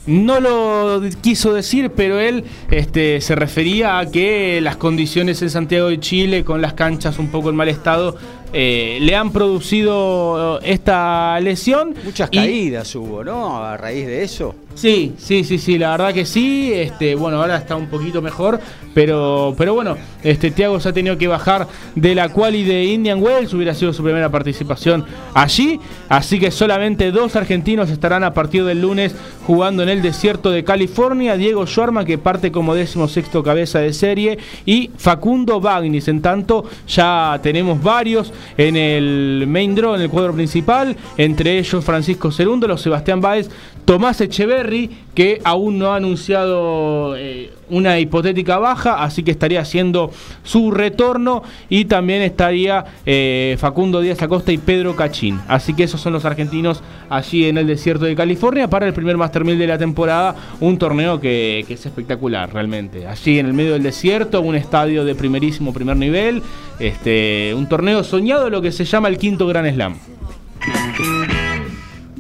no lo quiso decir, pero él este, se refería a que las condiciones en Santiago de Chile, con las canchas un poco en mal estado, eh, le han producido esta lesión. Muchas caídas hubo, ¿no? A raíz de eso. Sí, sí, sí, sí, la verdad que sí. Este, bueno, ahora está un poquito mejor, pero, pero bueno, este Thiago se ha tenido que bajar de la quali de Indian Wells, hubiera sido su primera participación allí, así que solamente dos argentinos estarán a partir del lunes jugando en el desierto de California, Diego Schwarma que parte como décimo sexto cabeza de serie y Facundo Bagnis, en tanto ya tenemos varios en el main draw, en el cuadro principal, entre ellos Francisco Cerúndolo, Sebastián Báez, Tomás Echeverry, que aún no ha anunciado eh, una hipotética baja, así que estaría haciendo su retorno y también estaría eh, Facundo Díaz Acosta y Pedro Cachín. Así que esos son los argentinos allí en el desierto de California para el primer Master 1000 de la temporada, un torneo que, que, es espectacular realmente. Allí en el medio del desierto, un estadio de primerísimo primer nivel, este, un torneo soñado, lo que se llama el quinto Gran Slam.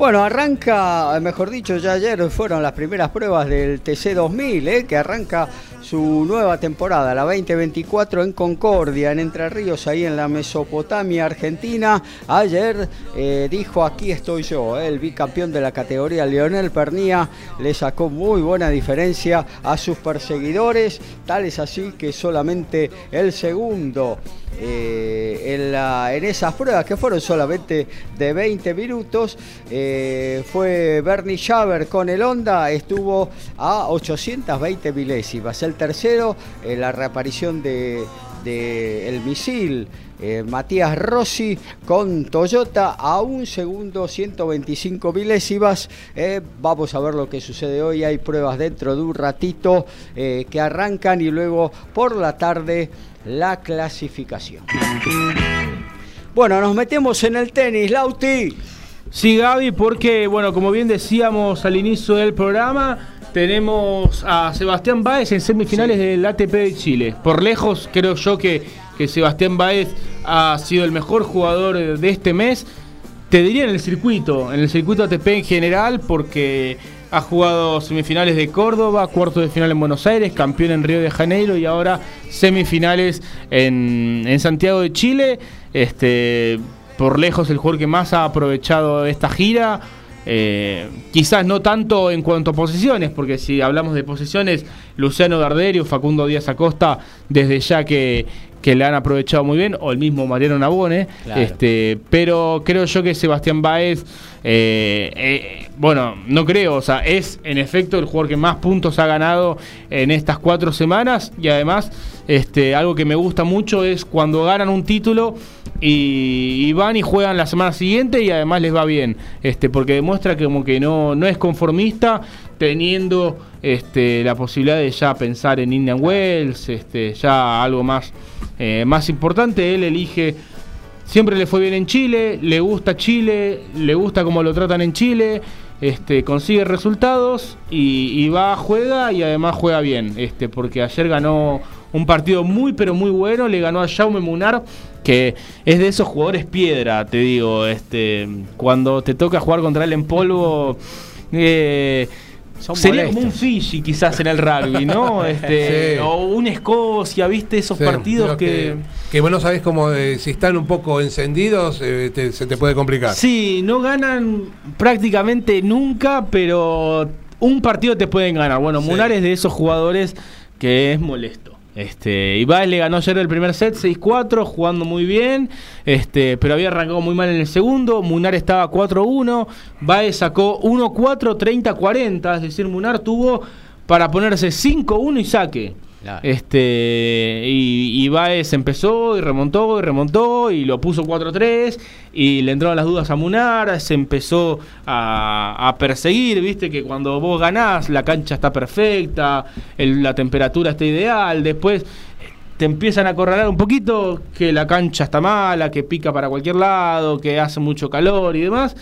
Bueno, arranca, mejor dicho, ya ayer fueron las primeras pruebas del TC 2000, ¿eh? que arranca su nueva temporada, la 2024 en Concordia, en Entre Ríos, ahí en la Mesopotamia Argentina. Ayer eh, dijo, aquí estoy yo, ¿eh? el bicampeón de la categoría, Leonel Pernía, le sacó muy buena diferencia a sus perseguidores, tal es así que solamente el segundo eh, en, esas pruebas que fueron solamente de 20 minutos eh, fue Bernie Schaber con el Honda estuvo a 820 milésimas el tercero en la reaparición de, el misil eh, Matías Rossi con Toyota a un segundo 125 milésimas. Eh, vamos a ver lo que sucede hoy. Hay pruebas dentro de un ratito eh, que arrancan y luego por la tarde la clasificación. Bueno, nos metemos en el tenis, Lauti. Sí, Gaby, porque, bueno, como bien decíamos al inicio del programa, tenemos a Sebastián Báez en semifinales sí. del ATP de Chile. Por lejos, creo yo que, que Sebastián Báez ha sido el mejor jugador de este mes. Te diría en el circuito, en el circuito ATP en general, porque ha jugado semifinales de Córdoba, cuartos de final en Buenos Aires, campeón en Río de Janeiro y ahora semifinales en, en Santiago de Chile. Este, por lejos el jugador que más ha aprovechado esta gira. Eh, quizás no tanto en cuanto a posiciones, porque si hablamos de posiciones, Luciano Darderio, Facundo Díaz Acosta, desde ya que, que le han aprovechado muy bien, o el mismo Mariano Nabone, este, pero creo yo que Sebastián Baez, eh, eh, bueno, no creo, o sea, es en efecto el jugador que más puntos ha ganado en estas cuatro semanas y además este, algo que me gusta mucho es cuando ganan un título y, van y juegan la semana siguiente y además les va bien, este, porque demuestra que como que no, no es conformista teniendo este, la posibilidad de ya pensar en Indian Wells, este, ya algo más, eh, más importante, él elige, siempre le fue bien en Chile, le gusta Chile, le gusta cómo lo tratan en Chile, este, consigue resultados y, va, juega y además juega bien, este, porque ayer ganó un partido muy pero muy bueno, le ganó a Jaume Munar, que es de esos jugadores piedra, te digo, este, cuando te toca jugar contra él en polvo, eh, sería como un Fiji quizás en el rugby, ¿no? <laughs> Este, O un Escocia, ¿viste? Esos partidos que, que... vos no sabés cómo, eh, si están un poco encendidos, eh, se te puede complicar. Sí, no ganan prácticamente nunca, pero un partido te pueden ganar. Bueno, Munar es de esos jugadores que es molesto. Este, Ibáez le ganó ayer el primer set 6-4, jugando muy bien, este, pero había arrancado muy mal en el segundo. Munar estaba 4-1, Baez sacó 1-4, 30-40, es decir, Munar tuvo para ponerse 5-1 y saque. Este, y, y Baez empezó y remontó y remontó y lo puso 4-3 y le entraron las dudas a Munar, se empezó a, perseguir, viste que cuando vos ganás la cancha está perfecta, la temperatura está ideal, después te empiezan a corralar un poquito que la cancha está mala, que pica para cualquier lado, que hace mucho calor y demás.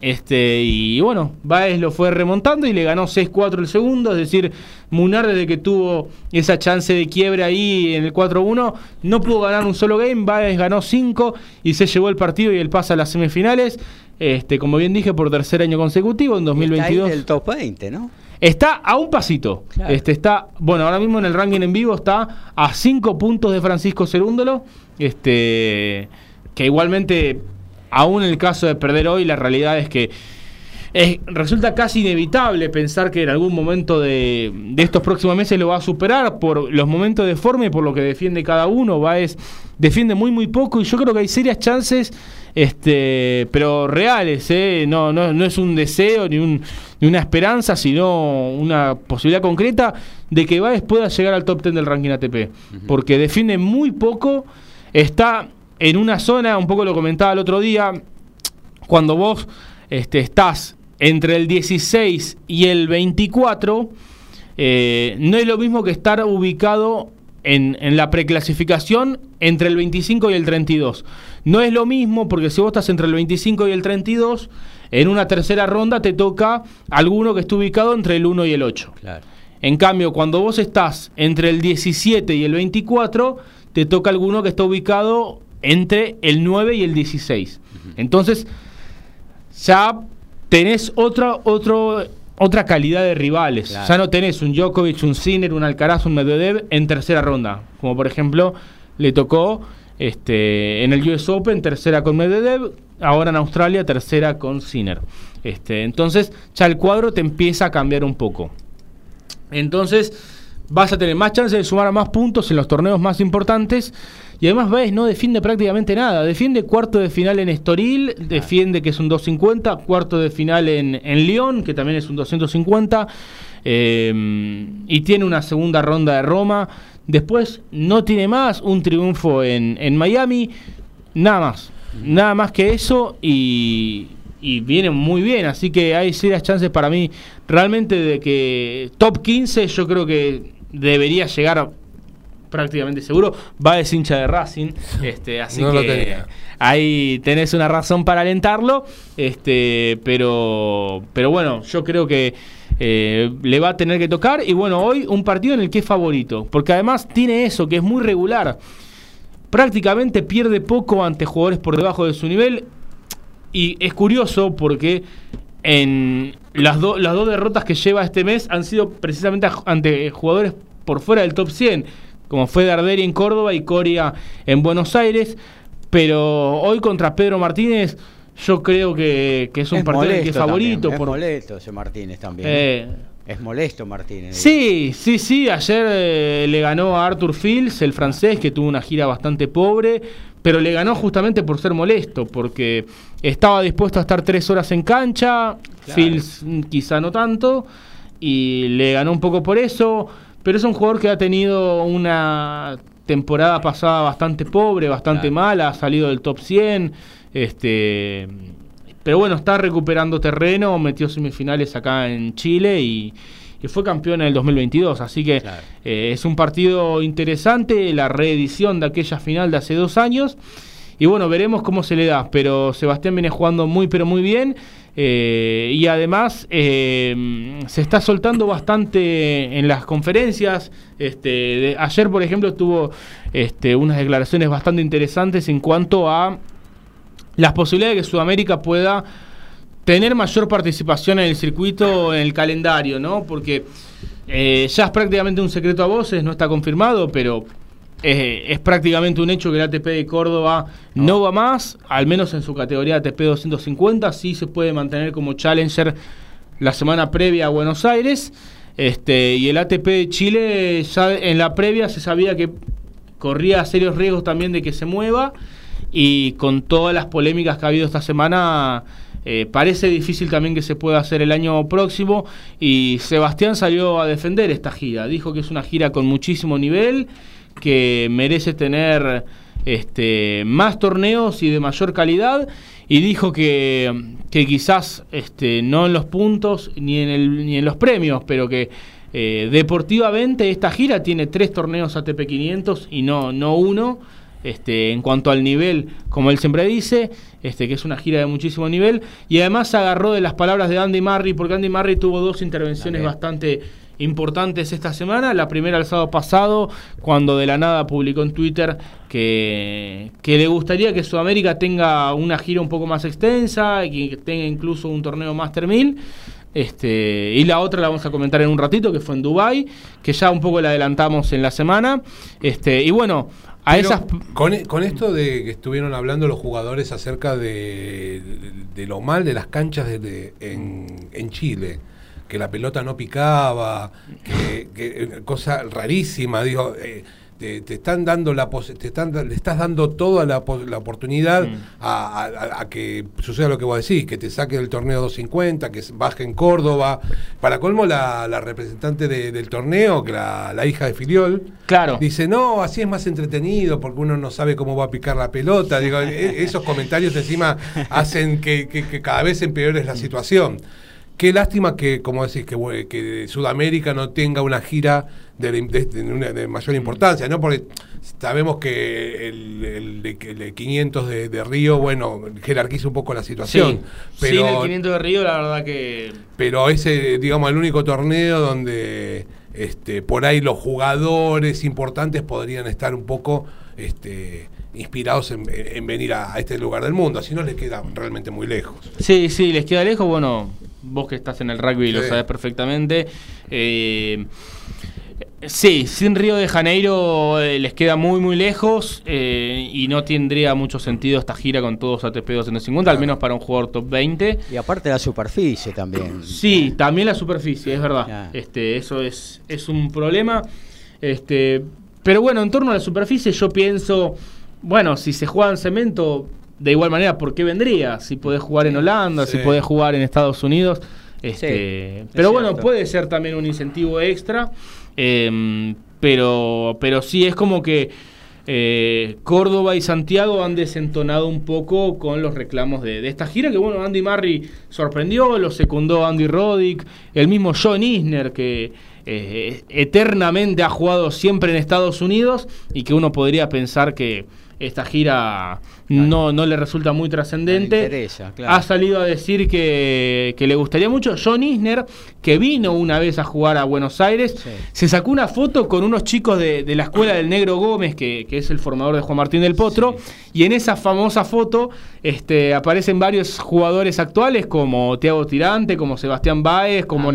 Este, y bueno, Baez lo fue remontando y le ganó 6-4 el segundo, es decir, Munar desde que tuvo esa chance de quiebre ahí en el 4-1, no pudo ganar un solo game, Baez ganó 5 y se llevó el partido y él pasa a las semifinales, este, como bien dije, por tercer año consecutivo en 2022. Está el top 20, ¿no? Está a un pasito. Este está, bueno, ahora mismo en el ranking en vivo está a 5 puntos de Francisco Cerúndolo. Este que igualmente aún en el caso de perder hoy, la realidad es que resulta casi inevitable pensar que en algún momento de, estos próximos meses lo va a superar por los momentos de forma y por lo que defiende cada uno. Baez defiende muy, muy poco y yo creo que hay serias chances, este, pero reales. ¿eh? No, no, no es un deseo ni, un, ni una esperanza, sino una posibilidad concreta de que Baez pueda llegar al top 10 del ranking ATP. Porque defiende muy poco, está en una zona, un poco lo comentaba el otro día, cuando vos este, estás entre el 16 y el 24, eh, no es lo mismo que estar ubicado en, en, la preclasificación entre el 25 y el 32. No es lo mismo porque si vos estás entre el 25 y el 32, en una tercera ronda te toca alguno que esté ubicado entre el 1 y el 8. En cambio, cuando vos estás entre el 17 y el 24, te toca alguno que está ubicado entre el 9 y el 16. Entonces, ya tenés otra, otro, otra calidad de rivales. Ya no tenés un Djokovic, un Sinner, un Alcaraz, un Medvedev en tercera ronda. Como por ejemplo, le tocó este, en el US Open, tercera con Medvedev, ahora en Australia, tercera con Sinner. Este, entonces, ya el cuadro te empieza a cambiar un poco. Entonces, vas a tener más chance de sumar más puntos en los torneos más importantes y además Baez no defiende prácticamente nada. Defiende cuarto de final en Estoril, defiende que es un 250, cuarto de final en, en Lyon, que también es un 250, eh, y tiene una segunda ronda de Roma. Después no tiene más, un triunfo en, en Miami, nada más. Nada más que eso y, y viene muy bien, así que hay serias chances para mí realmente de que top 15 yo creo que debería llegar prácticamente seguro. Va de hincha de Racing, este, así que ahí tenés una razón para alentarlo. Este, pero, pero bueno, yo creo que eh, le va a tener que tocar. Y bueno, hoy un partido en el que es favorito, porque además tiene eso, que es muy regular. Prácticamente pierde poco ante jugadores por debajo de su nivel. Y es curioso porque en las, las dos derrotas que lleva este mes han sido precisamente ante jugadores por fuera del top 100, como fue Darderi en Córdoba y Coria en Buenos Aires. Pero hoy contra Pedro Martínez, yo creo que, es un partido que es favorito. Es molesto ese Martínez también. Eh, es molesto Martínez. Sí, sí, sí. Ayer eh, le ganó a Arthur Fields, el francés, que tuvo una gira bastante pobre, pero le ganó justamente por ser molesto, porque estaba dispuesto a estar tres horas en cancha, Fields mm, quizá no tanto, y le ganó un poco por eso, pero es un jugador que ha tenido una temporada pasada bastante pobre, bastante mala, ha salido del top 100, este pero bueno, está recuperando terreno, metió semifinales acá en Chile y, fue campeón en el 2022. Así que eh, es un partido interesante, la reedición de aquella final de hace dos años. Y bueno, veremos cómo se le da. Pero Sebastián viene jugando muy, pero muy bien. Eh, y además eh, se está soltando bastante en las conferencias. Este, ayer, por ejemplo, tuvo este, unas declaraciones bastante interesantes en cuanto a las posibilidades de que Sudamérica pueda tener mayor participación en el circuito, en el calendario, ¿no? Porque eh, ya es prácticamente un secreto a voces, no está confirmado, pero eh, es prácticamente un hecho que el ATP de Córdoba no. va más, al menos en su categoría ATP 250, sí se puede mantener como challenger la semana previa a Buenos Aires. Este, y el ATP de Chile, ya en la previa se sabía que corría serios riesgos también de que se mueva y con todas las polémicas que ha habido esta semana, eh, parece difícil también que se pueda hacer el año próximo y Sebastián salió a defender esta gira, dijo que es una gira con muchísimo nivel, que merece tener este, más torneos y de mayor calidad. Y dijo que, que quizás este, no en los puntos ni en, el, ni en los premios, pero que eh, deportivamente esta gira tiene tres torneos ATP 500 y no, no uno este, en cuanto al nivel, como él siempre dice, este, que es una gira de muchísimo nivel, y además se agarró de las palabras de Andy Murray, porque Andy Murray tuvo dos intervenciones bastante importantes esta semana. La primera el sábado pasado, cuando de la nada publicó en Twitter que, que le gustaría que Sudamérica tenga una gira un poco más extensa y que tenga incluso un torneo Master 1000. Este, y la otra la vamos a comentar en un ratito, que fue en Dubai, que ya un poco la adelantamos en la semana. Este, y bueno, con, con, esto de que estuvieron hablando los jugadores acerca de, lo mal de las canchas de, en, en, Chile, que la pelota no picaba, que, cosa rarísima, digo, eh, te, están dando la te están, le estás dando toda la, la oportunidad mm. a, que suceda lo que vos decís, que te saque del torneo 250, que baje en Córdoba. Para colmo, la, representante del torneo, que la, hija de Filiol, claro. dice, no, así es más entretenido porque uno no sabe cómo va a picar la pelota. Digo, e, esos comentarios encima hacen que, que, cada vez empeores la situación. Qué lástima que, como decís, que, que Sudamérica no tenga una gira de, mayor importancia, ¿no? Porque sabemos que el, de, 500 de, Río, bueno, jerarquiza un poco la situación. pero, el 500 de Río, la verdad que... Pero ese, digamos, el único torneo donde este, por ahí los jugadores importantes podrían estar un poco... Este, inspirados en, venir a, este lugar del mundo, así no les queda realmente muy lejos. Sí, sí, les queda lejos, bueno, vos que estás en el rugby lo sabes perfectamente. Eh, Sí, sin Río de Janeiro eh, les queda muy muy lejos eh, y no tendría mucho sentido esta gira con todos ATP 250, al menos para un jugador top 20. Y aparte la superficie también. Sí, también la superficie, es verdad. Este, eso es, es un problema. Este, pero bueno, en torno a la superficie yo pienso, bueno, si se juega en cemento, de igual manera, ¿por qué vendría? Si podés jugar en Holanda, si podés jugar en Estados Unidos. Este, pero bueno, puede ser también un incentivo extra. Em, pero, pero sí es como que eh, Córdoba y Santiago han desentonado un poco con los reclamos de, esta gira, que bueno, Andy Murray sorprendió, lo secundó Andy Roddick, el mismo John Isner, que eh, eternamente ha jugado siempre en Estados Unidos y que uno podría pensar que esta gira no, no le resulta muy trascendente. interesa, claro. Ha salido a decir que, que le gustaría mucho. John Isner, que vino una vez a jugar a Buenos Aires, Sí. se sacó una foto con unos chicos de, de la escuela del Negro Gómez, que, que es el formador de Juan Martín del Potro, y en esa famosa foto este, aparecen varios jugadores actuales como Tiago Tirante, como Sebastián Báez, como Ah, bien.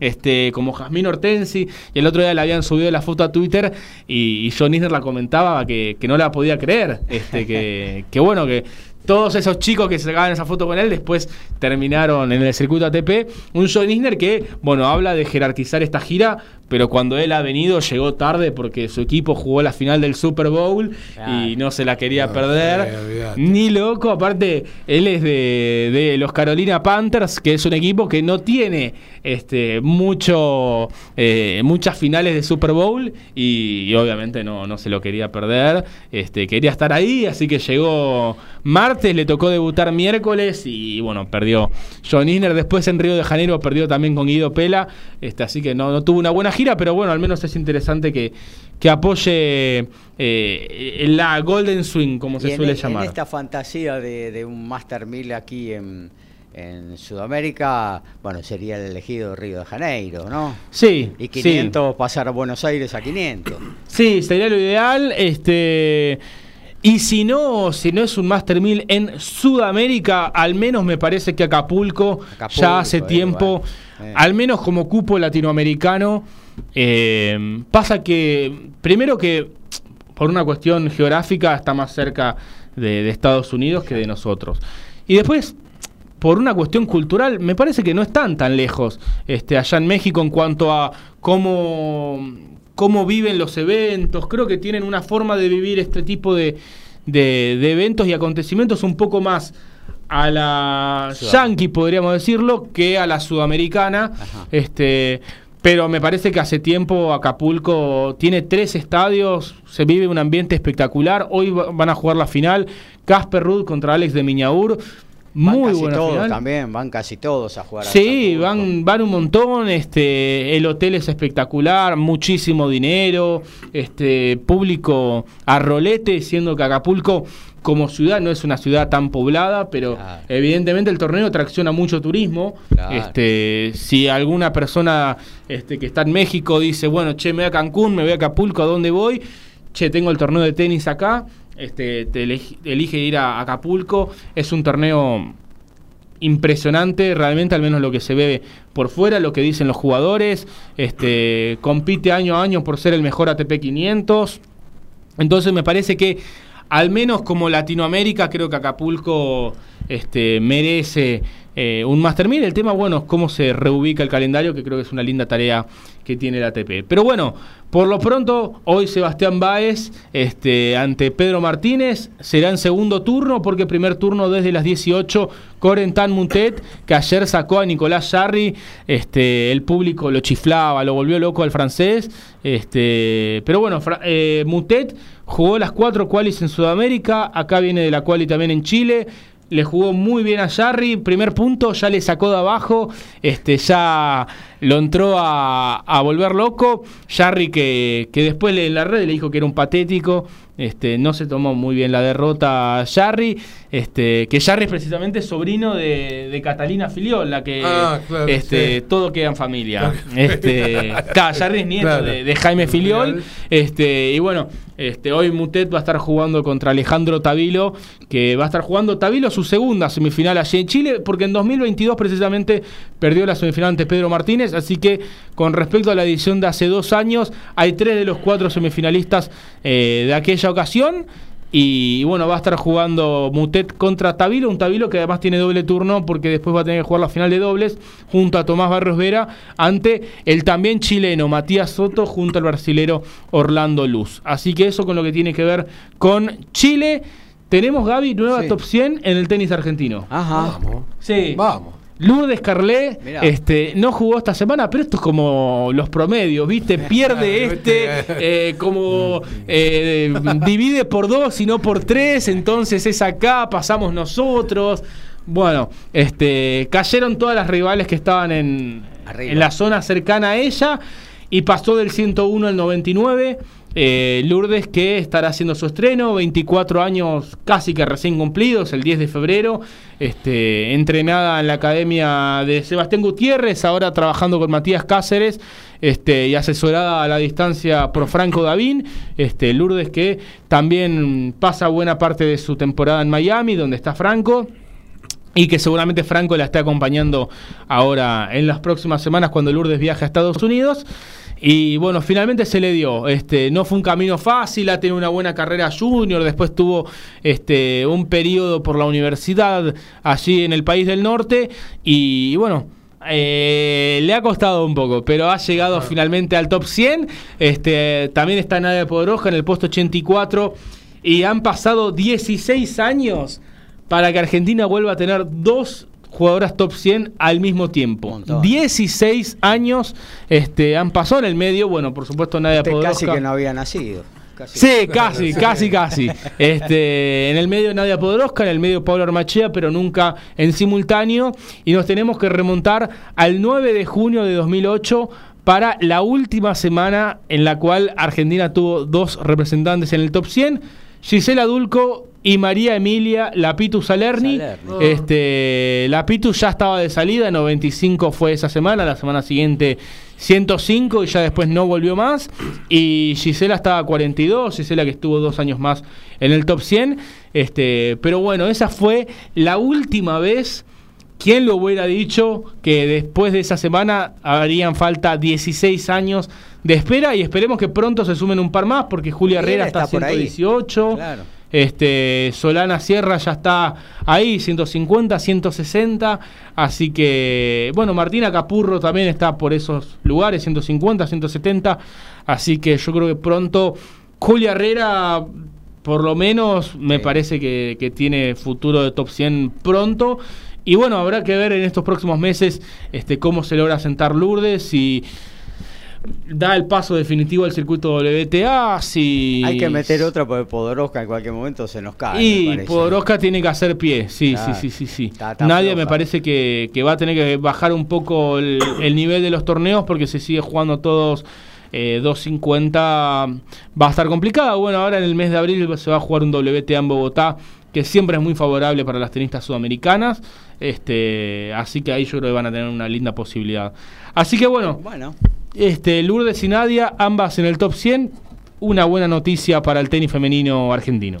Este, como Jazmín Hortensi, y el otro día le habían subido la foto a Twitter y, y John Isner la comentaba que, que no la podía creer, este, que, <laughs> que bueno, que todos esos chicos que se sacaban esa foto con él después terminaron en el circuito ATP. Un John Isner que, bueno, habla de jerarquizar esta gira, pero cuando él ha venido llegó tarde porque su equipo jugó la final del Super Bowl Claro. y no se la quería No, perder. Ni loco, aparte, él es de, de los Carolina Panthers, que es un equipo que no tiene este, mucho, eh, muchas finales de Super Bowl y, y obviamente no, no se lo quería perder. Este, quería estar ahí, así que llegó martes, le tocó debutar miércoles y bueno, perdió John Isner. Después en Río de Janeiro perdió también con Guido Pela, este, así que no, no tuvo una buena gira, pero bueno, al menos es interesante que, que apoye eh, la Golden Swing, como Y se suele en llamar. esta fantasía de, de un Master 1000 aquí en, en Sudamérica, bueno, sería el elegido Río de Janeiro, ¿no? Sí, Y sí. 500 pasar a Buenos Aires a 500. Sí, sería lo ideal. Este. Y si no, si no es un Master 1000 en Sudamérica, al menos me parece que Acapulco, Acapulco, ya hace eh, tiempo, bueno, eh. al menos como cupo latinoamericano, eh, pasa que, primero que por una cuestión geográfica está más cerca de, de Estados Unidos que de nosotros. Y después, por una cuestión cultural, me parece que no están tan lejos este, allá en México en cuanto a cómo, cómo viven los eventos. Creo que tienen una forma de vivir este tipo de, de- de eventos y acontecimientos un poco más a la Sudam- yankee, podríamos decirlo, que a la sudamericana. Ajá. Este, pero me parece que hace tiempo Acapulco tiene tres estadios, se vive un ambiente espectacular. Hoy va- van a jugar la final, Casper Ruud contra Alex de Miñaur. Van Muy casi buena todos final. también, van casi todos a jugar. Sí, van, van un montón, este, el hotel es espectacular, muchísimo dinero, este, público a rolete, siendo que Acapulco como ciudad no es una ciudad tan poblada, pero Claro. evidentemente el torneo tracciona mucho turismo. Claro. Este, si alguna persona este, que está en México dice, bueno, che, me voy a Cancún, me voy a Acapulco, ¿a dónde voy? Che, tengo el torneo de tenis acá, este, te elige ir a Acapulco, es un torneo impresionante, realmente al menos lo que se ve por fuera, lo que dicen los jugadores, este, compite año a año por ser el mejor ATP 500, entonces me parece que al menos como Latinoamérica creo que Acapulco este, merece eh, un Master 1000. El tema, bueno, es cómo se reubica el calendario, que creo que es una linda tarea que tiene el ATP. Pero bueno, por lo pronto, hoy Sebastián Báez este, ante Pedro Martínez será en segundo turno, porque primer turno desde las 18, Corentin Mutet, que ayer sacó a Nicolás Jarry, este, el público lo chiflaba, lo volvió loco al francés. Este, pero bueno, eh, Mutet jugó las cuatro qualis en Sudamérica, acá viene de la quali también en Chile. Le jugó muy bien a Jarry, primer punto, ya le sacó de abajo, este, ya lo entró a, a volver loco. Jarry que, que después en la red le dijo que era un patético, este, no se tomó muy bien la derrota a Jarry, este, que Jarry es precisamente sobrino de, de Catalina Filiol, la que Ah, claro, este, sí. todo queda en familia. Este, <laughs> Jarry es nieto Claro. de, de Jaime Filiol. Filiol. Este, y bueno, este, hoy Mutet va a estar jugando contra Alejandro Tavilo, que va a estar jugando Tavilo su segunda semifinal allí en Chile, porque en 2022 precisamente perdió la semifinal ante Pedro Martínez, así que con respecto a la edición de hace dos años, hay tres de los cuatro semifinalistas eh, de aquella ocasión. Y bueno, va a estar jugando Mutet contra Tavilo, un Tavilo que además tiene doble turno porque después va a tener que jugar la final de dobles junto a Tomás Barrios Vera ante el también chileno Matías Soto junto al brasilero Orlando Luz. Así que eso con lo que tiene que ver con Chile. Tenemos, Gaby, nueva Sí. top 100 en el tenis argentino. Ajá. Vamos. Sí. Vamos. Lourdes Mirá. este, no jugó esta semana, pero esto es como los promedios, ¿viste? Pierde <laughs> este, eh, como eh, divide por dos y no por tres, entonces es acá, pasamos nosotros. Bueno, este, cayeron todas las rivales que estaban en, en la zona cercana a ella y pasó del 101 al 99. Eh, Lourdes que estará haciendo su estreno, 24 años casi que recién cumplidos, el 10 de febrero, este, entrenada en la academia de Sebastián Gutiérrez, ahora trabajando con Matías Cáceres este, y asesorada a la distancia por Franco Davín. Este, Lourdes que también pasa buena parte de su temporada en Miami, donde está Franco y que seguramente Franco la está acompañando ahora en las próximas semanas cuando Lourdes viaje a Estados Unidos. Y bueno, finalmente se le dio. Este, no fue un camino fácil, ha tenido una buena carrera junior, después tuvo este, un periodo por la universidad allí en el país del norte. Y, bueno, eh, le ha costado un poco, pero ha llegado finalmente al top 100. Este, también está Nadia Podroja en el puesto 84. Y han pasado 16 años para que Argentina vuelva a tener dos jugadoras top 100 al mismo tiempo. 16 años este, han pasado en el medio. Bueno, por supuesto, Nadia Usted Podoroska. casi que no había nacido. Casi. Sí, <laughs> casi, casi, casi. Este, en el medio Nadia Podoroska, en el medio Pablo Armachea, pero nunca en simultáneo. Y nos tenemos que remontar al 9 de junio de 2008 para la última semana en la cual Argentina tuvo dos representantes en el top 100. Gisela Dulco y María Emilia Lapitu Salerni. Salerni. Este, Lapitu ya estaba de salida, 95 fue esa semana, la semana siguiente 105 y ya después no volvió más. Y Gisela estaba a 42, Gisela que estuvo dos años más en el top 100. Este, pero bueno, esa fue la última vez. ¿Quién lo hubiera dicho que después de esa semana harían falta 16 años de espera? Y esperemos que pronto se sumen un par más, porque Julia Herrera está, a está por ahí. 118. Claro. Este, Solana Sierra ya está ahí, 150, 160. Así que, bueno, Martina Capurro también está por esos lugares, 150, 170. Así que yo creo que pronto Julia Herrera, por lo menos, me Sí. parece que, que tiene futuro de top 100 pronto. Y bueno, habrá que ver en estos próximos meses este, cómo se logra sentar Lourdes, si da el paso definitivo al circuito WTA, si... Hay que meter otra porque Podoroska en cualquier momento se nos cae. Y. Podoroska tiene que hacer pie, sí, Claro. sí, sí, sí, sí. Está- está Nadie me parece que, que va a tener que bajar un poco el, el nivel de los torneos porque se sigue jugando todos eh, 2.50, va a estar complicado. Bueno, ahora en el mes de abril se va a jugar un WTA en Bogotá que siempre es muy favorable para las tenistas sudamericanas. Este, así que ahí yo creo que van a tener una linda posibilidad. Así que bueno, Bueno, este, Lourdes y Nadia, ambas en el top 100. Una buena noticia para el tenis femenino argentino.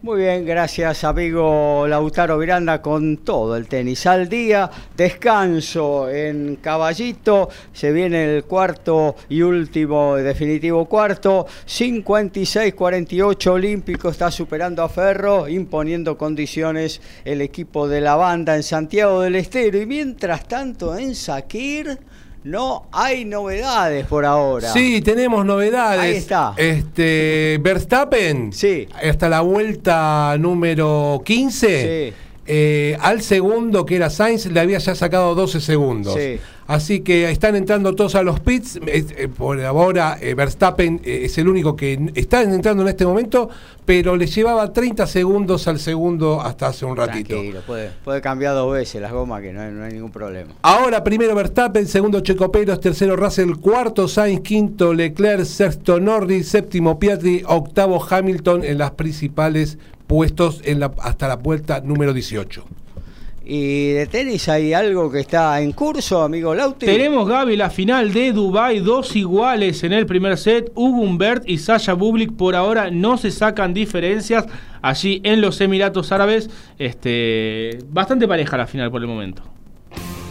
muy bien, gracias amigo Lautaro Miranda con todo el tenis al día. Descanso en Caballito, se viene el cuarto y último, definitivo cuarto. 56-48 Olímpico está superando a Ferro, imponiendo condiciones el equipo de la banda en Santiago del Estero. Y mientras tanto en Sakir no hay novedades por ahora. Sí, tenemos novedades. Ahí está. Este, Verstappen. Sí. Hasta la vuelta número 15. Sí. Eh, al segundo, que era Sainz, le había ya sacado 12 segundos. Sí. Así que están entrando todos a los pits. Eh, por ahora, eh, Verstappen es el único que está entrando en este momento, pero le llevaba 30 segundos al segundo hasta hace un ratito. Tranquilo, puede, puede cambiar dos veces las gomas que no hay, no hay ningún problema. Ahora primero Verstappen, segundo Checo Pérez, tercero Russell, cuarto Sainz, quinto Leclerc, sexto Norris, séptimo Piatri, octavo Hamilton en las principales puestos en la, hasta la vuelta número 18. ¿Y de tenis hay algo que está en curso, amigo Lauti? Tenemos, Gaby, la final de Dubai dos iguales en el primer set. Hugo Humbert y Sasha Bublik por ahora no se sacan diferencias allí en los Emiratos Árabes. Este, bastante pareja la final por el momento.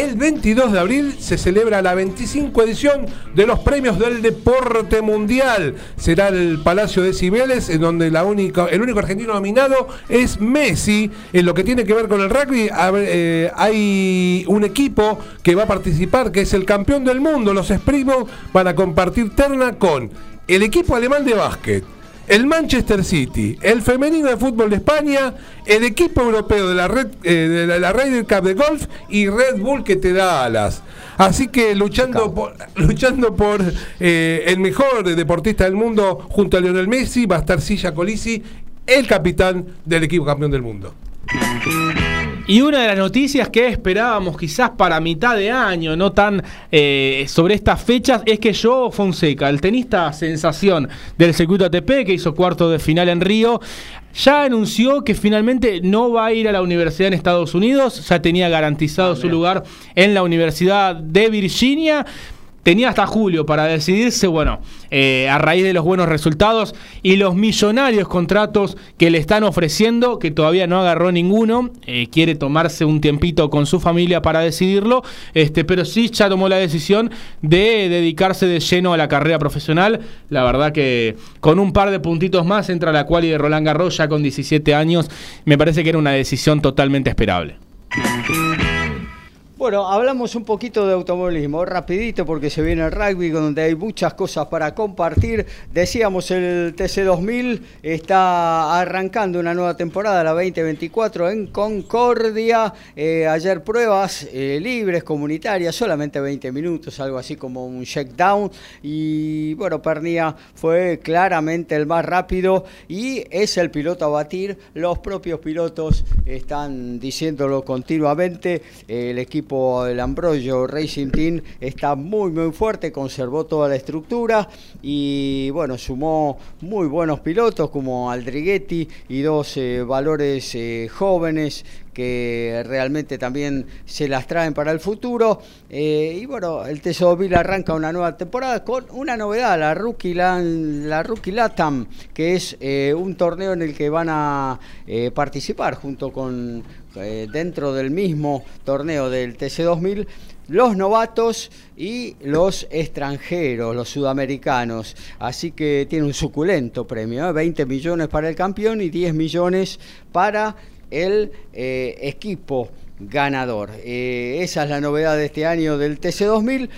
El 22 de abril se celebra la 25 edición de los premios del deporte mundial. Será el Palacio de Cibeles, en donde la única, el único argentino nominado es Messi. En lo que tiene que ver con el rugby, eh, hay un equipo que va a participar, que es el campeón del mundo, los Springboks, van a compartir terna con el equipo alemán de básquet. El Manchester City, el femenino de fútbol de España, el equipo europeo de la Red eh, de la, Ryder Cup de golf y Red Bull que te da alas. Así que luchando por, <laughs> luchando por eh, el mejor deportista del mundo junto a Lionel Messi va a estar Silla Colisi, el capitán del equipo campeón del mundo. Y una de las noticias que esperábamos quizás para mitad de año, no tan eh, sobre estas fechas, es que Joe Fonseca, el tenista sensación del circuito ATP que hizo cuarto de final en Río, ya anunció que finalmente no va a ir a la universidad en Estados Unidos, ya tenía garantizado ah, su lugar en la Universidad de Virginia tenía hasta julio para decidirse, bueno, eh, a raíz de los buenos resultados y los millonarios contratos que le están ofreciendo, que todavía no agarró ninguno, eh, quiere tomarse un tiempito con su familia para decidirlo, este, pero sí ya tomó la decisión de dedicarse de lleno a la carrera profesional. La verdad que con un par de puntitos más entra la quali de Roland Garros ya con 17 años, me parece que era una decisión totalmente esperable. Bueno, hablamos un poquito de automovilismo, rapidito porque se viene el rugby donde hay muchas cosas para compartir. Decíamos el TC2000 está arrancando una nueva temporada, la 2024 en Concordia. Eh, ayer pruebas eh, libres, comunitarias, solamente 20 minutos, algo así como un check-down. Y bueno, Pernía fue claramente el más rápido y es el piloto a batir. Los propios pilotos están diciéndolo continuamente. el equipo el Ambrogio Racing Team está muy muy fuerte, conservó toda la estructura y bueno, sumó muy buenos pilotos como Aldriguetti y dos eh, valores eh, jóvenes que realmente también se las traen para el futuro. Eh, y bueno, el Tesobil arranca una nueva temporada con una novedad, la Rookie, la Rookie Latam, que es un torneo en el que van a participar junto con eh, dentro del mismo torneo del TC2000 los novatos y los extranjeros, los sudamericanos. Así que tiene un suculento premio, 20 ¿eh? millones para el campeón y 10 millones para el eh, equipo ganador. esa es la novedad de este año del TC2000.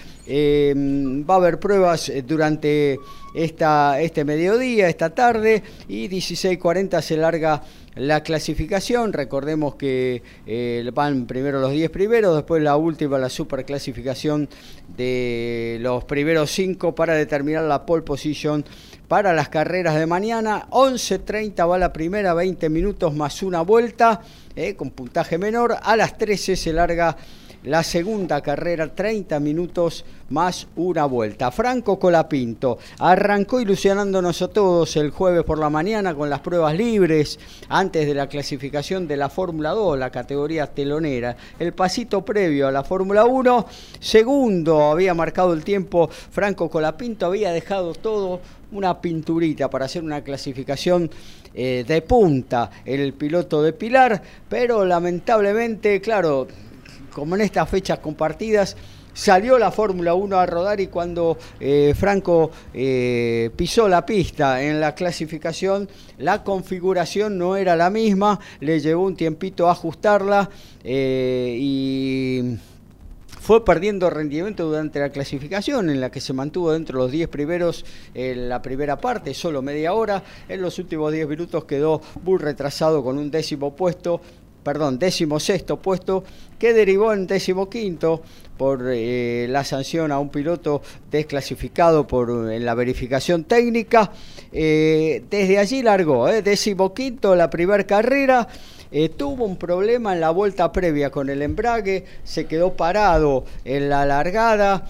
va a haber pruebas durante esta, este mediodía, esta tarde, y 16.40 se larga la clasificación. Recordemos que eh, van primero los 10 primeros, después la última, la superclasificación de los primeros 5 para determinar la pole position para las carreras de mañana. 11.30 va la primera, 20 minutos más una vuelta, eh, con puntaje menor. A las 13 se larga la segunda carrera, 30 minutos más una vuelta. Franco Colapinto arrancó ilusionándonos a todos el jueves por la mañana con las pruebas libres antes de la clasificación de la Fórmula 2, la categoría telonera. El pasito previo a la Fórmula 1, segundo había marcado el tiempo Franco Colapinto, había dejado todo una pinturita para hacer una clasificación eh, de punta el piloto de Pilar, pero lamentablemente, claro, como en estas fechas compartidas, salió la Fórmula 1 a rodar y cuando eh, Franco eh, pisó la pista en la clasificación, la configuración no era la misma, le llevó un tiempito a ajustarla y fue perdiendo rendimiento durante la clasificación, en la que se mantuvo dentro de los 10 primeros en la primera parte, solo media hora. En los últimos 10 minutos quedó muy retrasado con un décimo puesto perdón, décimo sexto puesto, que derivó en décimo quinto por eh, la sanción a un piloto desclasificado por, en la verificación técnica. Eh, desde allí largó, eh, décimo quinto la primera carrera. Eh, tuvo un problema en la vuelta previa con el embrague, se quedó parado en la largada,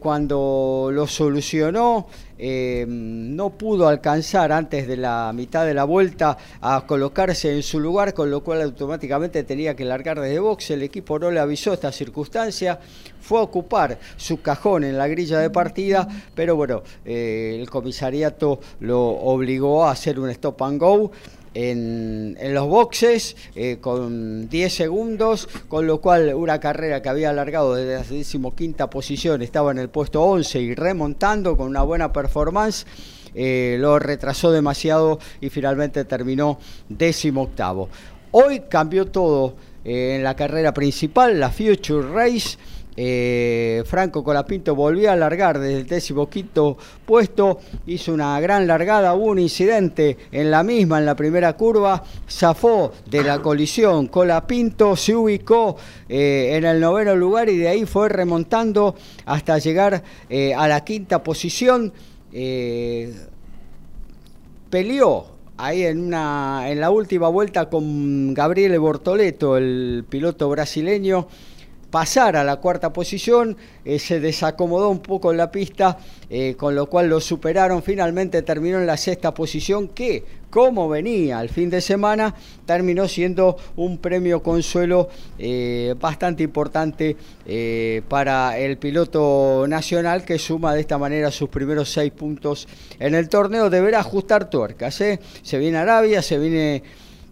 cuando lo solucionó eh, no pudo alcanzar antes de la mitad de la vuelta a colocarse en su lugar, con lo cual automáticamente tenía que largar desde boxe. El equipo no le avisó esta circunstancia, fue a ocupar su cajón en la grilla de partida, pero bueno, eh, el comisariato lo obligó a hacer un stop and go en, los boxes eh, con 10 segundos, con lo cual una carrera que había alargado desde la decimoquinta posición estaba en el puesto 11 y remontando con una buena performance. Eh, lo retrasó demasiado y finalmente terminó décimo octavo. Hoy cambió todo eh, en la carrera principal, la Future Race eh, Franco Colapinto volvió a largar desde el décimo quinto puesto, hizo una gran largada, hubo un incidente en la misma, en la primera curva, zafó de la colisión, Colapinto se ubicó eh, en el noveno lugar y de ahí fue remontando hasta llegar eh, a la quinta posición. peleó ahí en, en la última vuelta con Gabriele Bortoleto, el piloto brasileño pasar a la cuarta posición, eh, se desacomodó un poco en la pista, eh, con lo cual lo superaron, finalmente terminó en la sexta posición, que como venía el fin de semana, terminó siendo un premio consuelo eh, bastante importante para el piloto nacional que suma de esta manera sus primeros seis puntos en el torneo. Deberá ajustar tuercas, se viene Arabia, se viene...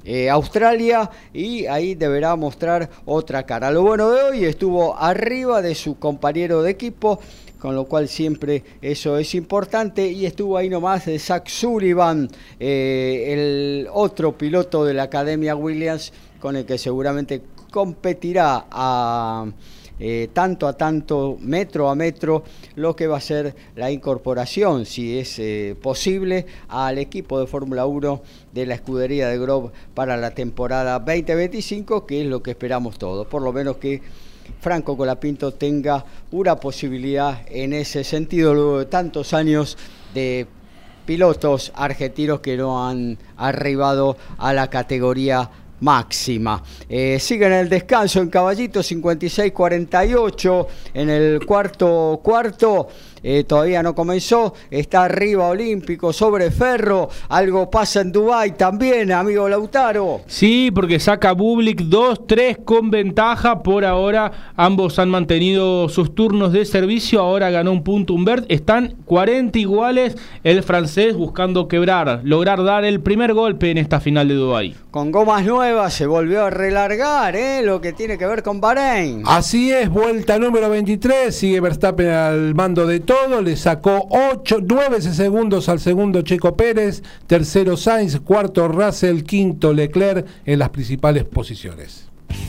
Eh, Australia y ahí deberá mostrar otra cara. Lo bueno de hoy estuvo arriba de su compañero de equipo, con lo cual siempre eso es importante. Y estuvo ahí nomás de Zach Sullivan, eh, el otro piloto de la Academia Williams, con el que seguramente competirá a eh, tanto a tanto, metro a metro, lo que va a ser la incorporación, si es eh, posible, al equipo de Fórmula 1 de la escudería de Grove para la temporada 2025, que es lo que esperamos todos, por lo menos que Franco Colapinto tenga una posibilidad en ese sentido luego de tantos años de pilotos argentinos que no han arribado a la categoría máxima. Eh, siguen el descanso en Caballito 56-48 en el cuarto cuarto. Eh, todavía no comenzó, está arriba Olímpico sobre Ferro, algo pasa en Dubái también, amigo Lautaro. Sí, porque saca Bublik 2-3 con ventaja, por ahora ambos han mantenido sus turnos de servicio, ahora ganó un punto Humbert, están 40 iguales, el francés buscando quebrar, lograr dar el primer golpe en esta final de Dubái. Con gomas nuevas se volvió a relargar, ¿eh? lo que tiene que ver con Bahrein. Así es, vuelta número 23, sigue Verstappen al mando de todo, le sacó 8, 9 segundos al segundo Checo Pérez, tercero Sainz, cuarto Russell, quinto Leclerc en las principales posiciones.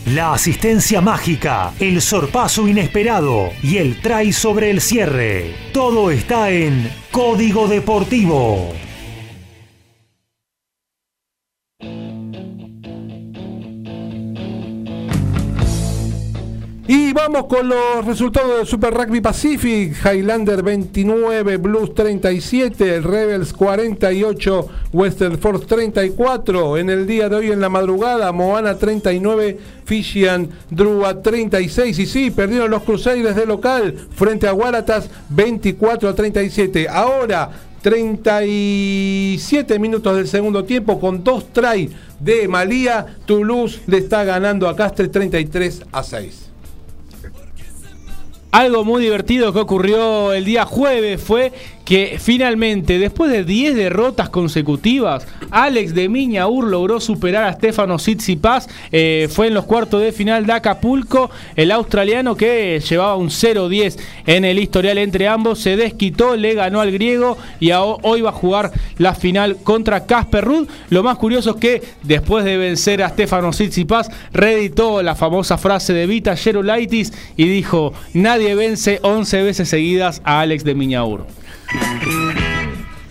La asistencia mágica, el sorpaso inesperado y el try sobre el cierre. Todo está en Código Deportivo. Y vamos con los resultados del Super Rugby Pacific. Highlander 29, Blues 37, Rebels 48, Western Force 34. En el día de hoy en la madrugada, Moana 39, Fishian Drua 36. Y sí, perdieron los Crusaders de local frente a Waratahs 24 a 37. Ahora 37 minutos del segundo tiempo con dos tries de Malía. Toulouse le está ganando a Castre 33 a 6. Algo muy divertido que ocurrió el día jueves fue que finalmente, después de 10 derrotas consecutivas, Alex de Miñaur logró superar a Stefano Tsitsipas. Eh, fue en los cuartos de final de Acapulco. El australiano que llevaba un 0-10 en el historial entre ambos se desquitó, le ganó al griego y hoy va a jugar la final contra Casper Ruud. Lo más curioso es que después de vencer a Stefano Tsitsipas, reeditó la famosa frase de Vita Gerolaitis y dijo: Nadie vence 11 veces seguidas a Alex de Miñaur.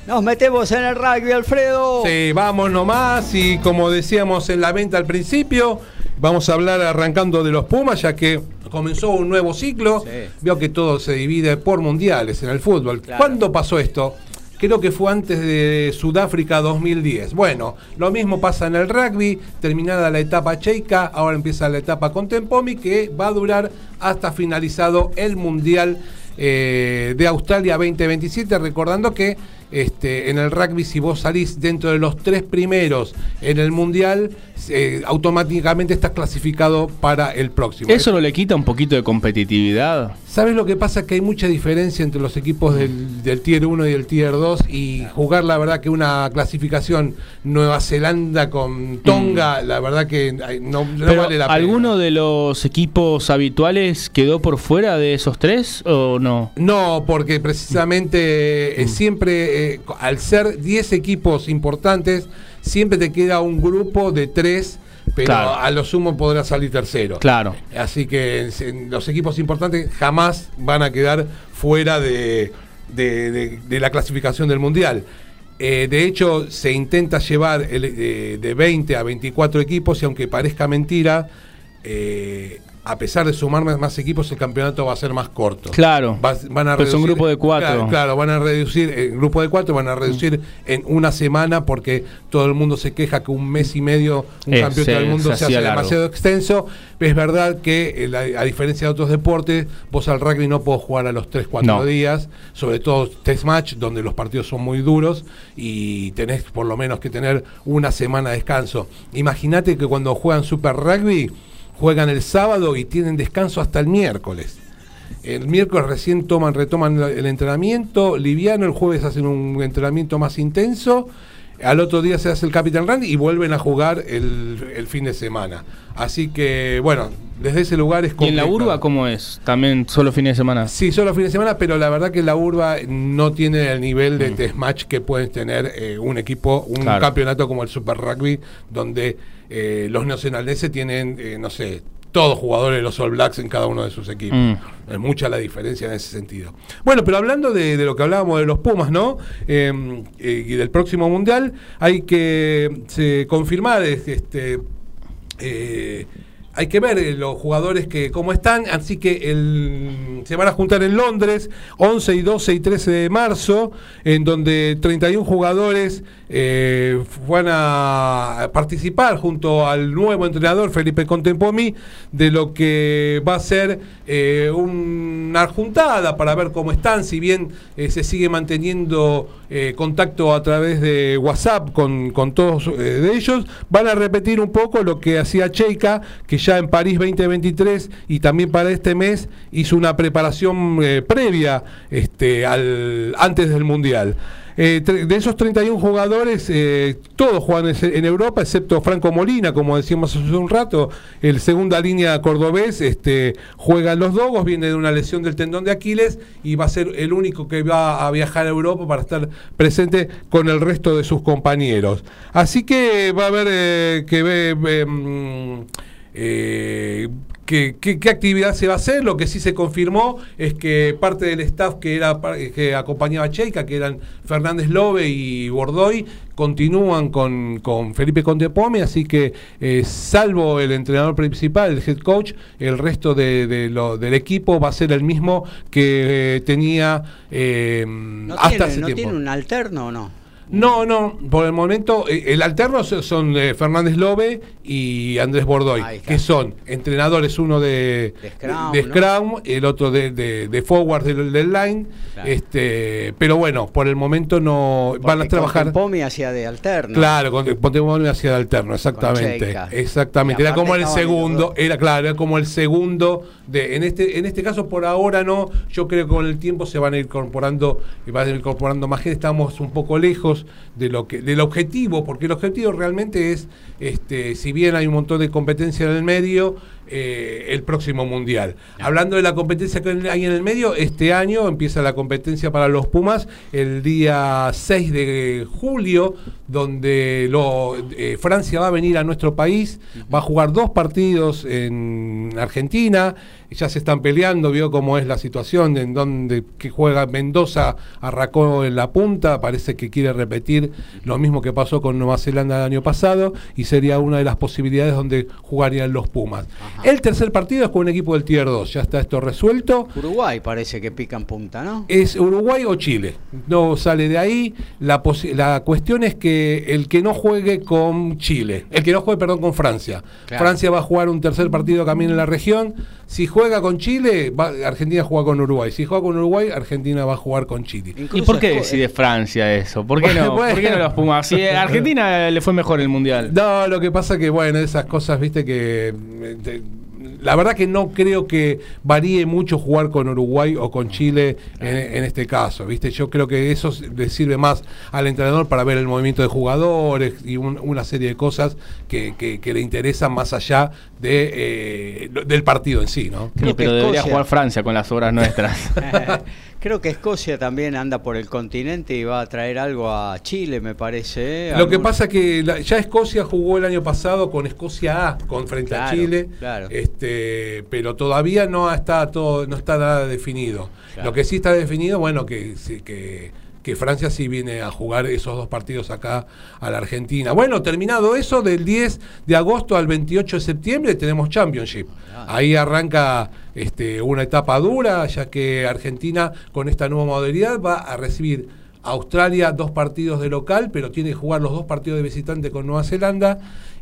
Nos metemos en el rugby, Alfredo. Sí, vamos nomás. Y como decíamos en la venta al principio, vamos a hablar arrancando de los Pumas, ya que comenzó un nuevo ciclo. Veo que todo se divide por mundiales en el fútbol. ¿Cuándo pasó esto? Creo que fue antes de Sudáfrica 2010. Bueno, lo mismo pasa en el rugby. Terminada la etapa cheika, ahora empieza la etapa con Tempomi, que va a durar hasta finalizado el mundial eh, de Australia 2027, recordando que este, en el rugby si vos salís dentro de los tres primeros en el mundial, eh, automáticamente estás clasificado para el próximo. ¿Eso no le quita un poquito de competitividad? ¿Sabes lo que pasa? Que hay mucha diferencia entre los equipos del, Tier 1 y el Tier 2 y jugar la verdad que una clasificación Nueva Zelanda con Tonga, mm. la verdad que no, vale la pena. ¿Alguno de los equipos habituales quedó por fuera de esos tres o no? No, porque precisamente eh, mm. siempre, eh, al ser 10 equipos importantes, siempre te queda un grupo de tres pero Claro. a lo sumo podrá salir tercero. Claro. Así que en- los equipos importantes jamás van a quedar fuera de, de- de- de la clasificación del Mundial. Eh, de hecho, se intenta llevar el, eh, de 20 a 24 equipos y aunque parezca mentira, eh, a pesar de sumar más, equipos, el campeonato va a ser más corto. Claro. Va- van a es un reducir- grupo de cuatro. Claro, claro, van a reducir, el grupo de cuatro van a reducir en una semana porque todo el mundo se queja que un mes y medio un Eh, campeonato del mundo se hace largo. demasiado extenso. Es verdad que, eh, la- a diferencia de otros deportes, vos al rugby no podés jugar a los 3-4 No. días, sobre todo test match, donde los partidos son muy duros y tenés por lo menos que tener una semana de descanso. Imagínate que cuando juegan Super Rugby, juegan el sábado y tienen descanso hasta el miércoles. El miércoles recién toman, retoman el entrenamiento liviano, el jueves hacen un entrenamiento más intenso, al otro día se hace el Capital Run y vuelven a jugar el, el fin de semana. Así que, bueno, desde ese lugar es ¿Y en la complicado. urba cómo es? También solo fines de semana. Sí, solo fines de semana, pero la verdad que la urba no tiene el nivel Mm. de test match que pueden tener eh, un equipo, un Claro. campeonato como el Super Rugby, donde eh, los neozelandeses tienen, eh, no sé, todos jugadores de los All Blacks en cada uno de sus equipos. Mm. Es mucha la diferencia en ese sentido. Bueno, pero hablando de, de lo que hablábamos de los Pumas, ¿no? Eh, eh, y del próximo Mundial, hay que se, confirmar este, eh, hay que ver eh, los jugadores que cómo están, así que el, se van a juntar en Londres 11 y 12 y 13 de marzo, en donde 31 jugadores eh, van a participar junto al nuevo entrenador Felipe Contempomi de lo que va a ser eh, una juntada para ver cómo están, si bien eh, se sigue manteniendo eh, contacto a través de WhatsApp con, con todos eh, de ellos, van a repetir un poco lo que hacía Cheika, que ya en París 2023 y también para este mes hizo una preparación previa este, al, antes del Mundial. Eh, de esos 31 jugadores, eh, todos juegan en- Europa, excepto Franco Molina, como decíamos hace un rato, el segunda línea cordobés, este, juega en los Dogos, viene de una lesión del tendón de Aquiles y va a ser el único que va a viajar a Europa para estar presente con el resto de sus compañeros. Así que va a haber eh, que ver... mm, qué, qué- qué actividad se va a hacer. Lo que sí se confirmó es que parte del staff que era que acompañaba a Cheika, que eran Fernández Lobe y Bordoy, continúan con, con Felipe Contepome, así que eh, salvo el entrenador principal, el head coach, el resto de, de lo- del equipo va a ser el mismo que eh, tenía eh, ¿No, hasta tiene, ¿no tiempo. tiene un alterno o no? No, no, por el momento eh, el alterno so- son eh, Fernández Lobe y Andrés Bordoy, que son entrenadores, uno de, De Scrum, de ¿no? Scrum, el otro de, de, de forward del, del line, Claro. este, pero bueno, por el momento no van a trabajar. Pomi hacía de alterno. Claro, con Pontemorio hacia el alterno, exactamente. Exactamente. Era como el segundo, era claro, era como el segundo de en este en este caso por ahora no, yo creo que con el tiempo se van a ir incorporando y van a ir incorporando más gente, estamos un poco lejos de lo que del objetivo, porque el objetivo realmente es este si bien hay un montón de competencia en el medio, eh, el próximo mundial. Hablando de la competencia que hay en el medio, este año empieza la competencia para los Pumas el día 6 de julio, donde lo, eh, Francia va a venir a nuestro país, va a jugar dos partidos en Argentina, ya se están peleando, vio cómo es la situación, en donde que juega Mendoza, arrancó en la punta, parece que quiere repetir lo mismo que pasó con Nueva Zelanda el año pasado, y sería una de las posibilidades donde jugarían los Pumas. El tercer partido es con un equipo del Tier 2, ya está esto resuelto. Uruguay parece que pican punta, ¿no? Es Uruguay o Chile. No sale de ahí. La, la cuestión es que el que no juegue con Chile, el que no juegue, perdón, con Francia. Claro. Francia va a jugar un tercer partido también en la región. Si juega con Chile, va- Argentina juega con Uruguay. Si juega con Uruguay, Argentina va a jugar con Chile. ¿Y por qué decide Francia eso? ¿Por qué no, Bueno. ¿Por qué no los Pumas? Si a Argentina le fue mejor el Mundial. No, lo que pasa que, bueno, esas cosas, viste, que. eh, te- la verdad que no creo que varíe mucho jugar con Uruguay o con Chile en, en este caso, ¿viste? Yo creo que eso le sirve más al entrenador para ver el movimiento de jugadores y un- una serie de cosas que, que- que le interesan más allá de, eh, del partido en sí, ¿no? Creo Sí, pero que debería Escocia- jugar Francia con las obras nuestras. <laughs> Creo que Escocia también anda por el continente y va a traer algo a Chile, me parece. ¿eh? Lo que pasa que la- ya Escocia jugó el año pasado con Escocia A, con frente a Chile, claro. este, pero todavía no está todo, no está nada definido. Claro. Lo que sí está definido, bueno, que, que Francia sí viene a jugar esos dos partidos acá a la Argentina. Bueno, terminado eso, del 10 de agosto al 28 de septiembre tenemos Championship. Ah. Ahí arranca este, una etapa dura, ya que Argentina con esta nueva modalidad va a recibir Australia dos partidos de local, pero tiene que jugar los dos partidos de visitante con Nueva Zelanda.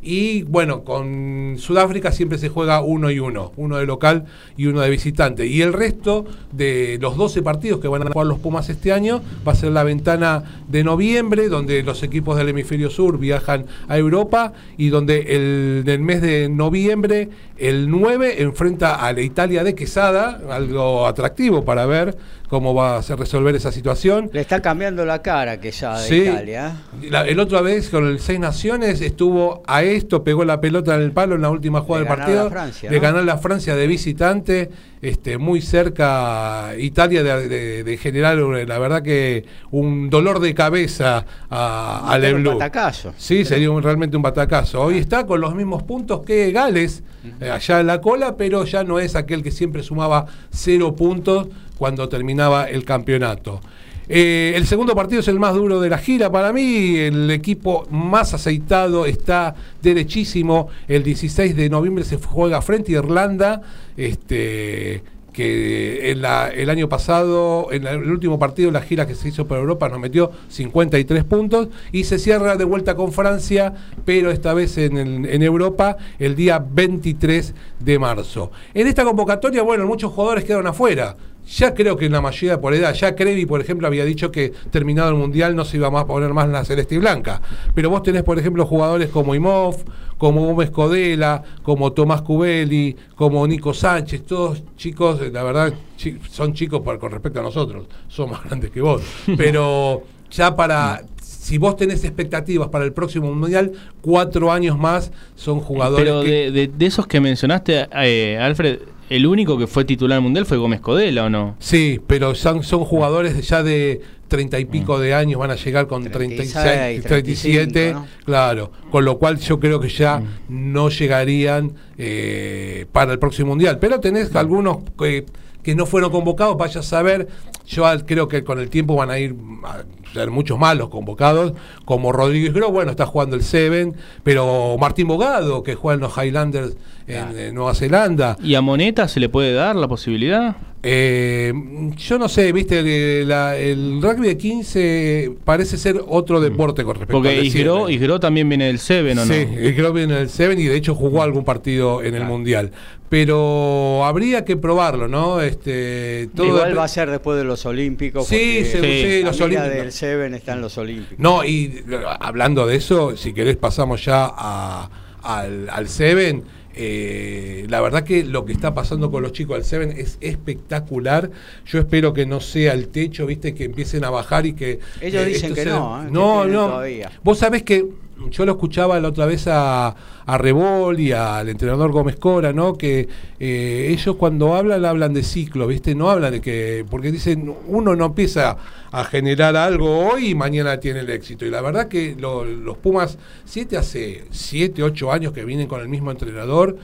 Y bueno, con Sudáfrica siempre se juega uno y uno, uno de local y uno de visitante. Y el resto de los 12 partidos que van a jugar los Pumas este año va a ser la ventana de noviembre, donde los equipos del hemisferio sur viajan a Europa y donde el del mes de noviembre, el 9, enfrenta a la Italia de Quesada, algo atractivo para ver cómo va a resolver esa situación. Le está cambiando la cara que ya de Sí. Italia. ¿eh? La- el otra vez con el Seis Naciones estuvo a esto, pegó la pelota en el palo en la última jugada De del ganar partido. Francia, de ¿no? ganar la Francia de visitante, este, muy cerca Italia de, de- de generar, la verdad que un dolor de cabeza a, a un batacazo. Sí, sería un- realmente un batacazo. Hoy está con los mismos puntos que Gales, eh, allá en la cola, pero ya no es aquel que siempre sumaba cero puntos cuando terminaba el campeonato. Eh, el segundo partido es el más duro de la gira para mí. El equipo más aceitado está derechísimo. El 16 de noviembre se juega frente a Irlanda. Este, que el año pasado, en el último partido de la gira que se hizo por Europa, nos metió 53 puntos y se cierra de vuelta con Francia, pero esta vez en, en Europa el día 23 de marzo. En esta convocatoria, bueno, muchos jugadores quedaron afuera. Ya creo que en la mayoría por edad, ya Crevi, por ejemplo, había dicho que terminado el Mundial no se iba más a poner más la celeste y blanca. Pero vos tenés, por ejemplo, jugadores como Imov, como Gómez Codela, como Tomás Cubeli, como Nico Sánchez, todos chicos, la verdad, chi- son chicos por- con respecto a nosotros, son más grandes que vos. <laughs> Pero ya para... Si vos tenés expectativas para el próximo mundial, cuatro años más son jugadores Pero que, de, de- de esos que mencionaste, eh, Alfred, el único que fue titular mundial fue Gómez Codela, ¿o no? Sí, pero son, son jugadores de ya de treinta y pico de años, van a llegar con 36, 36, 37, 35, ¿no? claro, con lo cual yo creo que ya no llegarían eh, para el próximo mundial. Pero tenés algunos que, que no fueron convocados, vaya a saber, yo al- creo que con el tiempo van a ir a ser muchos más los convocados, como Rodríguez Gro, bueno, está jugando el Seven, pero Martín Bogado, que juega en los Highlanders en, en Nueva Zelanda. ¿Y a Moneta se le puede dar la posibilidad? Eh, yo no sé, viste, el, la- el rugby de 15 parece ser otro deporte con respecto Porque Isgro, también viene del Seven, ¿o no? Sí, Isgro viene en el 7 y de hecho jugó algún partido en el Mundial. Pero habría que probarlo, ¿no? Este, todo Igual va a ser después de los Olímpicos. Sí, se- sí, la los Olímpicos. del Seven está en los Olímpicos. No, y eh, hablando de eso, si querés pasamos ya a- al, al Seven. Eh, la verdad que lo que está pasando con los chicos del Seven es espectacular. Yo espero que no sea el techo, viste, que empiecen a bajar y que... Ellos dicen esto que sea- no, ¿eh? no, no. todavía. Vos sabés que yo lo escuchaba la otra vez a, a Rebol y al entrenador Gómez Cora, ¿no? Que eh, ellos cuando hablan, hablan de ciclo, ¿viste? No hablan de que. Porque dicen, uno no empieza a generar algo hoy y mañana tiene el éxito. Y la verdad que lo- los Pumas, siete hace siete, ocho años que vienen con el mismo entrenador.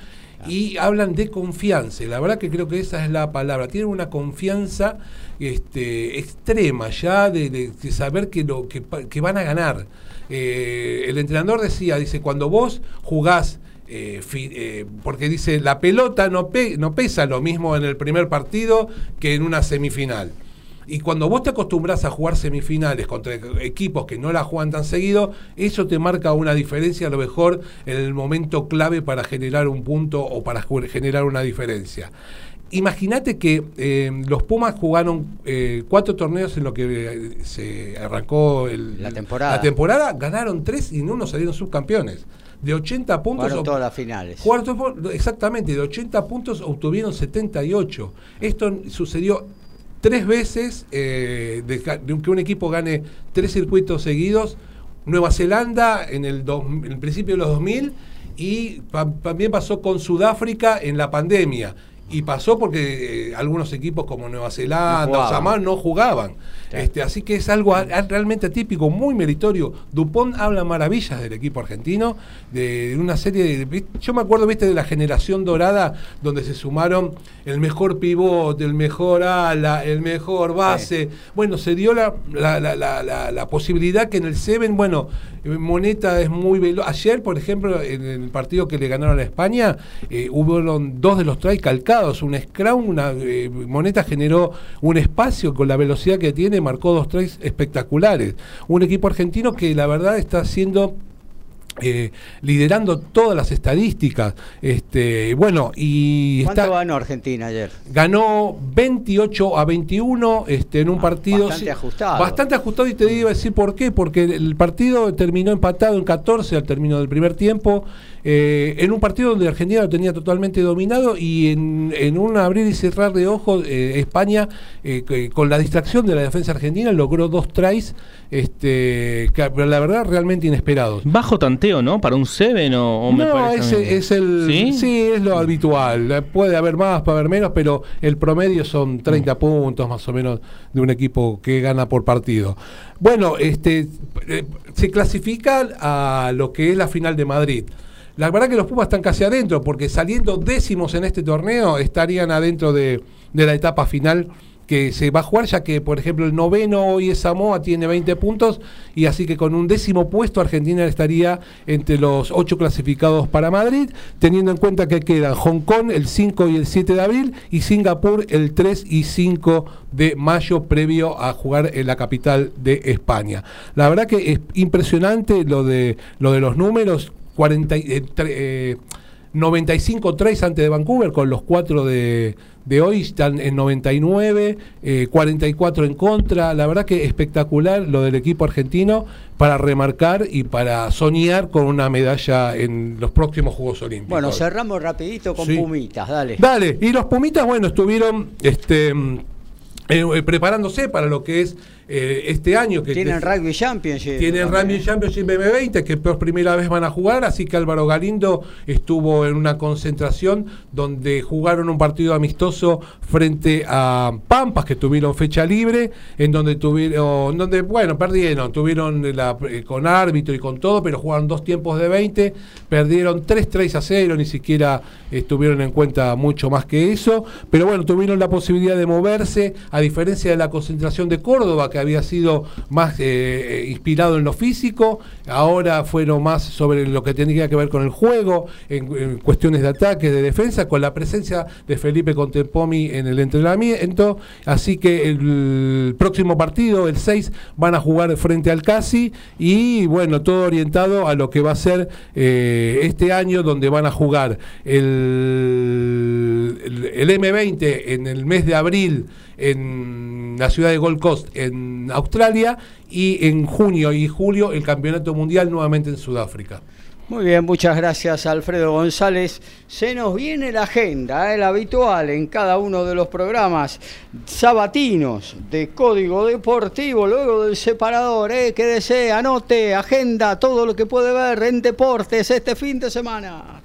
Y hablan de confianza, y la verdad que creo que esa es la palabra. Tienen una confianza este, extrema ya de, de- saber que, lo, que, que van a ganar. Eh, el entrenador decía, dice, cuando vos jugás, eh, eh, porque dice, la pelota no, no pesa lo mismo en el primer partido que en una semifinal. Y cuando vos te acostumbras a jugar semifinales contra equipos que no la juegan tan seguido, eso te marca una diferencia a lo mejor en el momento clave para generar un punto o para generar una diferencia. Imagínate que eh, los Pumas jugaron eh, cuatro torneos en lo que eh, se arrancó el- La temporada. la temporada, ganaron tres y en uno salieron subcampeones. De 80 puntos. Jugaron todas las finales. Jugaron exactamente, de 80 puntos obtuvieron 78. Esto sucedió tres veces eh, de, que un equipo gane tres circuitos seguidos. Nueva Zelanda en el, dos- en el principio de los 2000 y pa- también pasó con Sudáfrica en la pandemia. Y pasó porque eh, algunos equipos como Nueva Zelanda No o Samar no jugaban. Claro. Este, así que es algo a- a- realmente atípico, muy meritorio. Dupont habla maravillas del equipo argentino, de, de una serie de... Yo me acuerdo, viste, de la generación dorada, donde se sumaron el mejor pivote, el mejor ala, el mejor base. Bueno, se dio la, la, la- la- posibilidad que en el Seven, bueno, eh, Moneta es muy veloz. Ayer, por ejemplo, en el partido que le ganaron a España, eh, hubo dos de los tries calcados, un scrum, una eh, Moneta generó un espacio con la velocidad que tiene, marcó dos tries espectaculares. Un equipo argentino que la verdad está haciendo eh, liderando todas las estadísticas. Este, bueno, y ¿Cuánto está, ganó Argentina ayer? ganó 28 a 21 este, en un Ah, partido bastante sí, ajustado. Bastante ajustado y te iba a decir por qué, porque el partido terminó empatado en 14 al término del primer tiempo, eh, en un partido donde Argentina lo tenía totalmente dominado y en, en un abrir y cerrar de ojos, eh, España, eh, con la distracción de la defensa argentina, logró dos tries, este, que, pero la verdad realmente inesperados. Bajo tanteo, ¿no? Para un Seven o, o me No, parece ese es el. ¿Sí? ¿Sí? es lo habitual. Puede haber más, puede haber menos, pero el promedio son 30 puntos más o menos de un equipo que gana por partido. Bueno, este eh, se clasifican a lo que es la final de Madrid. La verdad que los Pumas están casi adentro, porque saliendo décimos en este torneo estarían adentro de, de la etapa final que se va a jugar, ya que, por ejemplo, el noveno hoy es Samoa, tiene 20 puntos, y así que con un décimo puesto Argentina estaría entre los ocho clasificados para Madrid, teniendo en cuenta que quedan Hong Kong el 5 y el 7 de abril, y Singapur el 3 y 5 de mayo, previo a jugar en la capital de España. La verdad que es impresionante lo de, lo de los números, 40, y- eh, tre- eh, 95 3 antes de Vancouver, con los cuatro de, de hoy están en 99, eh, 44 en contra. La verdad que espectacular lo del equipo argentino para remarcar y para soñar con una medalla en los próximos Juegos Olímpicos. Bueno, cerramos rapidito con Sí. Pumitas, dale. Dale, y los Pumitas, bueno, estuvieron este, eh, eh, preparándose para lo que es eh, este año. que Tienen Rugby Championship. tienen. Rugby Championship BB20 que por primera vez van a jugar, así que Álvaro Galindo estuvo en una concentración donde jugaron un partido amistoso frente a Pampas que tuvieron fecha libre, en donde tuvieron, donde bueno, perdieron, tuvieron la, eh, con árbitro y con todo, pero jugaron dos tiempos de 20, perdieron 3-3 a 0, ni siquiera estuvieron en cuenta mucho más que eso, pero bueno, tuvieron la posibilidad de moverse, a diferencia de la concentración de Córdoba, que había sido más eh, inspirado en lo físico, ahora fueron más sobre lo que tenía que ver con el juego, en, cuestiones de ataque, de defensa, con la presencia de Felipe Contempomi en el entrenamiento, así que el próximo partido, el 6, van a jugar frente al Casi y bueno, todo orientado a lo que va a ser eh, este año donde van a jugar el, el M20 en el mes de abril en la ciudad de Gold Coast en Australia y en junio y julio el campeonato mundial nuevamente en Sudáfrica. Muy bien, muchas gracias Alfredo González. Se nos viene la agenda, el habitual en cada uno de los programas sabatinos de Código Deportivo, luego del separador, ¿eh? quédese, anote, agenda, todo lo que puede ver en deportes este fin de semana.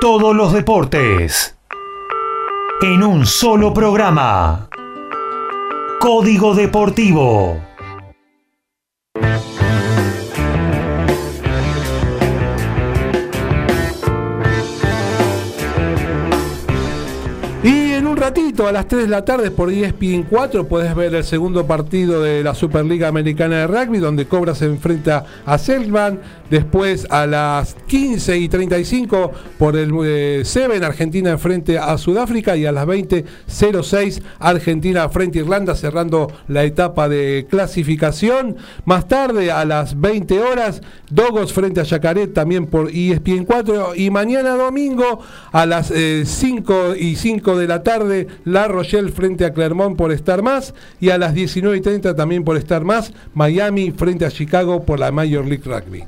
Todos los deportes. En un solo programa. Código Deportivo. Ratito, a las 3 de la tarde, por ESPN 4, puedes ver el segundo partido de la Superliga Americana de Rugby, donde Cobra se enfrenta a Selman. Después, a las 15 y 35, por el eh, Seven, Argentina enfrente a Sudáfrica. Y a las 20.06, Argentina frente a Irlanda, cerrando la etapa de clasificación. Más tarde, a las 20 horas, Dogos frente a Yacaret, también por ESPN 4. Y mañana domingo, a las eh, 5 y 5 de la tarde, La Rochelle frente a Clermont por Star Más. Y a las 19 y 30 también por Star Más, Miami frente a Chicago por la Major League Rugby.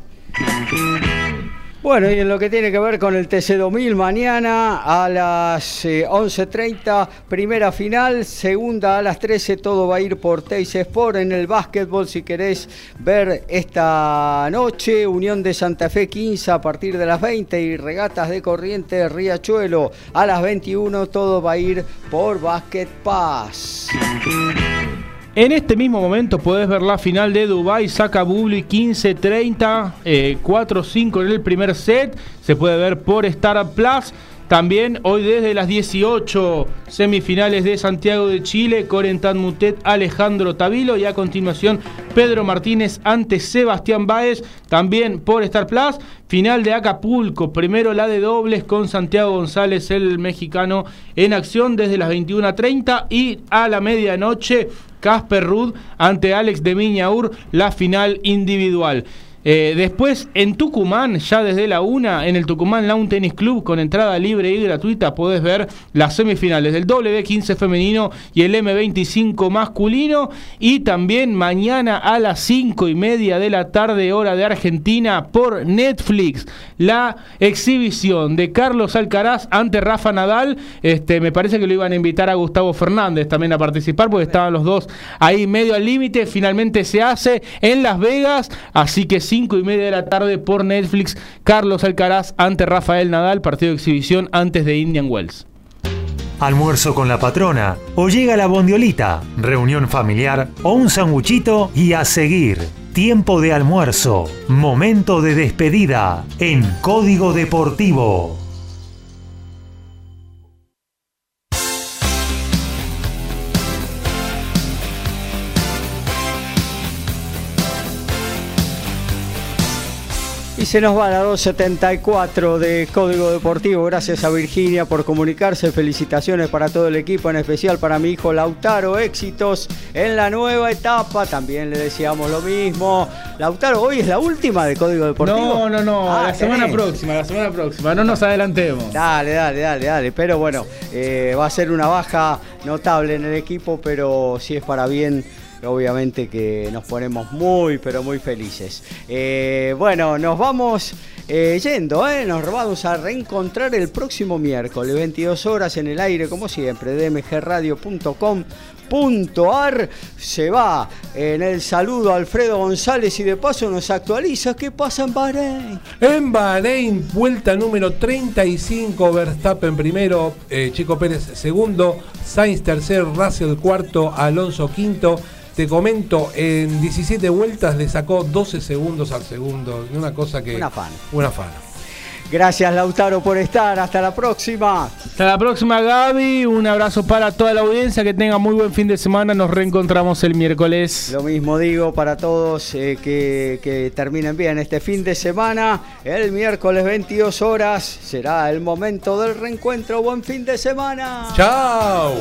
Bueno, y en lo que tiene que ver con el TC2000, mañana a las 11.30, eh, primera final, segunda a las 13, todo va a ir por Teis Sport en el básquetbol. Si querés ver esta noche, Unión de Santa Fe 15 a partir de las 20 y regatas de corriente Riachuelo a las 21, todo va a ir por Basket Pass. En este mismo momento podés ver la final de Dubai, saca Bubli 15-30, 4-5 en el primer set. Se puede ver por Star Plus. También hoy desde las 18 semifinales de Santiago de Chile, Corentan Mutet, Alejandro Tavilo y a continuación Pedro Martínez ante Sebastián Báez, también por Star Plus. Final de Acapulco, primero la de dobles con Santiago González, el mexicano, en acción desde las 21.30 y a la medianoche Casper Rudd ante Alex de Miñaur, la final individual. Eh, después, en Tucumán, ya desde la una, en el Tucumán Lawn Tennis Club, con entrada libre y gratuita, podés ver las semifinales del W15 femenino y el M25 masculino. Y también mañana a las cinco y media de la tarde, hora de Argentina, por Netflix, la exhibición de Carlos Alcaraz ante Rafa Nadal. Este, me parece que lo iban a invitar a Gustavo Fernández también a participar, porque estaban los dos ahí medio al límite. Finalmente se hace en Las Vegas, así que 5 y media de la tarde por Netflix, Carlos Alcaraz ante Rafael Nadal, partido de exhibición antes de Indian Wells. Almuerzo con la patrona, o llega la bondiolita, reunión familiar o un sanguchito y a seguir. Tiempo de almuerzo, momento de despedida en Código Deportivo. Y se nos va la 274 de Código Deportivo. Gracias a Virginia por comunicarse. Felicitaciones para todo el equipo, en especial para mi hijo Lautaro. Éxitos en la nueva etapa. También le decíamos lo mismo. Lautaro, hoy es la última de Código Deportivo. No, no, no. Ah, la semana tenés. próxima, la semana próxima. No nos adelantemos. Dale, dale, dale, dale. Pero bueno, eh, va a ser una baja notable en el equipo, pero si es para bien, obviamente que nos ponemos muy, pero muy felices. Eh, bueno, nos vamos eh, yendo, ¿eh? nos vamos a reencontrar el próximo miércoles, 22 horas en el aire, como siempre, dmgradio.com.ar. Se va en el saludo Alfredo González y de paso nos actualiza qué pasa en Bahrein. En Bahrein, vuelta número 35, Verstappen primero, Chico Pérez segundo, Sainz tercero, Russell cuarto, Alonso quinto. Te comento, en 17 vueltas le sacó 12 segundos al segundo. Una cosa que. Un afano. Un afano. Gracias Lautaro por estar, hasta la próxima. Hasta la próxima, Gaby. Un abrazo para toda la audiencia. Que tenga muy buen fin de semana. Nos reencontramos el miércoles. Lo mismo digo para todos eh, que, que terminen bien este fin de semana. El miércoles 22 horas será el momento del reencuentro. Buen fin de semana. ¡Chao!